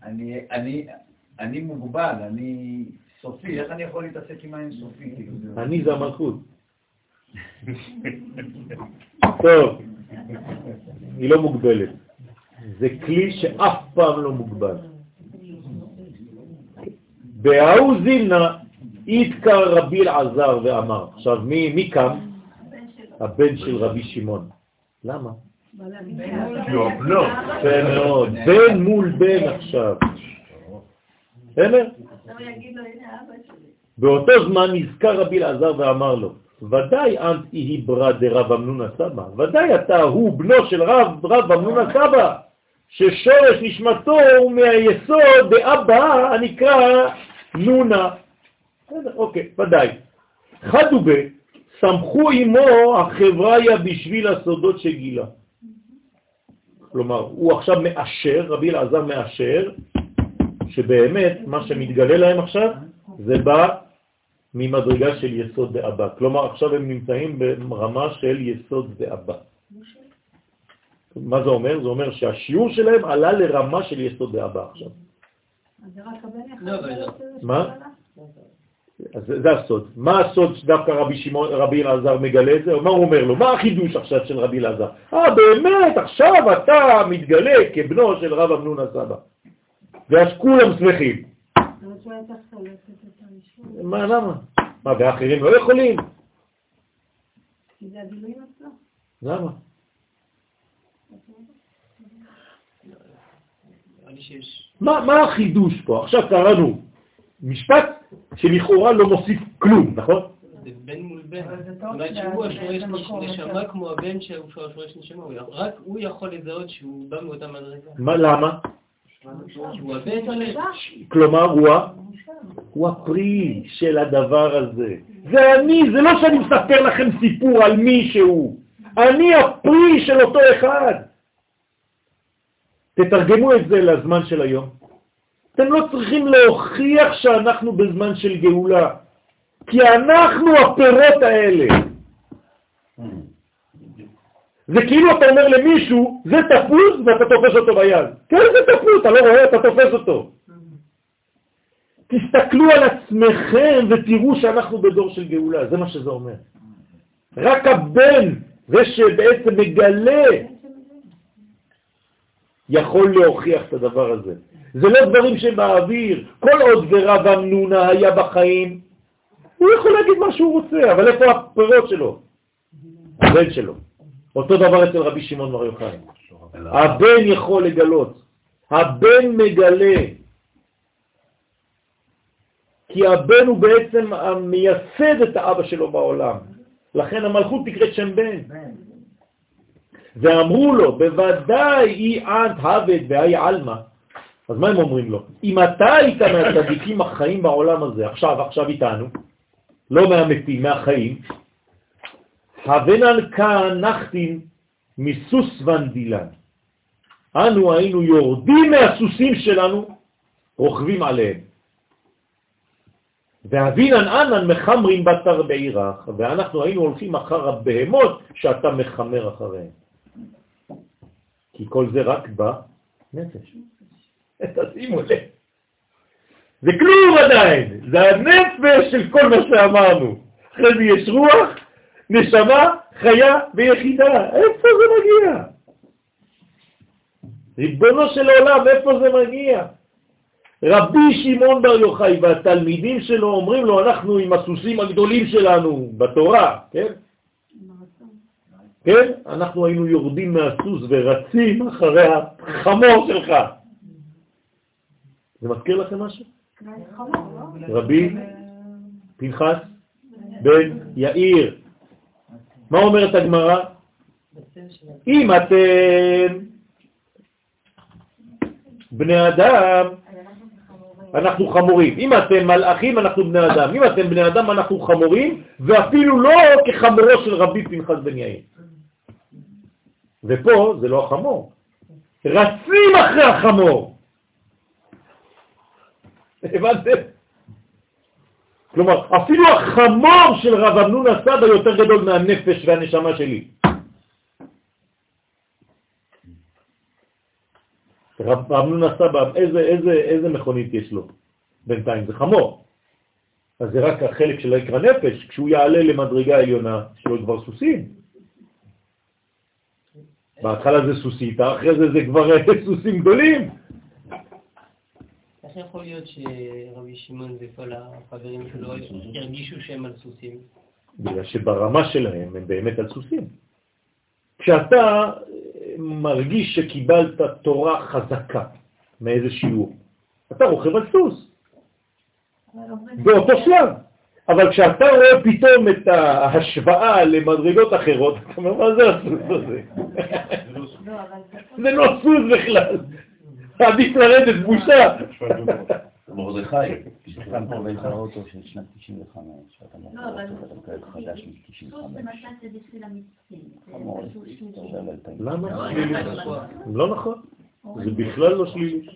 אני- אני- אני מוגבל, אני סופי, איך אני יכול להתעסק עם האין סופי? זה- אני זה המלכות. טוב, היא לא מוגבלת. זה כלי שאף פעם לא מוגבל. בהאו זילנה התקר רבי אלעזר ואמר. עכשיו, מי, מי קם? הבן של רבי שמעון. למה? יפה מאוד. בן מול בן עכשיו. בסדר? באותו זמן נזכר רבי אלעזר ואמר לו, ודאי אנט היא ברא דרב אמנון הסבא, ודאי אתה הוא בנו של רב, רב אמנון הסבא, ששורש נשמתו הוא מהיסוד דאבא הנקרא נונה. בסדר, אוקיי, ודאי. חדובה, סמכו עמו החבריה בשביל הסודות שגילה. כלומר, הוא עכשיו מאשר, רבי אלעזר מאשר, שבאמת מה שמתגלה להם עכשיו זה בא ממדרגה של יסוד דאבא. כלומר, עכשיו הם נמצאים ברמה של יסוד דאבא. מה זה אומר? זה אומר שהשיעור שלהם עלה לרמה של יסוד דאבא עכשיו. אז זה רק הבן אחד. לא, אבל לא. מה? אז זה, זה הסוד. מה הסוד שדווקא רבי שמעון, רבי אלעזר מגלה את זה? מה הוא אומר לו? מה החידוש עכשיו של רבי אלעזר? אה, באמת, עכשיו אתה מתגלה כבנו של רב אמנון הסבא. ואז כולם שמחים. מה, למה? מה, ואחרים לא יכולים? למה? מה, מה החידוש פה? עכשיו קראנו משפט שלכאורה לא מוסיף כלום, נכון? זה בן מול בן. זאת שהוא השורש נשמה. כמו הבן שהוא השורש נשמה, רק הוא יכול לזהות שהוא בא מאותה מדרגה. מה, למה? כלומר, הוא, הוא הפרי של הדבר הזה. זה אני, זה לא שאני מספר לכם סיפור על מישהו. אני הפרי של אותו אחד. תתרגמו את זה לזמן של היום. אתם לא צריכים להוכיח שאנחנו בזמן של גאולה, כי אנחנו הפירות האלה. זה כאילו אתה אומר למישהו, זה תפוס ואתה תופס אותו ביד. כן, זה תפוס, אתה לא רואה, אתה תופס אותו. תסתכלו על עצמכם ותראו שאנחנו בדור של גאולה, זה מה שזה אומר. רק הבן, זה שבעצם מגלה, יכול להוכיח את הדבר הזה. זה לא דברים שבאוויר. כל עוד ורב אמנונה היה בחיים, הוא יכול להגיד מה שהוא רוצה, אבל איפה הפירות שלו? הבן שלו. אותו דבר אצל רבי שמעון בר יוחאי. הבן יכול לגלות, הבן מגלה, כי הבן הוא בעצם המייסד את האבא שלו בעולם. לכן המלכות נקראת שם בן. ואמרו לו, בוודאי אי אנט הבד ואי עלמא. אז מה הם אומרים לו? אם אתה היית מהצדיקים החיים בעולם הזה, עכשיו, עכשיו איתנו, לא מהמתים, מהחיים, הבנן כאן נחתין מסוס ונדילן. אנו היינו יורדים מהסוסים שלנו, רוכבים עליהם. ואבינן אנן מחמרים בתר בעירך, ואנחנו היינו הולכים אחר הבהמות שאתה מחמר אחריהם. כי כל זה רק בנפש. תשימו לב. זה כלום עדיין, זה הנפש של כל מה שאמרנו. אחרי זה יש רוח, נשמה, חיה ויחידה. איפה זה מגיע? ריבונו של עולם, איפה זה מגיע? רבי שמעון בר יוחאי והתלמידים שלו אומרים לו, אנחנו עם הסוסים הגדולים שלנו בתורה, כן? כן? אנחנו היינו יורדים מהסוס ורצים אחרי החמור שלך. זה מזכיר לכם משהו? רבי פנחס בן יאיר. מה אומרת הגמרא? אם אתם בני אדם, אנחנו חמורים. אם אתם מלאכים, אנחנו בני אדם. אם אתם בני אדם, אנחנו חמורים, ואפילו לא כחמורו של רבי פנחס בן יאיר. ופה זה לא החמור. רצים אחרי החמור. הבנתם? כלומר, אפילו החמור של רב אמנון הסבא יותר גדול מהנפש והנשמה שלי. רב אמנון הסבא, איזה, איזה, איזה מכונית יש לו בינתיים? זה חמור. אז זה רק החלק של העקר הנפש, כשהוא יעלה למדרגה העליונה, שלו כבר סוסים. בהתחלה זה סוסיתא, אחרי זה זה כבר סוסים גדולים. איך יכול להיות שרבי שמעון וכל החברים שלו הרגישו שהם על סוסים? בגלל שברמה שלהם הם באמת על סוסים. כשאתה מרגיש שקיבלת תורה חזקה מאיזה שיעור, אתה רוכב על סוס. באותו שלב. אבל כשאתה רואה פתאום את ההשוואה למדרגות אחרות, אתה אומר, מה זה הסוס הזה? זה לא סוס בכלל. עדיף לרדת בושה. מרדכי, שכאן פה באיזה האוטו של שנת 95, שאתה מוכר אותו ואתה מקבל חדש מ-95. למה? לא נכון. זה בכלל לא שלילי.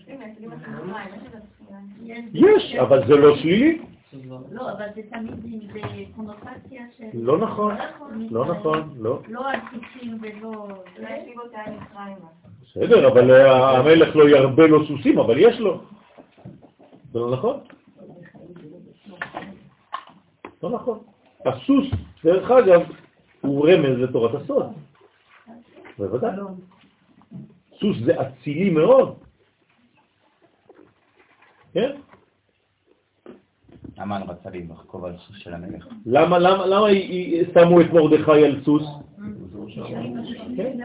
יש, אבל זה לא שלילי. לא, אבל זה תמיד קונוטציה של... לא נכון, לא נכון, לא. לא על ולא... בסדר, אבל המלך לא ירבה לו סוסים, אבל יש לו. זה לא נכון? לא נכון. הסוס, דרך אגב, הוא רמז לתורת הסוד. בוודאי. סוס זה אצילי מאוד. כן? למה אני רצה להתרחקוב על סוס של המלך? למה, למה, למה שמו את מרדכי על סוס? כן?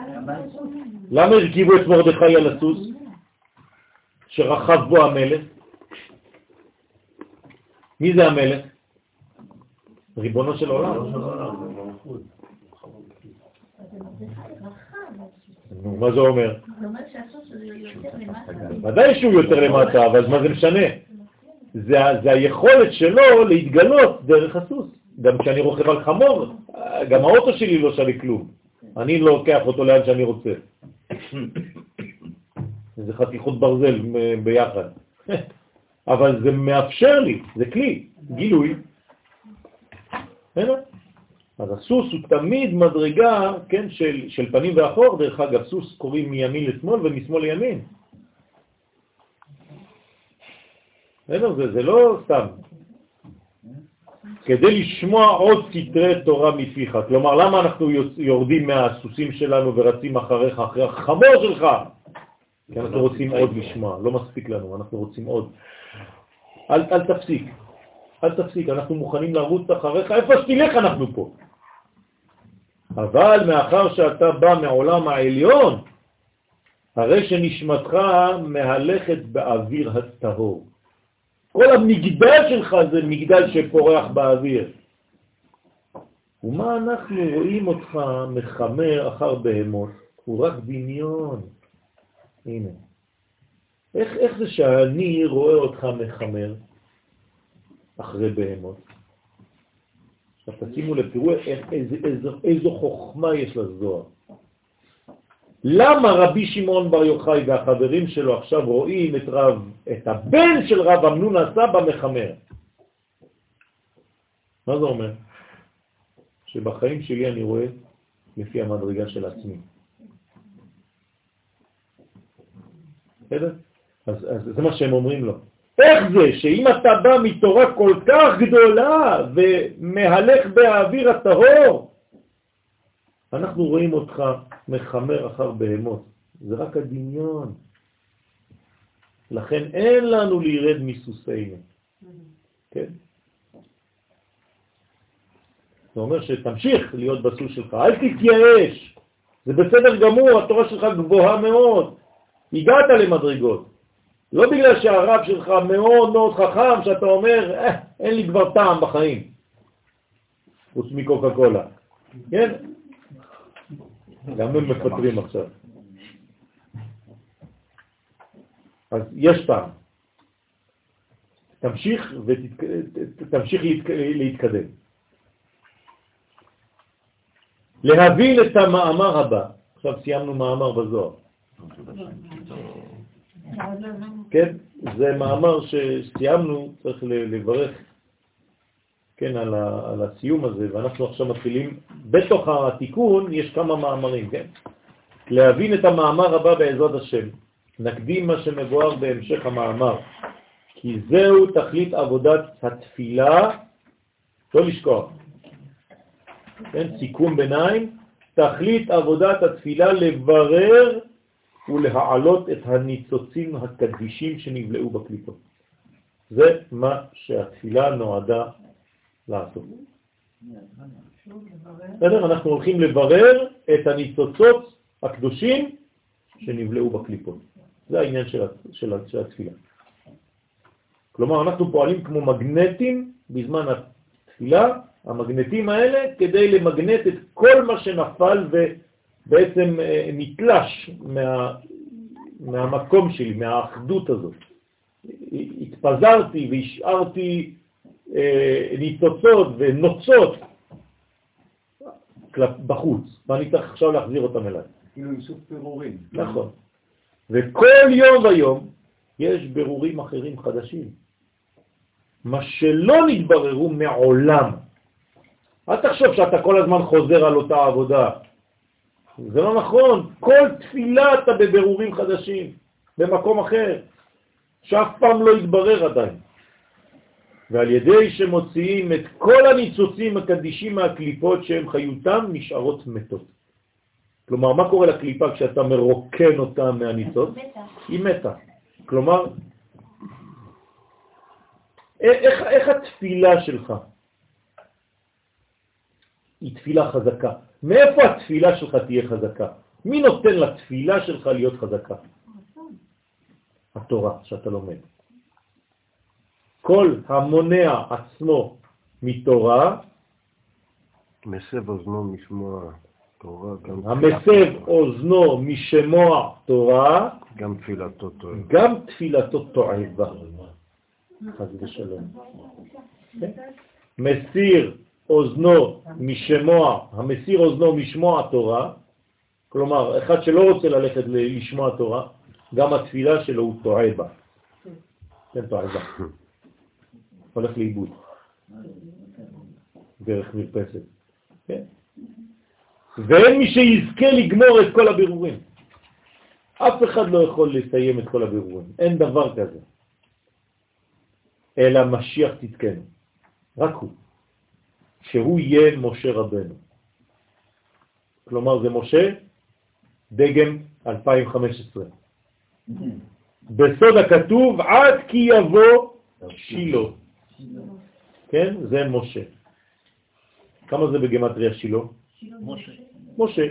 למה הרכיבו את מרדכי על הסוס שרכב בו המלך? מי זה המלך? ריבונו של עולם. נו, מה זה אומר? ודאי שהוא יותר למטה, אבל מה זה משנה? זה, זה היכולת שלו להתגלות דרך הסוס. גם כשאני רוכב על חמור, גם האוטו שלי לא שווה כלום. אני לא לוקח אותו לאן שאני רוצה. זה חתיכות ברזל ביחד. אבל זה מאפשר לי, זה כלי, גילוי. אז הסוס הוא תמיד מדרגה, כן, של, של פנים ואחור, דרך אגב, סוס קוראים מימין לשמאל ומשמאל לימין. זה, זה לא סתם. כדי לשמוע עוד סתרי תורה מפיך. כלומר, למה אנחנו יורדים מהסוסים שלנו ורצים אחריך, אחרי החמור שלך? כי אנחנו רוצים עוד לשמוע, לא מספיק לנו, אנחנו רוצים עוד. אל, אל תפסיק. אל תפסיק, אנחנו מוכנים לרוץ אחריך, איפה שתלך אנחנו פה. אבל מאחר שאתה בא מעולם העליון, הרי שנשמתך מהלכת באוויר הטהור. כל המגדל שלך זה מגדל שפורח באוויר. ומה אנחנו רואים אותך מחמר אחר בהמות? הוא רק דמיון. הנה. איך, איך זה שאני רואה אותך מחמר אחרי בהמות? עכשיו תשימו לב, תראו איזו, איזו, איזו חוכמה יש לזוהר. למה רבי שמעון בר יוחאי והחברים שלו עכשיו רואים את רב, את הבן של רב אמנון הסבא מחמר? מה זה אומר? שבחיים שלי אני רואה לפי המדרגה של עצמי. בסדר? אז, אז זה מה שהם אומרים לו. איך זה שאם אתה בא מתורה כל כך גדולה ומהלך באוויר הטהור, אנחנו רואים אותך מחמר אחר בהמות. זה רק הדמיון. לכן אין לנו להירד מסוסינו. כן? זה אומר שתמשיך להיות בסוס שלך, אל תתייאש. זה בסדר גמור, התורה שלך גבוהה מאוד. הגעת למדרגות. לא בגלל שהרב שלך מאוד מאוד חכם, שאתה אומר, אה, אין לי כבר טעם בחיים, חוץ מקוקה קולה. כן? גם הם מפטרים עכשיו. אז יש טעם. תמשיך ותמשיך להתקדם. להבין את המאמר הבא. עכשיו סיימנו מאמר בזוהר. כן, זה מאמר שסיימנו, צריך לברך כן, על, ה, על הסיום הזה, ואנחנו עכשיו מתחילים, בתוך התיקון יש כמה מאמרים, כן? להבין את המאמר הבא בעזרת השם. נקדים מה שמבואר בהמשך המאמר, כי זהו תכלית עבודת התפילה, לא לשכוח. כן, סיכום ביניים, תכלית עבודת התפילה לברר ולהעלות את הניצוצים הקדישים שנבלעו בקליפות. זה מה שהתפילה נועדה לעשות. בסדר? אנחנו הולכים לברר את הניצוצות הקדושים שנבלעו בקליפות. זה העניין של, של, של התפילה. כלומר, אנחנו פועלים כמו מגנטים בזמן התפילה, המגנטים האלה, כדי למגנט את כל מה שנפל ובעצם אה, נתלש מה, מהמקום שלי, מהאחדות הזאת. התפזרתי והשארתי ניצוצות ונוצות בחוץ, ואני צריך עכשיו להחזיר אותם אליי. כאילו איסוף פירורים. נכון. וכל יום ויום יש ברורים אחרים חדשים, מה שלא נתבררו מעולם. אל תחשוב שאתה כל הזמן חוזר על אותה עבודה. זה לא נכון. כל תפילה אתה בבירורים חדשים, במקום אחר, שאף פעם לא יתברר עדיין. ועל ידי שמוציאים את כל הניצוצים הקדישים מהקליפות שהם חיותם נשארות מתות. כלומר, מה קורה לקליפה כשאתה מרוקן אותה מהניצוץ? היא מתה. כלומר, איך, איך התפילה שלך? היא תפילה חזקה. מאיפה התפילה שלך תהיה חזקה? מי נותן לתפילה שלך להיות חזקה? התורה שאתה לומד. כל המונע עצמו מתורה, מסב אוזנו משמוע תורה, גם המסב אוזנו משמוע תורה, גם תפילתו טועה. גם תפילתו טועה בה. חס ושלום. מסיר אוזנו משמוע, המסיר אוזנו משמוע תורה, כלומר, אחד שלא רוצה ללכת לשמוע תורה, גם התפילה שלו הוא טועה בה. כן, טועה בה. הולך לאיבוד. דרך מרפסת. כן? ואין מי שיזכה לגמור את כל הבירורים. אף אחד לא יכול לסיים את כל הבירורים. אין דבר כזה. אלא משיח תתקנו. רק הוא. שהוא יהיה משה רבנו. כלומר, זה משה דגם 2015. בסוד הכתוב, עד כי יבוא שילה. כן? זה משה. כמה זה בגמטריה שילה? משה. משה.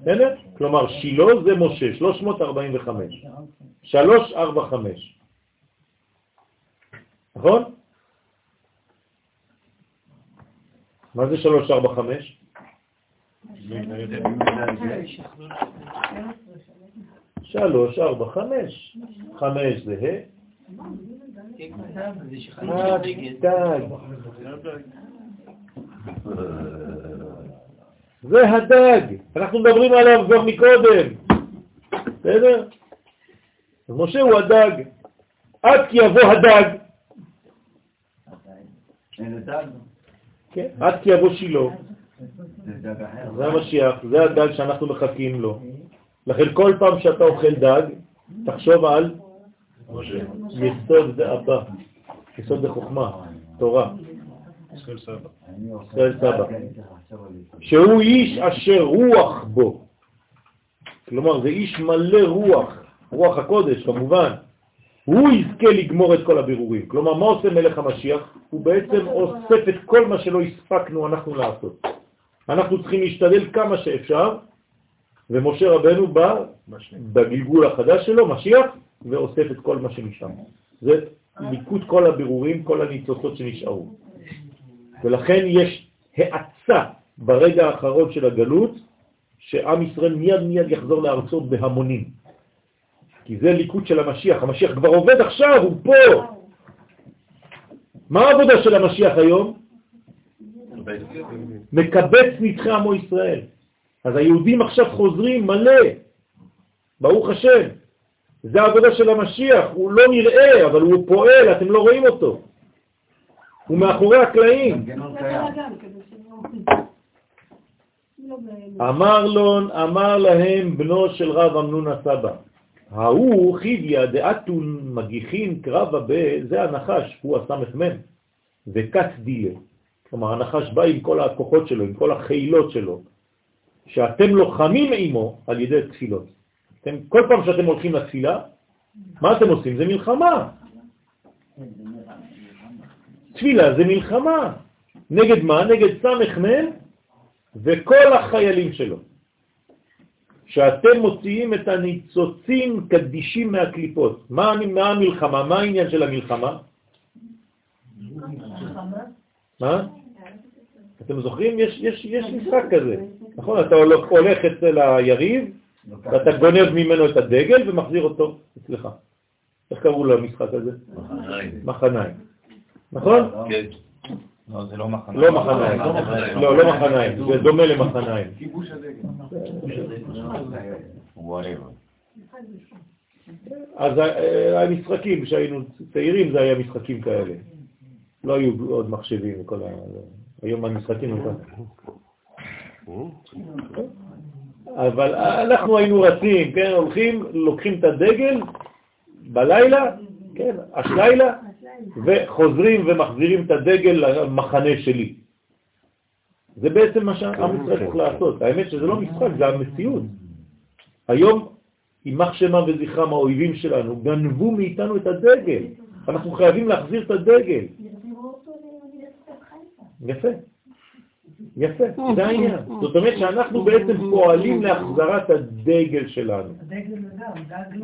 בסדר? כלומר, שילה זה משה, 345. 345. נכון? מה זה 345? שלוש, ארבע, חמש. חמש זה ה'. זה הדג, אנחנו מדברים עליו כבר מקודם, בסדר? אז משה הוא הדג, עד כי יבוא הדג? כן, עד כי יבוא שילה. זה המשיח, זה הדג שאנחנו מחכים לו. לכן כל פעם שאתה אוכל דג, תחשוב על יסוד זה הבא, יסוד זה חוכמה, תורה, ישראל סבא. שהוא איש אשר רוח בו. כלומר, זה איש מלא רוח, רוח הקודש כמובן. הוא יזכה לגמור את כל הבירורים. כלומר, מה עושה מלך המשיח? הוא בעצם אוסף את כל מה שלא הספקנו אנחנו לעשות. אנחנו צריכים להשתדל כמה שאפשר, ומשה רבנו בא בגלגול החדש שלו, משיח, ואוסף את כל מה שנשאר. זה ליקוט כל הבירורים, כל הניצוצות שנשארו. ולכן יש האצה ברגע האחרון של הגלות, שעם ישראל מיד מיד יחזור לארצו בהמונים. כי זה ליקוט של המשיח. המשיח כבר עובד עכשיו, הוא פה. מה העבודה של המשיח היום? מקבץ נדחי עמו ישראל. אז היהודים עכשיו חוזרים מלא, ברוך השם. זה העבודה של המשיח, הוא לא נראה, אבל הוא פועל, אתם לא רואים אותו. הוא מאחורי הקלעים. אמר לון, אמר להם בנו של רב אמנון הסבא, ההוא חידיה דאתון מגיחין קרבה ב... זה הנחש, הוא הסמ"ם, וכת דילה. כלומר, הנחש בא עם כל הכוחות שלו, עם כל החילות שלו, שאתם לוחמים עמו על ידי תפילות. אתם, כל פעם שאתם הולכים לתפילה, מה אתם עושים? זה מלחמה. תפילה זה מלחמה. נגד מה? נגד סמ"ם וכל החיילים שלו. שאתם מוציאים את הניצוצים קדישים מהקליפות. מה, מה המלחמה? מה העניין של המלחמה? מה? אתם זוכרים? יש, יש, יש משחק כזה, נכון? אתה הולך אצל היריב, ואתה גונב ממנו את הדגל ומחזיר אותו אצלך. איך קראו למשחק הזה? מחניים. נכון? כן. לא, זה לא מחניים. לא מחניים. לא, לא מחניים. זה דומה למחניים. כיבוש הדגל. אז אה, המשחקים, כשהיינו צעירים זה היה משחקים כאלה. לא היו עוד מחשבים וכל ה... היום המשחקים הם. אבל אנחנו היינו רצים, כן, הולכים, לוקחים את הדגל בלילה, כן, השלילה, וחוזרים ומחזירים את הדגל למחנה שלי. זה בעצם מה שעם ישראל צריך לעשות. האמת שזה לא משחק, זה המציאות. היום, יימח שמם וזכרם האויבים שלנו, גנבו מאיתנו את הדגל. אנחנו חייבים להחזיר את הדגל. יפה. יפה, זה העניין. זאת אומרת שאנחנו בעצם פועלים להחזרת הדגל שלנו. הדגל.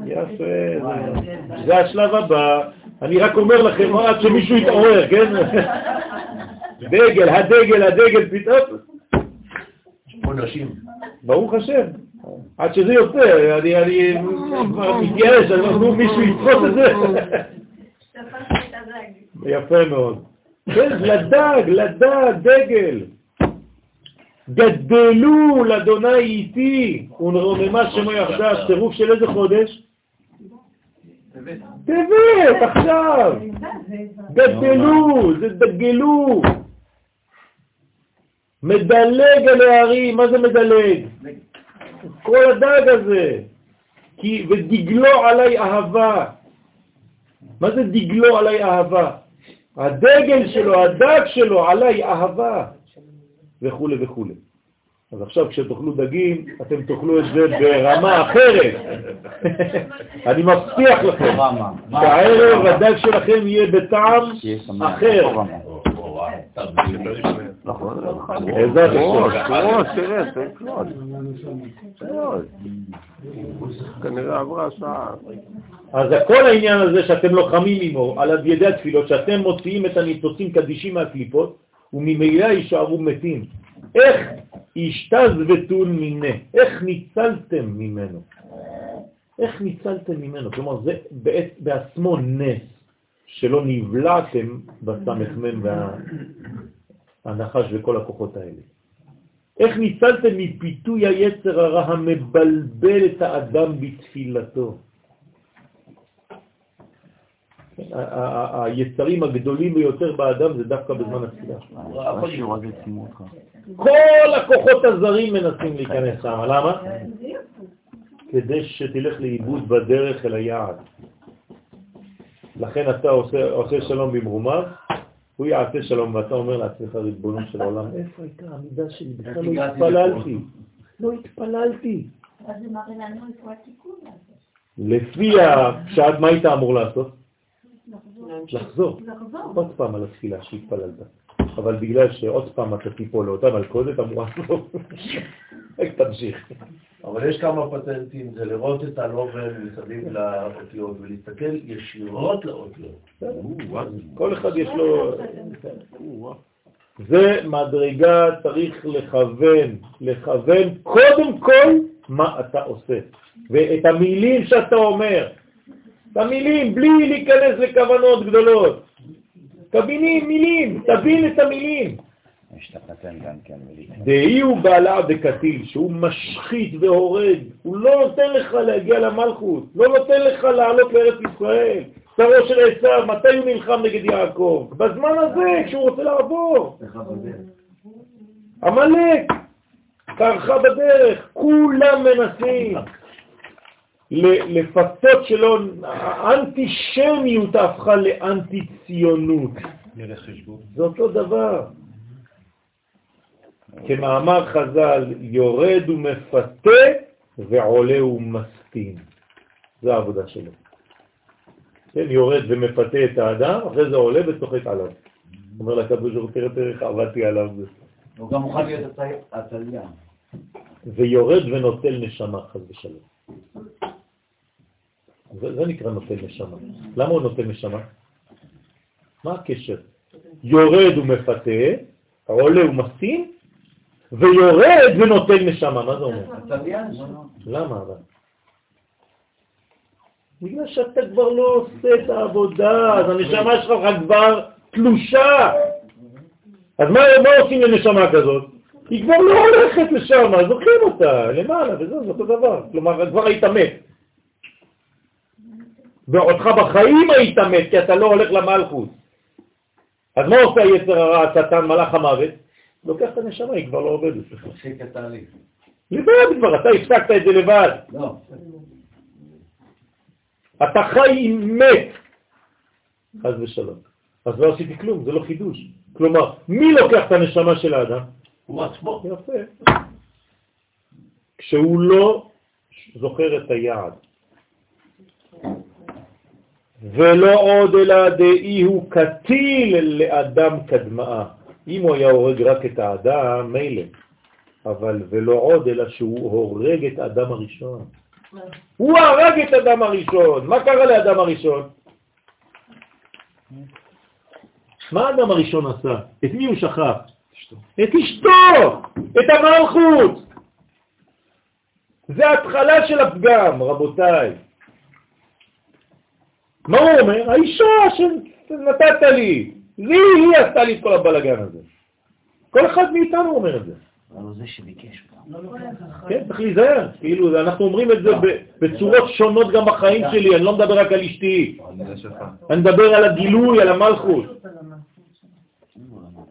יפה, זה- השלב הבא. אני רק אומר לכם, עד שמישהו יתעורר, כן? דגל, הדגל, הדגל, פתאום, פה נשים. ברוך השם. עד שזה יוצא, אני אני כבר מתייאש, אני אומר, מישהו יתפוס את זה. יפה מאוד. כן, לדג, לדג, דגל. גדלו לאדוני איתי, ונרוממה שמו יחדיו, צירוף של איזה חודש? טבת, עכשיו. גדלו, זה דגלו. מדלג על הערים, מה זה מדלג? כל הדג הזה. כי, ודגלו עליי אהבה. מה זה דגלו עליי אהבה? הדגל שלו, הדג שלו, עליי אהבה, וכו' וכו'. אז עכשיו כשתאכלו דגים, אתם תאכלו את זה ברמה אחרת. אני מבטיח לכם, שהערב הדג שלכם יהיה בטעם אחר. בעזרת. אז כל העניין הזה שאתם לוחמים עמו על ידי התפילות, שאתם מוציאים את הניצוצים קדישים מהקליפות, וממילא יישארו מתים. איך השתזבתון מיני? איך ניצלתם ממנו? איך ניצלתם ממנו? כלומר, זה בעת, בעצמו נס, שלא נבלעתם בסמ"ם והנחש וכל הכוחות האלה. איך ניצלתם מפיתוי היצר הרע המבלבל את האדם בתפילתו? היצרים הגדולים ביותר באדם זה דווקא בזמן התפילה. כל הכוחות הזרים מנסים להיכנס שם, למה? כדי שתלך לאיבוד בדרך אל היעד. לכן אתה עושה, עושה שלום במרומיו, הוא יעשה שלום, ואתה אומר לעצמך, ריבונו של העולם, איפה הייתה העמידה שלי? בכלל לא התפללתי. לא התפללתי. אז זה מראה לנו איפה התיקון הזה. לפי הפשט, מה היית אמור לעשות? לחזור. לחזור. עוד פעם על התפילה שהתפללת. אבל בגלל שעוד פעם אתה תיפול לאותה מלכודת, אמורה לעשות. תמשיך. אבל יש כמה פטנטים, זה לראות את הלובן מסביב לאותיות ולהסתכל ישירות לאותיות. כל אחד יש לו... זה מדרגה, צריך לכוון, לכוון קודם כל מה אתה עושה. ואת המילים שאתה אומר, את המילים, בלי להיכנס לכוונות גדולות. תביני מילים, תבין את המילים. יש את הפטנט גם כן. דהי הוא בעלה דקטיל, שהוא משחית והורג, הוא לא נותן לך להגיע למלכות, לא נותן לך לעלות לארץ ישראל. שרו של עשיו, מתי הוא נלחם נגד יעקב? בזמן הזה, כשהוא רוצה לעבור. עמלק, קרחה בדרך, כולם מנסים. לפצות שלא, האנטישמיות הפכה לאנטי-ציונות. זה אותו דבר. כמאמר חז"ל, יורד ומפתה ועולה ומסתים. זו העבודה שלו. כן, יורד ומפתה את האדם, אחרי זה עולה וצוחק עליו. אומר לקדוש ברוך תראה תראה עבדתי עליו. הוא גם מוכן להיות הצליין. ויורד ונוטל נשמה, חס ושלום. זה, זה נקרא נותן נשמה. למה הוא נותן נשמה? מה הקשר? יורד ומפתה, עולה ומסים, ויורד ונותן נשמה. מה זה אומר? למה אבל? בגלל שאתה כבר לא עושה את העבודה, אז הנשמה שלך כבר תלושה. אז מה, מה עושים לנשמה כזאת? היא כבר לא הולכת לשם, זוכרים אותה למעלה, וזהו, זה אותו דבר. כלומר, כבר היית מת. ואותך בחיים היית מת, כי אתה לא הולך למלכות. אז מה עושה היצר הרע, השטן, מלאך המוות? לוקח את הנשמה, היא כבר לא עובדת. מפסיק את ההליך. לבד כבר, אתה הפסקת את זה לבד. לא. אתה חי עם מת, חס ושלום. אז לא עשיתי כלום, זה לא חידוש. כלומר, מי לוקח את הנשמה של האדם? הוא עצמו. יפה. כשהוא לא זוכר את היעד. ולא עוד אלא דאי הוא קטיל לאדם קדמאה. אם הוא היה הורג רק את האדם, מילא. אבל ולא עוד אלא שהוא הורג את האדם הראשון. הוא הרג את האדם הראשון. מה קרה לאדם הראשון? מה האדם הראשון עשה? את מי הוא שכח? את אשתו, את המלכות. זה התחלה של הפגם, רבותיי. מה הוא אומר? האישה שנתת לי, לי, היא עשתה לי את כל הבלגן הזה. כל אחד מאיתנו אומר את זה. אבל זה שביקש. כן, צריך להיזהר. כאילו, אנחנו אומרים את זה בצורות שונות גם בחיים שלי, אני לא מדבר רק על אשתי. אני מדבר על הגילוי, על המלכות.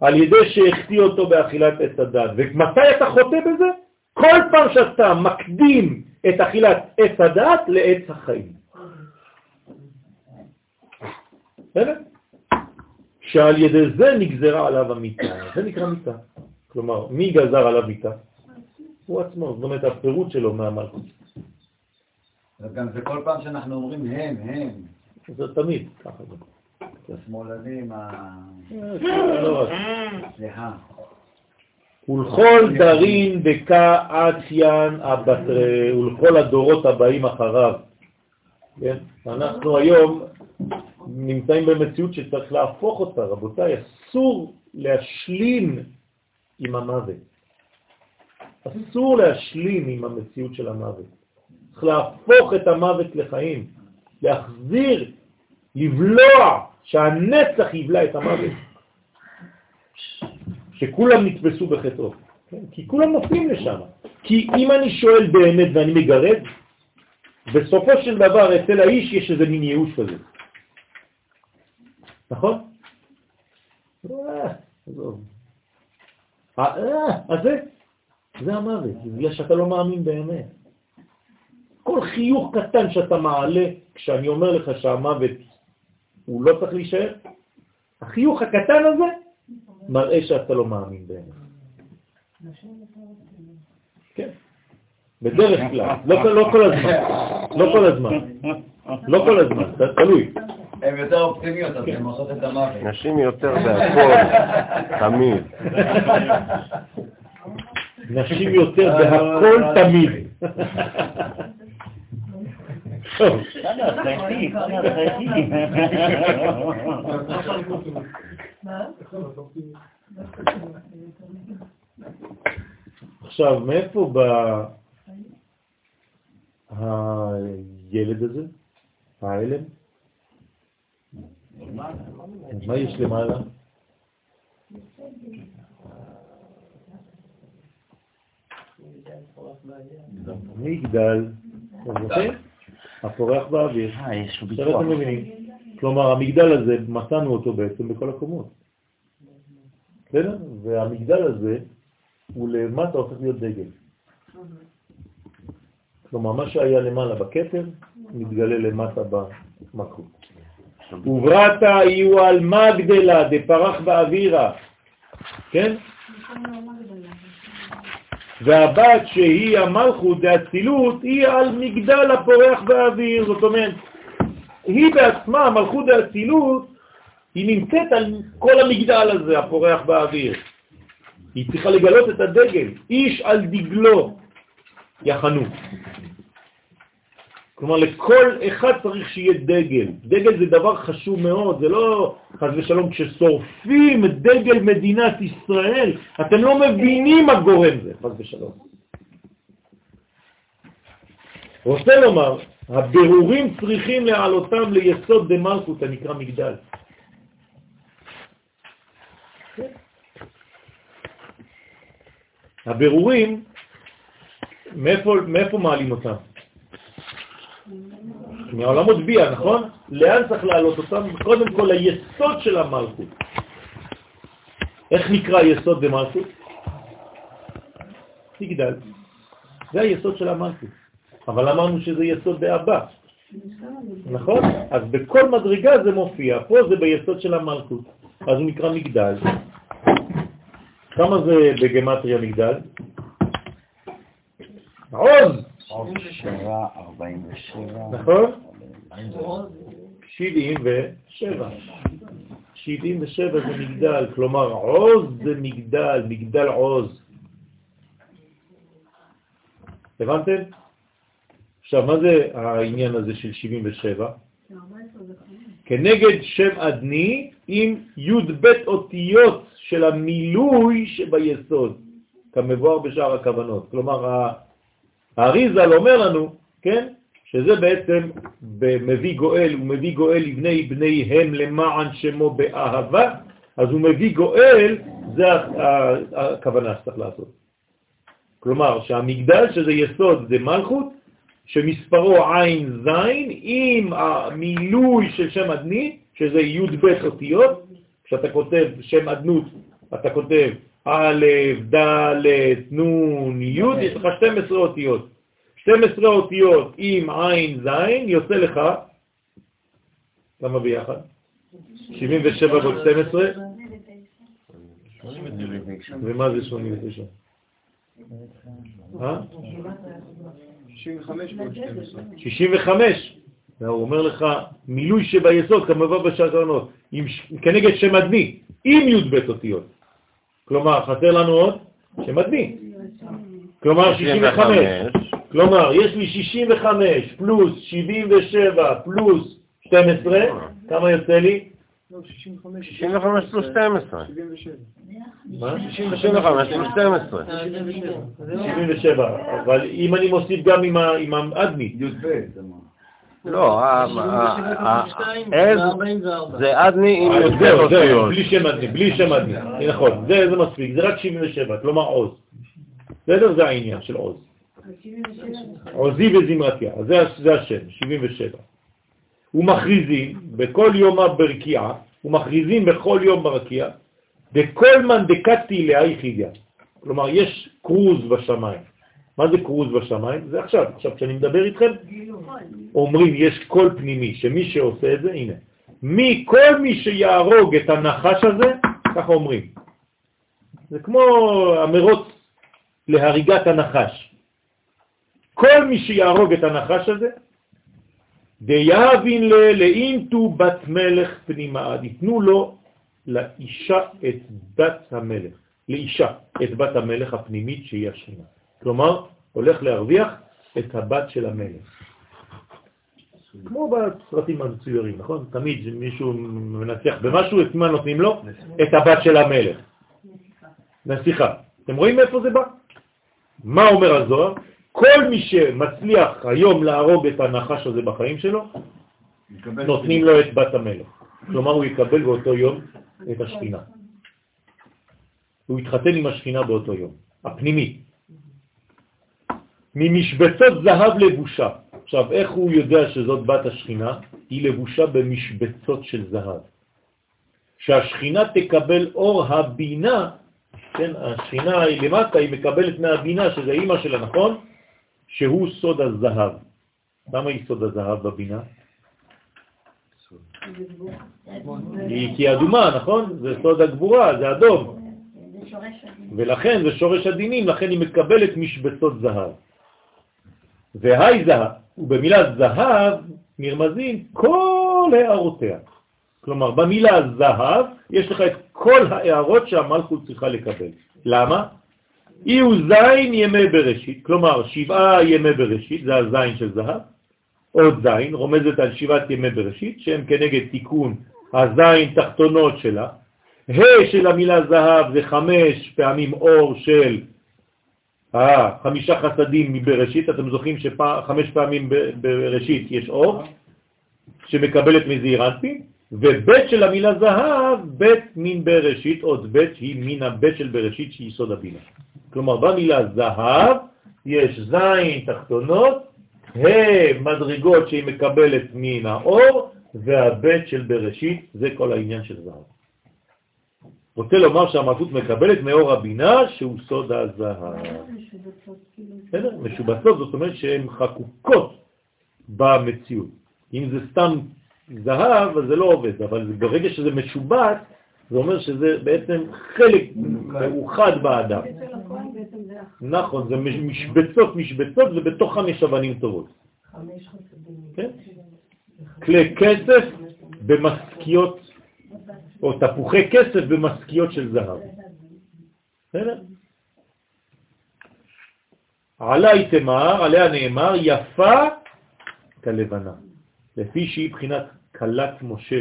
על ידי שהחטיא אותו באכילת עץ הדת. ומתי אתה חוטא בזה? כל פעם שאתה מקדים את אכילת עץ הדת לעץ החיים. בסדר? שעל ידי זה נגזרה עליו המיטה. זה נקרא מיטה. כלומר, מי גזר עליו מיטה? הוא עצמו, זאת אומרת הפירוט שלו מהמלכות. גם זה כל פעם שאנחנו אומרים הם, הם, זה תמיד, ככה זה. השמאלנים, ה... סליחה. ולכל דרין דקה אציין הבטרה, ולכל הדורות הבאים אחריו. כן? אנחנו היום נמצאים במציאות שצריך להפוך אותה, רבותיי, אסור להשלים עם המוות. אסור להשלים עם המציאות של המוות. צריך להפוך את המוות לחיים, להחזיר, לבלוע, שהנצח יבלע את המוות. שכולם נתפסו בחטאו. כן? כי כולם נופלים לשם. כי אם אני שואל באמת ואני מגרד, בסופו של דבר אצל האיש יש איזה מין ייאוש כזה. נכון? אה. אה, אה, אז זה, זה המוות, בגלל שאתה לא מאמין באמת. כל חיוך קטן שאתה מעלה, כשאני אומר לך שהמוות הוא לא צריך להישאר, החיוך הקטן הזה מראה שאתה לא מאמין באמת. כן, בדרך כלל, לא, כל הזמן, לא כל הזמן, לא כל הזמן, תלוי. הן יותר אופטימיות, אז הן עושות את המוות. נשים יותר בהכל, תמיד. נשים יותר בהכל תמיד. עכשיו, מאיפה בא הילד הזה, האלם? מה יש למעלה? מגדל? הפורח באוויר. אה, עכשיו. אתם מבינים. כלומר, המגדל הזה, מצאנו אותו בעצם בכל הקומות. בסדר? והמגדל הזה, הוא למטה הופך להיות דגל. כלומר, מה שהיה למעלה בכתר, מתגלה למטה במקום. וברתה יהיו על מגדלה דפרח באווירה, כן? והבת שהיא המלכות דאצילות היא על מגדל הפורח באוויר, זאת אומרת, היא בעצמה, המלכות דאצילות, היא נמצאת על כל המגדל הזה, הפורח באוויר. היא צריכה לגלות את הדגל, איש על דגלו יחנו. כלומר, לכל אחד צריך שיהיה דגל. דגל זה דבר חשוב מאוד, זה לא, חס ושלום, כששורפים דגל מדינת ישראל, אתם לא מבינים מה גורם זה, חס ושלום. רוצה לומר, הבירורים צריכים להעלותם ליסוד דמלכות הנקרא מגדל. הבירורים, מאיפה, מאיפה מעלים אותם? מעולמות ביאה, נכון? לאן צריך להעלות אותם? קודם כל היסוד של המלכות. איך נקרא יסוד במלכות? מגדל. זה היסוד של המלכות. אבל אמרנו שזה יסוד באבא. נכון? אז בכל מדרגה זה מופיע. פה זה ביסוד של המלכות. אז הוא נקרא מגדל. כמה זה בגמטריה מגדל? עוז! נכון? 77. 77 זה מגדל, כלומר עוז זה מגדל, מגדל עוז. הבנתם? עכשיו, מה זה העניין הזה של 77? כנגד שם אדני עם י"ב אותיות של המילוי שביסוד, כמבואר בשאר הכוונות. כלומר, האריזל אומר לנו, כן, שזה בעצם במביא גואל, הוא מביא גואל לבני בניהם למען שמו באהבה, אז הוא מביא גואל, זה הכוונה שצריך לעשות. כלומר, שהמגדל, שזה יסוד, זה מלכות, שמספרו עין זין, עם המילוי של שם אדני, שזה י"ב אותיות, כשאתה כותב שם אדנות, אתה כותב א', ד', נ', י', יש לך 12 אותיות. 12 אותיות עם עין זין, יוצא לך, כמה ביחד? 77 ועוד 12, ומה זה 89? אה? 65 ועוד 12. 65. הוא אומר לך, מילוי שביסוד, כמובן בשעתונות, כנגד שם אדמי, עם י"ב אותיות. כלומר, חסר לנו עוד שם אדמי. כלומר, 65. כלומר, יש לי 65 פלוס 77 פלוס 12, כמה יוצא לי? לא, 65. 65 פלוס 12. 77. מה? 65 פלוס 12. 77, אבל אם אני מוסיף גם עם האדמי, י"ב. לא, ה- ה- ה- עז זה אדני עם אז יותר אותיות. בלי שם אדמי, בלי שם אדמי, נכון, זה זה מספיק, זה רק 77, כלומר עוז. בסדר? זה העניין של עוז. עוזי וזמרתיה, אז זה, השם, 77. ומכריזים בכל יום ברקיעה, ומכריזים בכל יום ברקיעה, בכל מן דקתי לאי חידיה. כלומר, יש קרוז בשמיים. מה זה קרוז בשמיים? זה עכשיו, עכשיו כשאני מדבר איתכם, אומרים יש קול פנימי, שמי שעושה את זה, הנה, מי, כל מי שיהרוג את הנחש הזה, ככה אומרים. זה כמו המרוץ להריגת הנחש. כל מי שיהרוג את הנחש הזה, דיאבין ל- לאינטו בת מלך פנימה, ייתנו לו לאישה את בת המלך, לאישה את בת המלך הפנימית שהיא השכינה. כלומר, הולך להרוויח את הבת של המלך. כמו בסרטים המצוירים, נכון? תמיד מישהו מנצח במשהו, את מה נותנים לו? את הבת של המלך. נסיכה. אתם רואים מאיפה זה בא? מה אומר הזוהר? כל מי שמצליח היום להרוג את הנחש הזה בחיים שלו, מקבל נותנים לו את בת המלך. כלומר, הוא יקבל באותו יום את השכינה. הוא יתחתן עם השכינה באותו יום, הפנימי. ממשבצות זהב לבושה. עכשיו, איך הוא יודע שזאת בת השכינה? היא לבושה במשבצות של זהב. שהשכינה תקבל אור הבינה, כן, השכינה היא למטה, היא מקבלת מהבינה, שזה אימא שלה, נכון? שהוא סוד הזהב. למה היא סוד הזהב בבינה? היא כי אדומה, נכון? זה סוד הגבורה, זה אדום. הדין. ולכן זה שורש הדינים, לכן היא מקבלת משבצות זהב. והי זהב, ובמילה זהב נרמזים כל הערותיה. כלומר, במילה זהב יש לך את כל הערות שהמלכות צריכה לקבל. למה? אי הוא זין ימי בראשית, כלומר שבעה ימי בראשית, זה הזין של זהב, עוד זין, רומזת על שבעת ימי בראשית, שהם כנגד תיקון הזין תחתונות שלה. ה' של המילה זהב זה חמש פעמים אור של אה, חמישה חסדים מבראשית, אתם זוכרים שחמש פעמים בראשית יש אור, שמקבלת מזעיר אנפין, ובית של המילה זהב, בית מין בראשית, עוד בית היא מין הבית של בראשית שהיא סוד הבינה. כלומר, במילה זהב יש זין תחתונות, ה' מדרגות שהיא מקבלת מן האור, והבית של בראשית, זה כל העניין של זהב. רוצה לומר שהמלכות מקבלת מאור הבינה שהוא סוד הזהב. בסדר? משובצות, זאת אומרת שהן חקוקות במציאות. אם זה סתם זהב, אז זה לא עובד, אבל ברגע שזה משובץ, זה אומר שזה בעצם חלק מאוחד באדם. נכון, זה מש- משבצות, משבצות, ובתוכם יש אבנים טובות. חמש חסדים. כן? כלי כסף במשכיות, או תפוחי כסף במשכיות של זהב. בסדר? עלי תמר, עליה נאמר, יפה כלבנה. לפי שהיא בחינת קלת משה,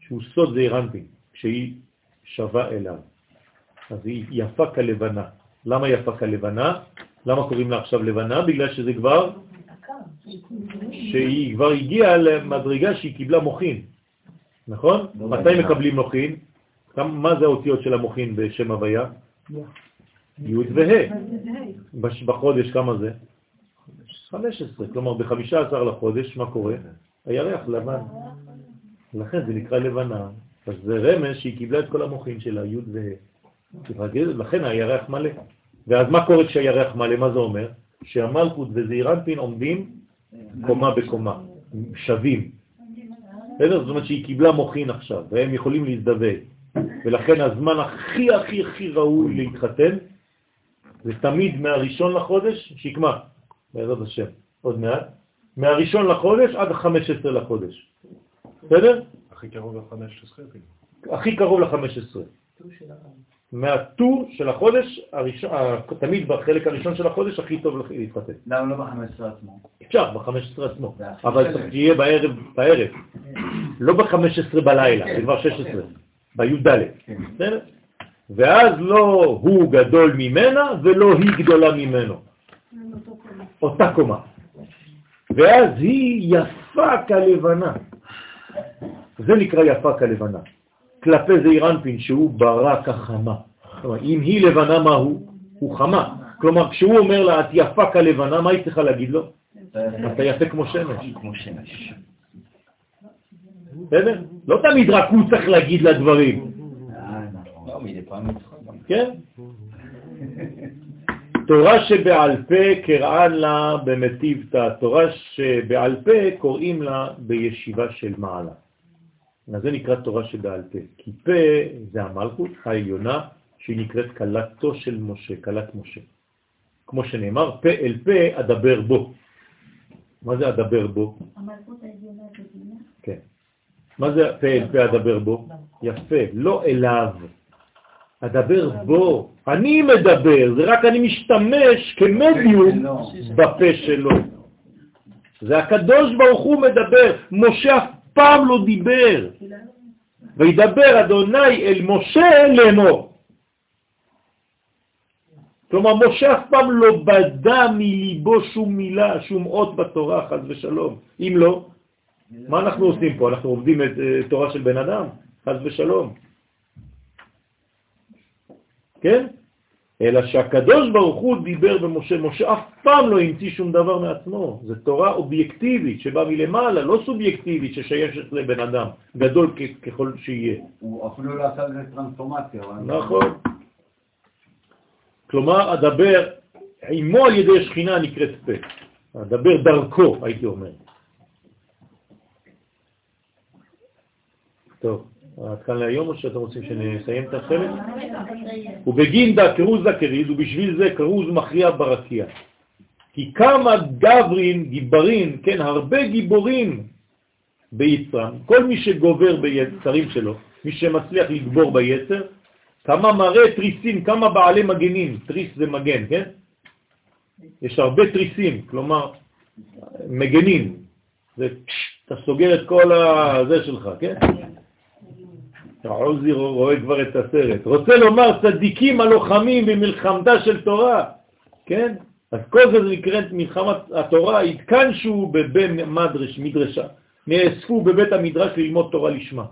שהוא סוד זעירנטין, כשהיא שווה אליו. אז היא יפה כלבנה. למה יפה כלבנה? למה קוראים לה עכשיו לבנה? בגלל שזה כבר, שהיא כבר הגיעה למדרגה שהיא קיבלה מוכין. נכון? מתי מקבלים מוכין? כמה- מה זה האותיות של המוכין בשם הוויה? י' וה'. בחודש כמה זה? 15, כלומר ב-15 לחודש, מה קורה? הירח לבן. לכן זה נקרא לבנה. אז זה רמז שהיא קיבלה את כל המוחין שלה, י' וה'. לכן הירח מלא. ואז מה קורה כשהירח מלא? מה זה אומר? שהמלכות וזעירנטין עומדים קומה בקומה, שווים. בסדר? זאת אומרת שהיא קיבלה מוחין עכשיו, והם יכולים להזדווג. ולכן הזמן הכי הכי הכי ראוי להתחתן זה תמיד מהראשון לחודש, שקמה, בעזרת השם, עוד מעט, מהראשון לחודש עד ה-15 לחודש. בסדר? הכי קרוב ל-15 הכי קרוב ל-15. מהטור של החודש, הראשון, תמיד בחלק הראשון של החודש הכי טוב להתחתן. למה לא ב-15 עצמו? אפשר, ב-15 עצמו, אבל צריך שיהיה בערב, בערב, לא ב-15 בלילה, זה כבר 16, בי"ד, בסדר? ואז לא הוא גדול ממנה ולא היא גדולה ממנו, אותה קומה. ואז היא יפה כלבנה. זה נקרא יפה כלבנה. כלפי זעיר אנפין שהוא ברק החמה. כלומר, אם היא לבנה, מה הוא? הוא חמה. כלומר, כשהוא אומר לה, את יפה כלבנה, מה היא צריכה להגיד לו? אתה יפה כמו שמש. כמו שמש. בסדר? לא תמיד רק הוא צריך להגיד לה דברים. לא, מדי פעם כן? תורה שבעל פה קראן לה במטיבתא, תורה שבעל פה קוראים לה בישיבה של מעלה. אז זה נקרא תורה שבעל פה, כי פה זה המלכות העליונה שהיא נקראת קלתו של משה, קלת משה. כמו שנאמר, פה אל פה אדבר בו. מה זה אדבר בו? המלכות העליונה זה בינה? כן. מה זה פה אל פה אדבר בו? יפה, לא אליו. אדבר בו. אני מדבר, זה רק אני משתמש כמדיום בפה שלו. זה הקדוש ברוך הוא מדבר. משה אף פעם לא דיבר. וידבר אדוני אל משה לאמור. כלומר, משה אף פעם לא בדה מליבו שום מילה, שום אות בתורה, חז ושלום. אם לא, מה אנחנו עושים פה? אנחנו עובדים את uh, תורה של בן אדם, חז ושלום. כן? אלא שהקדוש ברוך הוא דיבר במשה, משה אף פעם לא המציא שום דבר מעצמו, זו תורה אובייקטיבית שבאה מלמעלה, לא סובייקטיבית ששיישת לבן אדם, גדול ככל שיהיה. הוא אפילו לא עשה לזה טרנספורמציה. נכון. כלומר, הדבר עמו על ידי שכינה נקראת פה, הדבר דרכו, הייתי אומר. טוב. עד כאן להיום, או שאתם רוצים שנסיים את החלק? ובגינדה כרוז הקריז, ובשביל זה כרוז מכריע ברקיע. כי כמה גברין, גיברין, כן, הרבה גיבורים ביצרם, כל מי שגובר ביצרים שלו, מי שמצליח לגבור ביצר, כמה מראה תריסים, כמה בעלי מגנים, תריס זה מגן, כן? יש הרבה תריסים, כלומר, מגנים. זה, אתה סוגר את כל הזה שלך, כן? עוזי רואה כבר את הסרט. רוצה לומר צדיקים הלוחמים במלחמתה של תורה, כן? אז כל זה נקראת מלחמת התורה, התכנשו בבן מדרש, מדרשה, נאספו בבית המדרש ללמוד תורה לשמה.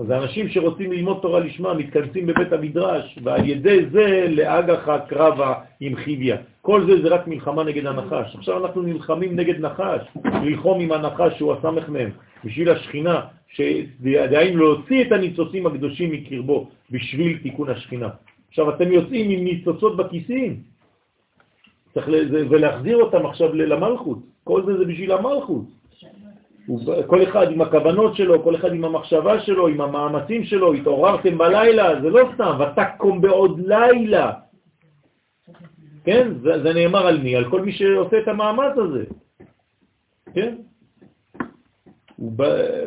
אז האנשים שרוצים ללמוד תורה לשמה מתכנסים בבית המדרש, ועל ידי זה לאגח הקרבה עם חיביה. כל זה זה רק מלחמה נגד הנחש. עכשיו אנחנו נלחמים נגד נחש, ללחום עם הנחש שהוא הסמך מהם, בשביל השכינה, שדהיים להוציא את הניצוצים הקדושים מקרבו בשביל תיקון השכינה. עכשיו אתם יוצאים עם ניצוצות בכיסים, צריך ולהחזיר אותם עכשיו למלכות. כל זה זה בשביל המלכות. כל אחד עם הכוונות שלו, כל אחד עם המחשבה שלו, עם המאמצים שלו, התעוררתם בלילה, זה לא סתם, ותקום בעוד לילה. כן? זה, זה נאמר על מי? על כל מי שעושה את המאמץ הזה. כן?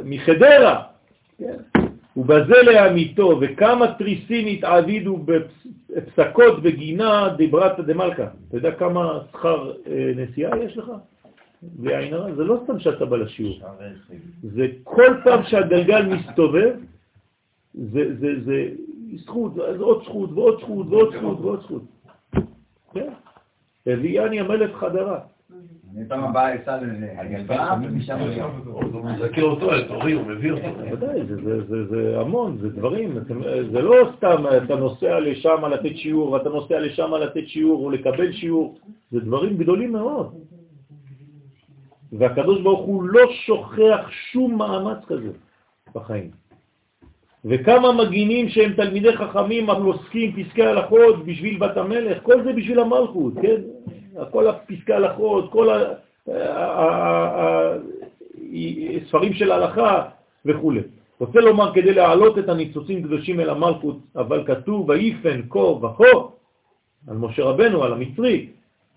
מחדרה, כן? ובזה לאמיתו, וכמה תריסים התעבידו בפסקות בגינה דברתא דמלכה. אתה יודע כמה שכר אה, נסיעה יש לך? בלי עין הרע, זה לא סתם שאתה בא לשיעור. זה כל פעם שהגלגל מסתובב, זה, זה, זה זכות, זה עוד זכות ועוד זכות ועוד זכות ועוד זכות. כן? הביאני המלך חדרה. פעם הבאה אסע לגלגל, ומשם הוא מזכה אותו, את אורי, הוא מביא אותו. בוודאי, זה המון, זה דברים, זה לא סתם אתה נוסע לשם לתת שיעור, ואתה נוסע לשם לתת שיעור או לקבל שיעור, זה דברים גדולים מאוד. והקדוש ברוך הוא לא שוכח שום מאמץ כזה בחיים. וכמה מגינים שהם תלמידי חכמים הפוסקים פסקי הלכות בשביל בת המלך, כל זה בשביל המלכות, כן? כל הפסקי הלכות, כל הספרים של ההלכה וכו'. רוצה לומר כדי להעלות את הניצוצים קדושים אל המלכות, אבל כתוב ויפן כה וכה, על משה רבנו, על המצרי.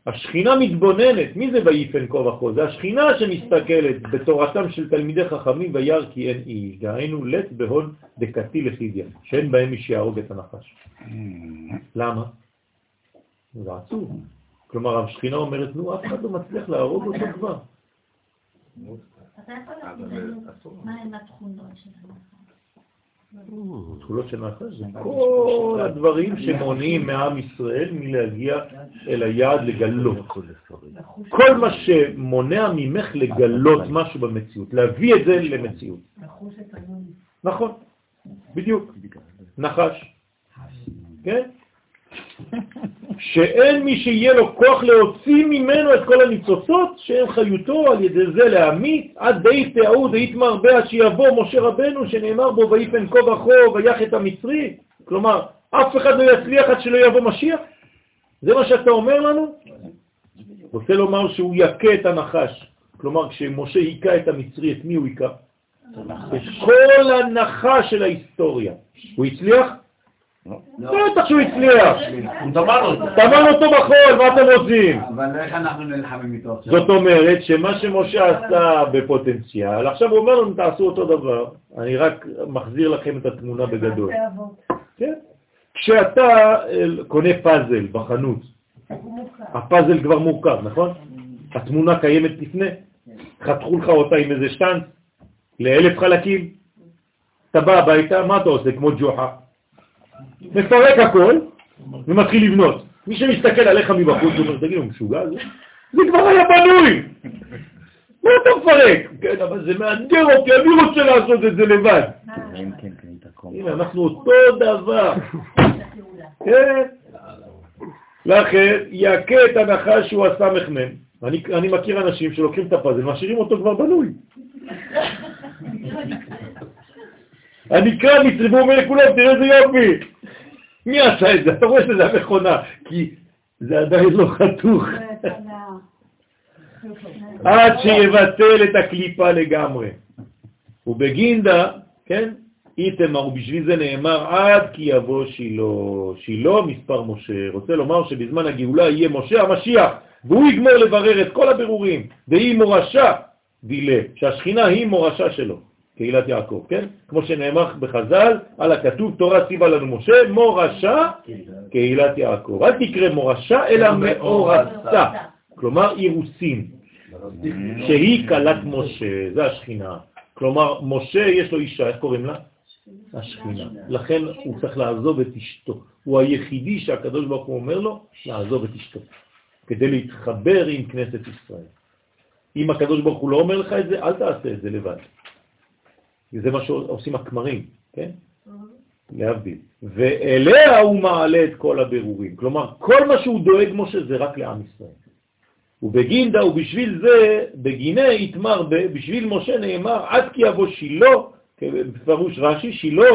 השכינה מתבוננת, מי זה ויפן כה וכה? זה השכינה שמסתכלת בתורתם של תלמידי חכמים וירא כי אין איש, דהיינו לט בהון דקתי לחידיה, שאין בהם מי שיהרוג את הנחש. למה? זה עצוב. כלומר, השכינה אומרת, נו, אף אחד לא מצליח להרוג אותו כבר. אתה יכול להגיד לנו מהם התכונות של? תכולות של נחש זה כל הדברים שמונעים מעם ישראל מלהגיע אל היעד לגלות. כל מה שמונע ממך לגלות משהו במציאות, להביא את זה למציאות. נכון, בדיוק, נחש. כן? שאין מי שיהיה לו כוח להוציא ממנו את כל הניצוצות שהם חיותו על ידי זה להמית עד די תיעוד ויתמר עד שיבוא משה רבנו שנאמר בו ויפן כה וכה ויח את המצרי כלומר אף אחד לא יצליח עד שלא יבוא משיח זה מה שאתה אומר לנו? רוצה לומר שהוא יקה את הנחש כלומר כשמשה היכה את המצרי את מי הוא היכה? את כל הנחש של ההיסטוריה הוא הצליח? בטח שהוא הצליח. טמן אותו בחול, מה אתם רוצים? אבל איך אנחנו נלחמים איתו עכשיו? זאת אומרת שמה שמשה עשה בפוטנציאל, עכשיו הוא אומר לנו תעשו אותו דבר. אני רק מחזיר לכם את התמונה בגדול. כן? כשאתה קונה פאזל בחנות, הפאזל כבר מורכב, נכון? התמונה קיימת לפני, חתכו לך אותה עם איזה שטנץ לאלף חלקים, אתה בא הביתה, מה אתה עושה? כמו ג'וחה. מפרק הכל ומתחיל לבנות. מי שמסתכל עליך מבחוץ, הוא אומר, תגיד, הוא משוגע? זה כבר היה בנוי! מה אתה מפרק? כן, אבל זה מאתגר אותי, אני רוצה לעשות את זה לבד. הנה, אנחנו אותו דבר. כן. לכן, יכה את הנחש שהוא הסמ"ם. אני, אני מכיר אנשים שלוקחים את הפאזל, משאירים אותו כבר בנוי. הנקרא מצריבו אומר לכולם, תראה איזה יופי. מי עשה את זה? אתה רואה שזה המכונה, כי זה עדיין לא חתוך. עד שיבטל את הקליפה לגמרי. ובגינדה, כן, איתמר, ובשביל זה נאמר עד כי יבוא שילה. שילה מספר משה. רוצה לומר שבזמן הגאולה יהיה משה המשיח, והוא יגמור לברר את כל הבירורים, והיא מורשה, דילה, שהשכינה היא מורשה שלו. קהילת יעקב, כן? כמו שנאמר בחז"ל, על הכתוב, תורה ציווה לנו משה, מורשה, קהילת יעקב. אל תקרא מורשה, אלא מאורסה, כלומר אירוסין, שהיא קלת משה, זה השכינה. כלומר, משה יש לו אישה, איך קוראים לה? השכינה. לכן הוא צריך לעזוב את אשתו. הוא היחידי שהקדוש ברוך הוא אומר לו לעזוב את אשתו, כדי להתחבר עם כנסת ישראל. אם הקדוש ברוך הוא לא אומר לך את זה, אל תעשה את זה לבד. זה מה שעושים הכמרים, כן? להבדיל. ואליה הוא מעלה את כל הבירורים. כלומר, כל מה שהוא דואג משה זה רק לעם ישראל. ובגינדה ובשביל זה, בגיני יתמר, בשביל משה נאמר, עד כי יבוא שילה, בפירוש רש"י, שילה,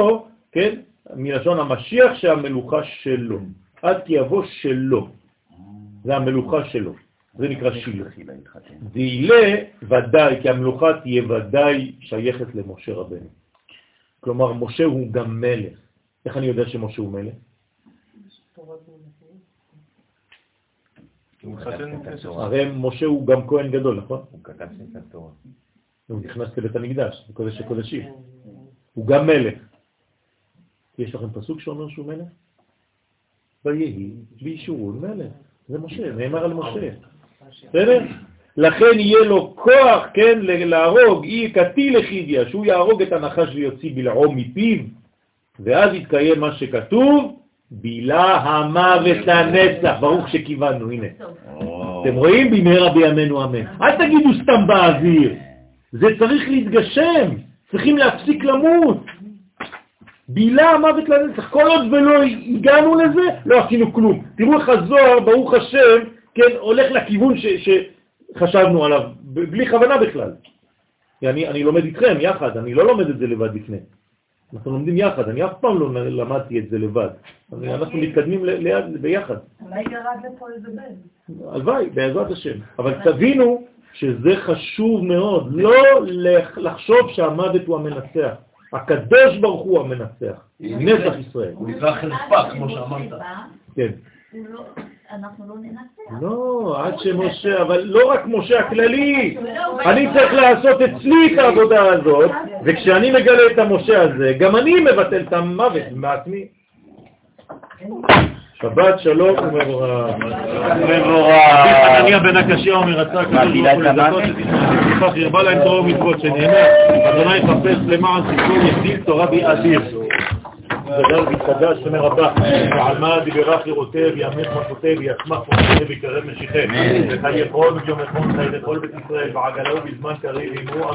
כן, מלשון המשיח שהמלוכה שלו. עד כי יבוא שלו. זה המלוכה שלו. זה נקרא שילה. דהילה ודאי, כי המלוכה תהיה ודאי שייכת למשה רבנו. כלומר, משה הוא גם מלך. איך אני יודע שמשה הוא מלך? הרי משה הוא גם כהן גדול, נכון? הוא כתב את התורה. הוא נכנס לבית המקדש, בקודש הקודשים. הוא גם מלך. יש לכם פסוק שאומר שהוא מלך? ויהי באישורו מלך. זה משה, נאמר על משה. בסדר? לכן יהיה לו כוח, כן, להרוג, אי קטיל לחידיה, שהוא יהרוג את הנחש ויוציא בלעו מפיו, ואז יתקיים מה שכתוב, בילה המוות לנצח, ברוך שכיוונו, הנה. אתם רואים? במהרה בימינו אמן. אל תגידו סתם באוויר, זה צריך להתגשם, צריכים להפסיק למות. בילה המוות לנצח, כל עוד ולא הגענו לזה, לא עשינו כלום. תראו איך הזוהר, ברוך השם, כן, הולך לכיוון ש, שחשבנו עליו, בלי כוונה בכלל. אני, אני לומד איתכם יחד, אני לא לומד את זה לבד לפני. אנחנו לומדים יחד, אני אף פעם לא למדתי את זה לבד. אנחנו מתקדמים ליד, ביחד. אולי ירד לפה איזה בן. הלוואי, בעזרת השם. אבל תבינו שזה חשוב מאוד, לא לחשוב שהמוות הוא המנצח. הקדוש ברוך הוא המנצח, נצח ישראל. הוא נקרא חרפה, כמו שאמרת. כן. לא, אנחנו לא ננצח. לא, עד שמשה, אבל לא רק משה הכללי, אני צריך לעשות אצלי את העבודה הזאת, וכשאני מגלה את המשה הזה, גם אני מבטל את המוות מעצמי. שבת שלום ומבורך. מבורך. חנניה בן הקשיא אומר, רצה הקדוש ברוך הוא לזכות ירבה להם תורה ומצוות שנאמר, אדוני יחפש למען סיפור יגדיל תורה באדיר. גדל והתקדש ומרבה, ועלמא דיברך לראותיו, יאמץ מכותיו, ויצמח מכותיו ויקרב משיחי. וחיי כל וביום אחד חיי לכל בית ישראל, בעגלה ובזמן קריב, אמרו